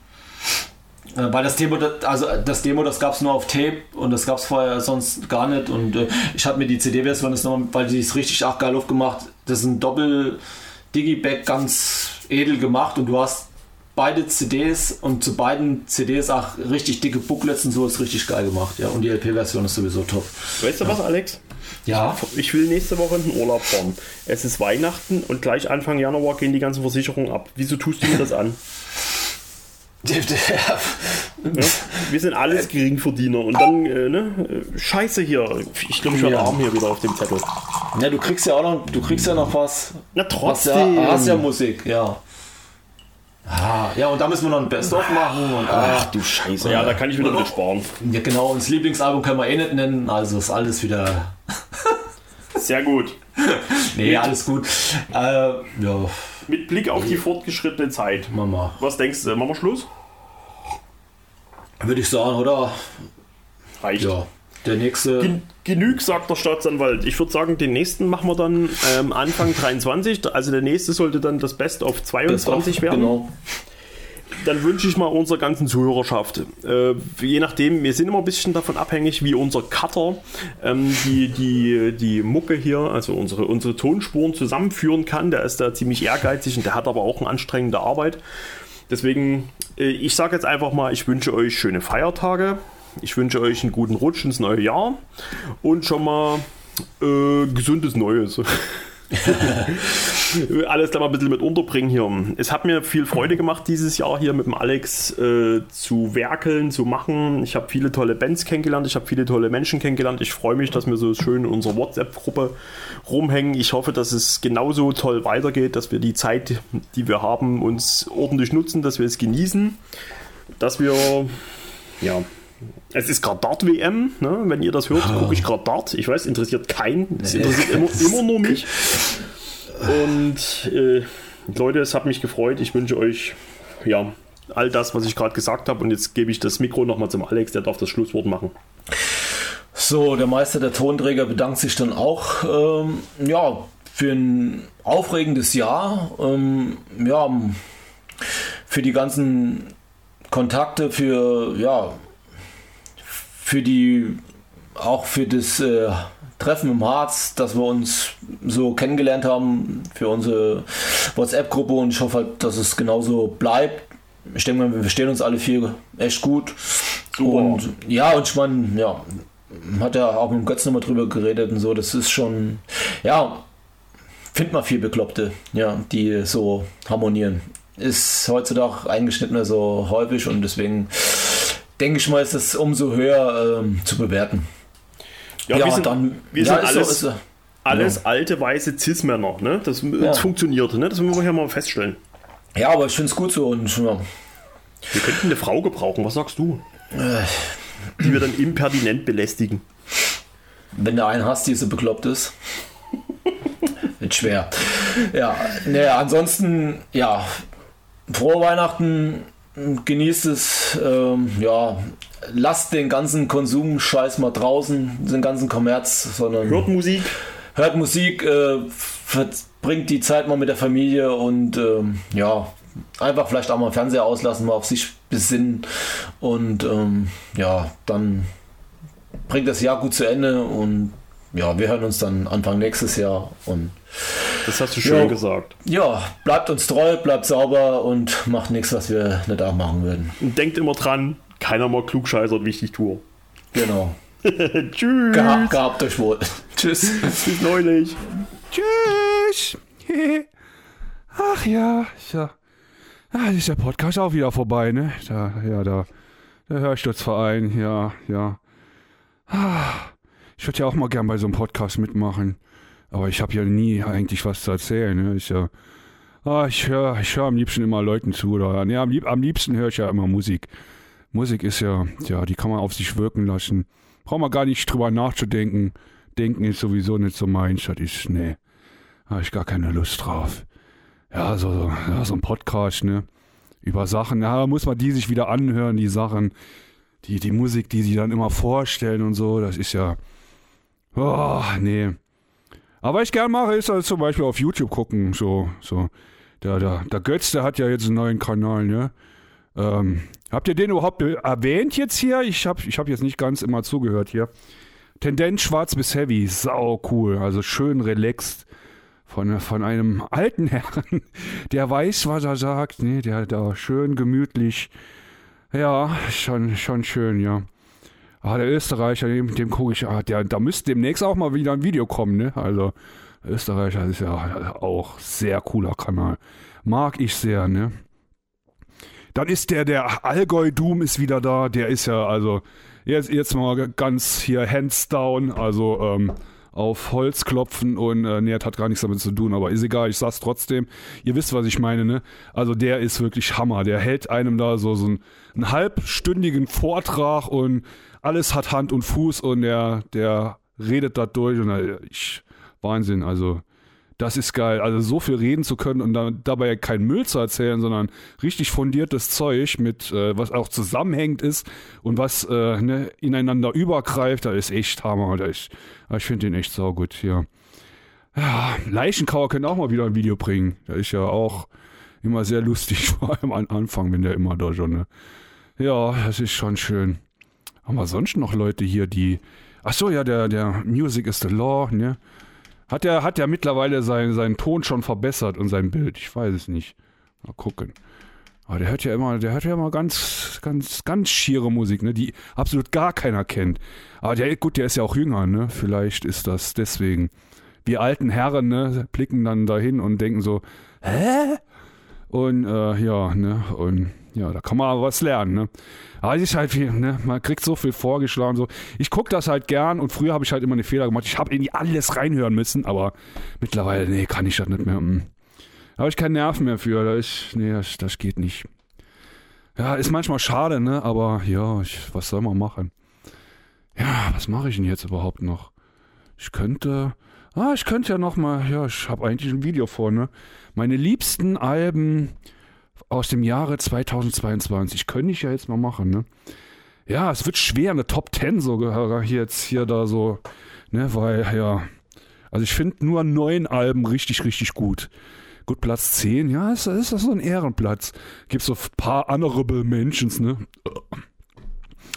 Äh, Weil das Demo, das- also das Demo, das gab es nur auf Tape und das gab es vorher sonst gar nicht. Und äh, ich habe mir die CD-Version jetzt nochmal, weil die ist richtig arg geil aufgemacht. Das ist ein Doppel-Digiback, ganz edel gemacht und du hast beide CDs und zu beiden CDs auch richtig dicke Booklets und so ist richtig geil gemacht. Ja, und die LP-Version ist sowieso top. Weißt du was, Alex? Ja, Ich will nächste Woche in den Urlaub fahren. Es ist Weihnachten und gleich Anfang Januar gehen die ganzen Versicherungen ab. Wieso tust du mir das an? Ja? Wir sind alles Geringverdiener und dann, äh, ne? äh, Scheiße hier. Ich glaube, ich Ja. arm hier wieder auf dem Zettel. Ja, du kriegst ja auch noch, du kriegst ja noch was. Na Hast trotzdem. ja, hast ja Musik, ja. Ah, ja, und da müssen wir noch ein Best-of machen. Und, Ach ah, du Scheiße. Ja, da kann ich wieder mit sparen. ja, genau, uns Lieblingsalbum können wir eh nicht nennen, also ist alles wieder. Sehr gut. Nee, alles gut. Äh, ja, Mit Blick auf die fortgeschrittene Zeit. Mama. Was denkst du? Machen wir Schluss? Würde ich sagen, oder? Reicht. Ja. Der nächste. Gen genug, sagt der Staatsanwalt. Ich würde sagen, den nächsten machen wir dann ähm, Anfang 23. Also der nächste sollte dann das Best of 22 werden. Genau. Dann wünsche ich mal unserer ganzen Zuhörerschaft, äh, je nachdem, wir sind immer ein bisschen davon abhängig, wie unser Cutter ähm, die, die, die Mucke hier, also unsere, unsere Tonspuren zusammenführen kann. Der ist da ziemlich ehrgeizig und der hat aber auch eine anstrengende Arbeit. Deswegen, äh, ich sage jetzt einfach mal, ich wünsche euch schöne Feiertage. Ich wünsche euch einen guten Rutsch ins neue Jahr und schon mal äh, gesundes Neues. Alles da mal ein bisschen mit unterbringen hier. Es hat mir viel Freude gemacht, dieses Jahr hier mit dem Alex äh, zu werkeln, zu machen. Ich habe viele tolle Bands kennengelernt, ich habe viele tolle Menschen kennengelernt. Ich freue mich, dass wir so schön in unserer WhatsApp-Gruppe rumhängen. Ich hoffe, dass es genauso toll weitergeht, dass wir die Zeit, die wir haben, uns ordentlich nutzen, dass wir es genießen, dass wir, ja, es ist gerade Dart-WM, ne? wenn ihr das hört, gucke ich gerade Dart. Ich weiß, interessiert keinen. Es interessiert immer, immer nur mich. Und äh, Leute, es hat mich gefreut. Ich wünsche euch ja all das, was ich gerade gesagt habe. Und jetzt gebe ich das Mikro nochmal zum Alex, der darf das Schlusswort machen. So, der Meister der Tonträger bedankt sich dann auch ähm, ja, für ein aufregendes Jahr. Ähm, ja, für die ganzen Kontakte, für ja, für die auch für das äh, Treffen im Harz, dass wir uns so kennengelernt haben für unsere WhatsApp-Gruppe und ich hoffe halt, dass es genauso bleibt. Ich denke mal, wir verstehen uns alle vier echt gut. Super. Und ja, und ich meine, ja, hat ja auch mit dem Götz nochmal drüber geredet und so, das ist schon, ja, findet man viel Bekloppte, ja, die so harmonieren. Ist heutzutage mehr so häufig und deswegen denke ich mal, ist es umso höher ähm, zu bewerten. Ja, wir sind, wir ja, sind so, alles, ist so. alles alte weiße Cis-Männer. Ne? Das, Ja. das funktioniert. Ne? Das müssen wir hier mal feststellen. Ja, aber ich finde es gut so und ja, Wir könnten eine Frau gebrauchen. Was sagst du? Die wir dann impertinent belästigen. wenn du einen hast, die so bekloppt ist, wird schwer. Ja, naja, ansonsten, ja, frohe Weihnachten, genießt es, ähm, ja, lasst den ganzen Konsumscheiß mal draußen, den ganzen Kommerz, sondern Hört Musik. hört Musik, äh, verbringt die Zeit mal mit der Familie und ähm, ja, einfach vielleicht auch mal Fernseher auslassen, mal auf sich besinnen und ähm, ja, dann bringt das Jahr gut zu Ende und ja, wir hören uns dann Anfang nächstes Jahr und Das hast du schön Jo. gesagt. ja, bleibt uns treu, bleibt sauber und macht nichts, was wir nicht auch machen würden. Und denkt immer dran, keiner mal klugscheißert, wichtig tue. Genau. Tschüss. Gehabt, gehabt euch wohl. Tschüss. Bis neulich. Tschüss. Ach ja, ja. Ah, ist der Podcast auch wieder vorbei, ne? Da, ja, da. Der Hörsturzverein, ja, ja. Ah, ich würde ja auch mal gern bei so einem Podcast mitmachen. Aber ich habe ja nie eigentlich was zu erzählen, ne? Ich, ja, ah, ich höre ich hör am liebsten immer Leuten zu. Oder, nee, am, lieb, am liebsten höre ich ja immer Musik. Musik ist ja, ja, die kann man auf sich wirken lassen. Braucht man gar nicht drüber nachzudenken. Denken ist sowieso nicht so meins. Das ist, nee, habe ich gar keine Lust drauf. Ja, so, so, ja, so ein Podcast, ne? Über Sachen, ja, muss man die sich wieder anhören, die Sachen, die, die Musik, die sie dann immer vorstellen und so, das ist ja, oh, nee. Aber was ich gern mache, ist also zum Beispiel auf YouTube gucken, so, so. Der, der, der Götz, der hat ja jetzt einen neuen Kanal, ne? Ähm, habt ihr den überhaupt be- erwähnt jetzt hier? Ich habe ich hab jetzt nicht ganz immer zugehört hier. Tendenz schwarz bis heavy, sau cool, also schön relaxed von, von einem alten Herrn, der weiß, was er sagt, ne, der da schön gemütlich, ja, schon, schon schön, ja. Ah, der Österreicher, dem, dem gucke ich, ah, der, da müsste demnächst auch mal wieder ein Video kommen, ne, also Österreicher ist ja auch sehr cooler Kanal, mag ich sehr, ne. Dann ist der, der Allgäu Doom ist wieder da. Der ist ja, also, jetzt, jetzt mal ganz hier hands down. Also, ähm, auf Holz klopfen und äh, nee, hat gar nichts damit zu tun, aber ist egal, ich sag's trotzdem. Ihr wisst, was ich meine, ne? Also der ist wirklich Hammer. Der hält einem da so, so einen, einen halbstündigen Vortrag und alles hat Hand und Fuß und der, der redet da durch und äh, ich, Wahnsinn, also das ist geil. Also so viel reden zu können und dann, dabei kein Müll zu erzählen, sondern richtig fundiertes Zeug mit, äh, was auch zusammenhängt ist und was äh, ne, ineinander übergreift, da ist echt Hammer. Da ist, ich finde den echt saugut, ja. Ja, Leichenkauer können auch mal wieder ein Video bringen. Der ist ja auch immer sehr lustig, vor allem am Anfang, wenn der immer da schon, ne? Ja, das ist schon schön. Haben wir sonst noch Leute hier, die. Ach so, ja, der, der Music is the Law, ne? Hat er hat ja mittlerweile sein, seinen Ton schon verbessert und sein Bild? Ich weiß es nicht. Mal gucken. Aber der hört ja immer, der hört ja immer ganz, ganz, ganz schiere Musik, ne, die absolut gar keiner kennt. Aber der, gut, der ist ja auch jünger, ne? Vielleicht ist das deswegen. Wir alten Herren, ne, blicken dann dahin und denken so, hä? Und äh, ja, ne, und ja, da kann man aber was lernen, ne? Aber es ist halt viel, ne? Man kriegt so viel vorgeschlagen, so. Ich gucke das halt gern und früher habe ich halt immer eine Fehler gemacht. Ich habe in die alles reinhören müssen, aber mittlerweile, nee, kann ich das nicht mehr. Hm. Da habe ich keinen Nerven mehr für. Das, ist, nee, das, das geht nicht. Ja, ist manchmal schade, ne? Aber ja, ich, was soll man machen? Ja, was mache ich denn jetzt überhaupt noch? Ich könnte. Ah, ich könnte ja noch mal. Ja, ich habe eigentlich ein Video vor, ne? Meine liebsten Alben aus dem Jahre 2022. Könnte ich ja jetzt mal machen, ne? Ja, es wird schwer, eine Top 10 sogar hier jetzt hier da so, ne, weil, ja. Also ich finde nur neun Alben richtig, richtig gut. Gut, Platz 10, ja, ist, ist das so ein Ehrenplatz. Gibt so ein paar honorable Mentions, ne?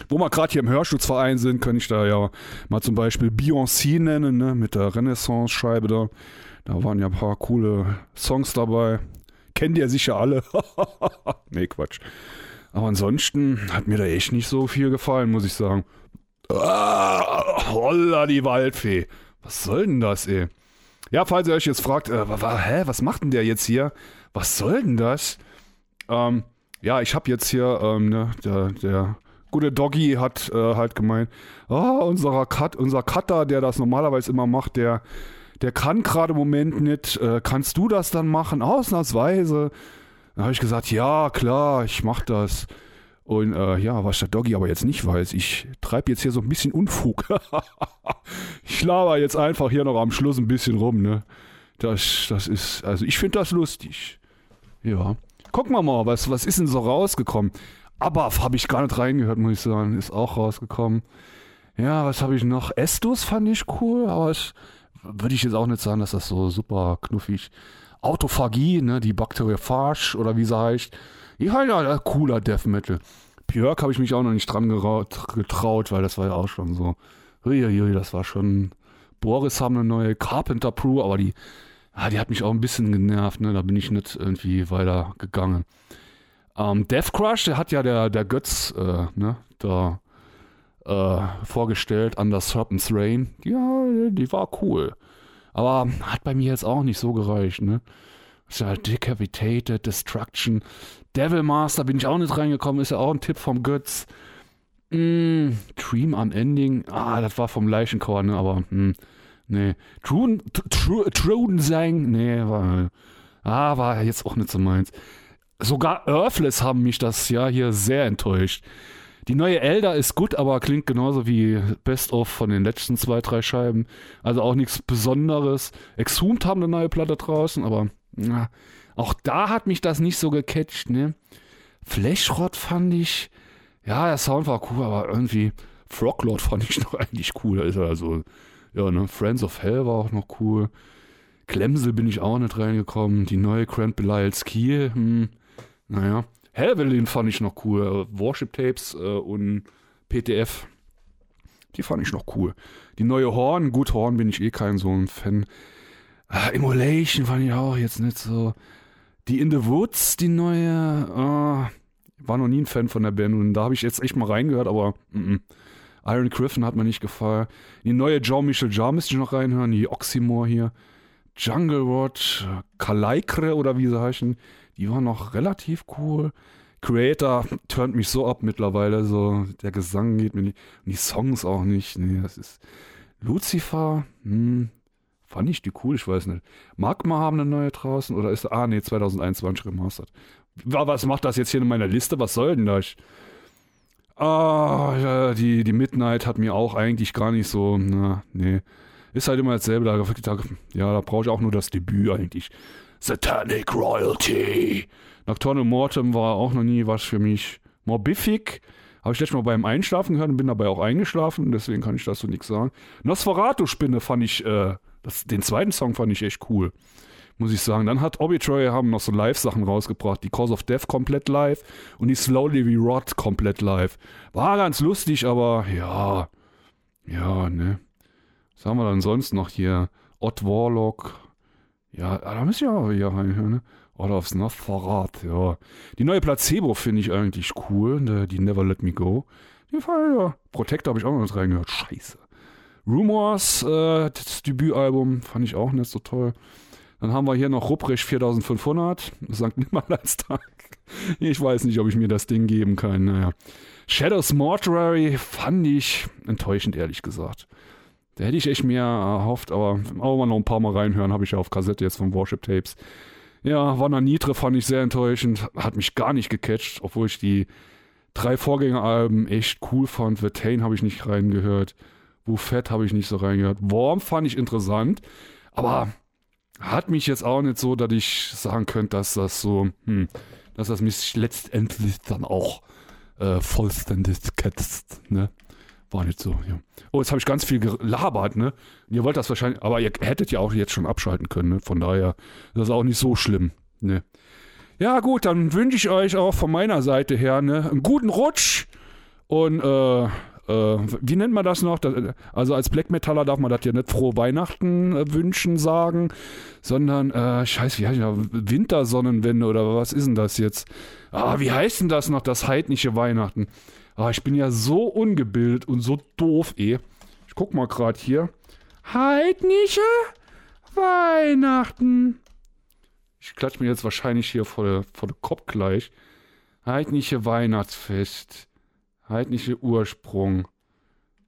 Wo wir gerade hier im Hörschutzverein sind, kann ich da ja mal zum Beispiel Beyoncé nennen, ne? Mit der Renaissance-Scheibe da. Da waren ja ein paar coole Songs dabei kennt ihr sicher alle. nee, Quatsch. Aber ansonsten hat mir da echt nicht so viel gefallen, muss ich sagen. Ah, holla die Waldfee. Was soll denn das, ey? Ja, falls ihr euch jetzt fragt, äh, hä, was macht denn der jetzt hier? Was soll denn das? Ähm, ja, ich habe jetzt hier, ähm, ne, der, der gute Doggy hat äh, halt gemeint, oh, unser, Cut, unser Cutter, der das normalerweise immer macht, der der kann gerade im Moment nicht, äh, kannst du das dann machen? Ausnahmsweise. Dann habe ich gesagt, ja, klar, ich mach das. Und äh, ja, was der Doggy aber jetzt nicht weiß, ich treibe jetzt hier so ein bisschen Unfug. ich laber jetzt einfach hier noch am Schluss ein bisschen rum, ne? Das, das ist, also ich finde das lustig. Ja. Gucken wir mal, was, was ist denn so rausgekommen? Aber habe ich gar nicht reingehört, muss ich sagen. Ist auch rausgekommen. Ja, was habe ich noch? Estus fand ich cool, aber es würde ich jetzt auch nicht sagen, dass das so super knuffig. Autophagie, ne, die Bakteriophage oder wie sie heißt. Ja, ja, cooler Death Metal. Björk habe ich mich auch noch nicht dran getraut, weil das war ja auch schon so. Uiuiui, das war schon. Boris haben eine neue Carpenter Pro, aber die, ah, die hat mich auch ein bisschen genervt, ne? Da bin ich nicht irgendwie weiter gegangen. Ähm, Death Crush, der hat ja der, der Götz, äh, ne, da äh, vorgestellt, Under Serpent's Rain. Ja, die war cool. Aber hat bei mir jetzt auch nicht so gereicht, ne? Ist ja Decapitated, Destruction. Devil Master bin ich auch nicht reingekommen, ist ja auch ein Tipp vom Götz. Mm, Dream am Ending. Ah, das war vom Leichenchor, ne? Aber, hm, nee. Trudensang, nee, war, ah, war jetzt auch nicht so meins. Sogar Earthless haben mich das ja hier sehr enttäuscht. Die neue Elder ist gut, aber klingt genauso wie Best of von den letzten zwei, drei Scheiben. Also auch nichts Besonderes. Exhumed haben eine neue Platte draußen, aber na, auch da hat mich das nicht so gecatcht, ne? Flashrod fand ich, ja, der Sound war cool, aber irgendwie Froglord fand ich noch eigentlich cool. Da ist er also, ja, ne? Friends of Hell war auch noch cool. Klemsel bin ich auch nicht reingekommen. Die neue Grand Belial's Kiel, hm, naja. Helvelin fand ich noch cool. Warship Tapes äh, und PTF. Die fand ich noch cool. Die neue Horn, gut, Horn bin ich eh kein so ein Fan. Ah, Immolation fand ich auch jetzt nicht so. Die In the Woods, die neue, ah, war noch nie ein Fan von der Band und da habe ich jetzt echt mal reingehört, aber mm -mm. Iron Griffin hat mir nicht gefallen. Die neue Joe Michel Jar müsste ich noch reinhören, die Oxymore hier. Jungle Watch, Kalaikre oder wie sie heißen, die war noch relativ cool. Creator turnt mich so ab mittlerweile, so der Gesang geht mir nicht, und die Songs auch nicht. Nee, das ist Lucifer, hm, fand ich die cool, ich weiß nicht. Magma haben eine neue draußen oder ist, ah nee, 2021 remastered. Was macht das jetzt hier in meiner Liste? Was soll denn das? Ah, ja, die, die Midnight hat mir auch eigentlich gar nicht so, na, nee. Ist halt immer dasselbe. Da, ja, da brauche ich auch nur das Debüt eigentlich. Satanic Royalty. Nocturnal Mortem war auch noch nie was für mich. Morbific habe ich letztes Mal beim Einschlafen gehört und bin dabei auch eingeschlafen. Deswegen kann ich dazu nichts sagen. Nosferatu-Spinne fand ich, äh, das, den zweiten Song fand ich echt cool. Muss ich sagen. Dann hat Obitroy haben noch so Live-Sachen rausgebracht. Die Cause of Death komplett live und die Slowly We Rot komplett live. War ganz lustig, aber ja. Ja, ne. Was haben wir dann sonst noch hier? Odd Warlock. Ja, da müssen wir auch hier reinhören, ne? Order of Snuff Verrat, ja. Die neue Placebo finde ich eigentlich cool, ne? die Never Let Me Go. Die Fall, ja. Protector habe ich auch noch nicht reingehört. Scheiße. Rumors, äh, das Debütalbum, fand ich auch nicht so toll. Dann haben wir hier noch Ruprecht 4500, St. Nimmerleinstag. Ich weiß nicht, ob ich mir das Ding geben kann. Naja. Shadows Mortuary fand ich enttäuschend, ehrlich gesagt. Da hätte ich echt mehr erhofft, aber auch mal noch ein paar Mal reinhören, habe ich ja auf Kassette jetzt von Worship Tapes. Ja, Wanna Nitre fand ich sehr enttäuschend, hat mich gar nicht gecatcht, obwohl ich die drei Vorgängeralben echt cool fand. Tane habe ich nicht reingehört, Wu Fett habe ich nicht so reingehört. Worm fand ich interessant, aber hat mich jetzt auch nicht so, dass ich sagen könnte, dass das so, hm, dass das mich letztendlich dann auch äh, vollständig catcht, ne? War nicht so, ja. Oh, jetzt habe ich ganz viel gelabert, ne? Ihr wollt das wahrscheinlich, aber ihr hättet ja auch jetzt schon abschalten können, ne? Von daher ist das auch nicht so schlimm, ne? Ja, gut, dann wünsche ich euch auch von meiner Seite her, ne? Einen guten Rutsch und, äh, äh, wie nennt man das noch? also als Black Metaller darf man das ja nicht frohe Weihnachten äh, wünschen sagen, sondern, äh, scheiße, wie heißt das? Wintersonnenwende oder was ist denn das jetzt? Ah, wie heißt denn das noch, das heidnische Weihnachten? Ah, ich bin ja so ungebildet und so doof, eh. Ich guck mal gerade hier. Heidnische Weihnachten. Ich klatsch mir jetzt wahrscheinlich hier vor der, vor der Kopf gleich. Heidnische Weihnachtsfest. Heidnische Ursprung.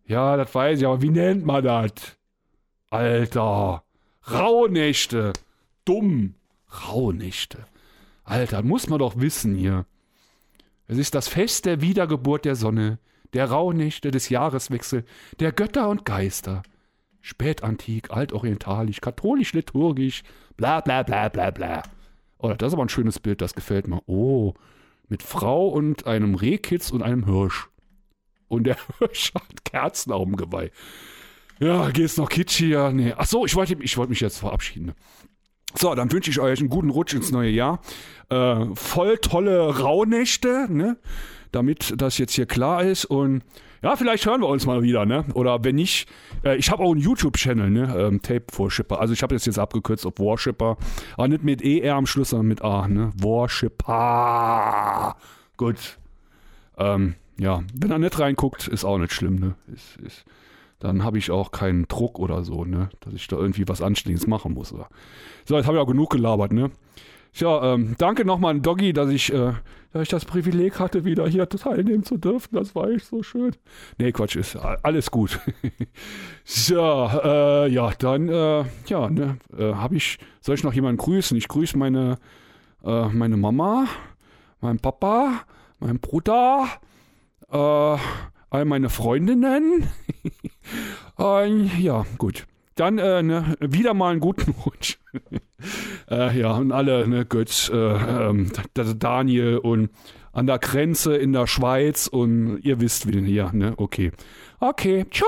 Ja, das weiß ich, aber wie nennt man das? Alter. Rauhnächte. Dumm. Rauhnächte. Alter, muss man doch wissen hier. Es ist das Fest der Wiedergeburt der Sonne, der Rauhnächte des Jahreswechsels, der Götter und Geister. Spätantik, altorientalisch, katholisch, liturgisch, bla bla bla bla bla. Oh, das ist aber ein schönes Bild, das gefällt mir. Oh, mit Frau und einem Rehkitz und einem Hirsch. Und der Hirsch hat Kerzen auf dem Geweih. Ja, geht's noch kitschiger? Nee. Ach so, ich wollte ich wollt mich jetzt verabschieden. So, dann wünsche ich euch einen guten Rutsch ins neue Jahr. Äh, voll tolle Rauhnächte, ne? Damit das jetzt hier klar ist. Und ja, vielleicht hören wir uns mal wieder, ne? Oder wenn nicht, äh, ich habe auch einen YouTube-Channel, ne? Ähm, Tape Worshipper. Also ich habe das jetzt abgekürzt auf Worshipper. Aber nicht mit ER am Schluss, sondern mit A, ne? Worshipper. Gut. Ähm, ja, wenn er nicht reinguckt, ist auch nicht schlimm, ne? Ist, ist, dann habe ich auch keinen Druck oder so, ne? Dass ich da irgendwie was Anständiges machen muss. Oder? So, jetzt habe ich auch genug gelabert, ne? Ja, ähm, danke nochmal an Doggy, dass ich, äh, dass ich das Privileg hatte, wieder hier teilnehmen zu dürfen. Das war echt so schön. Nee, Quatsch, ist alles gut. so, äh, ja, dann, äh, ja, ne, äh, habe ich, soll ich noch jemanden grüßen? Ich grüße meine, äh, meine Mama, meinen Papa, meinen Bruder, äh, all meine Freundinnen. Und, ja, gut. Dann äh, ne, wieder mal einen guten Rutsch. äh, ja, und alle, ne, Götz, äh, ähm, Daniel und an der Grenze in der Schweiz und ihr wisst, wie denn hier, ne? Okay. Okay, ciao!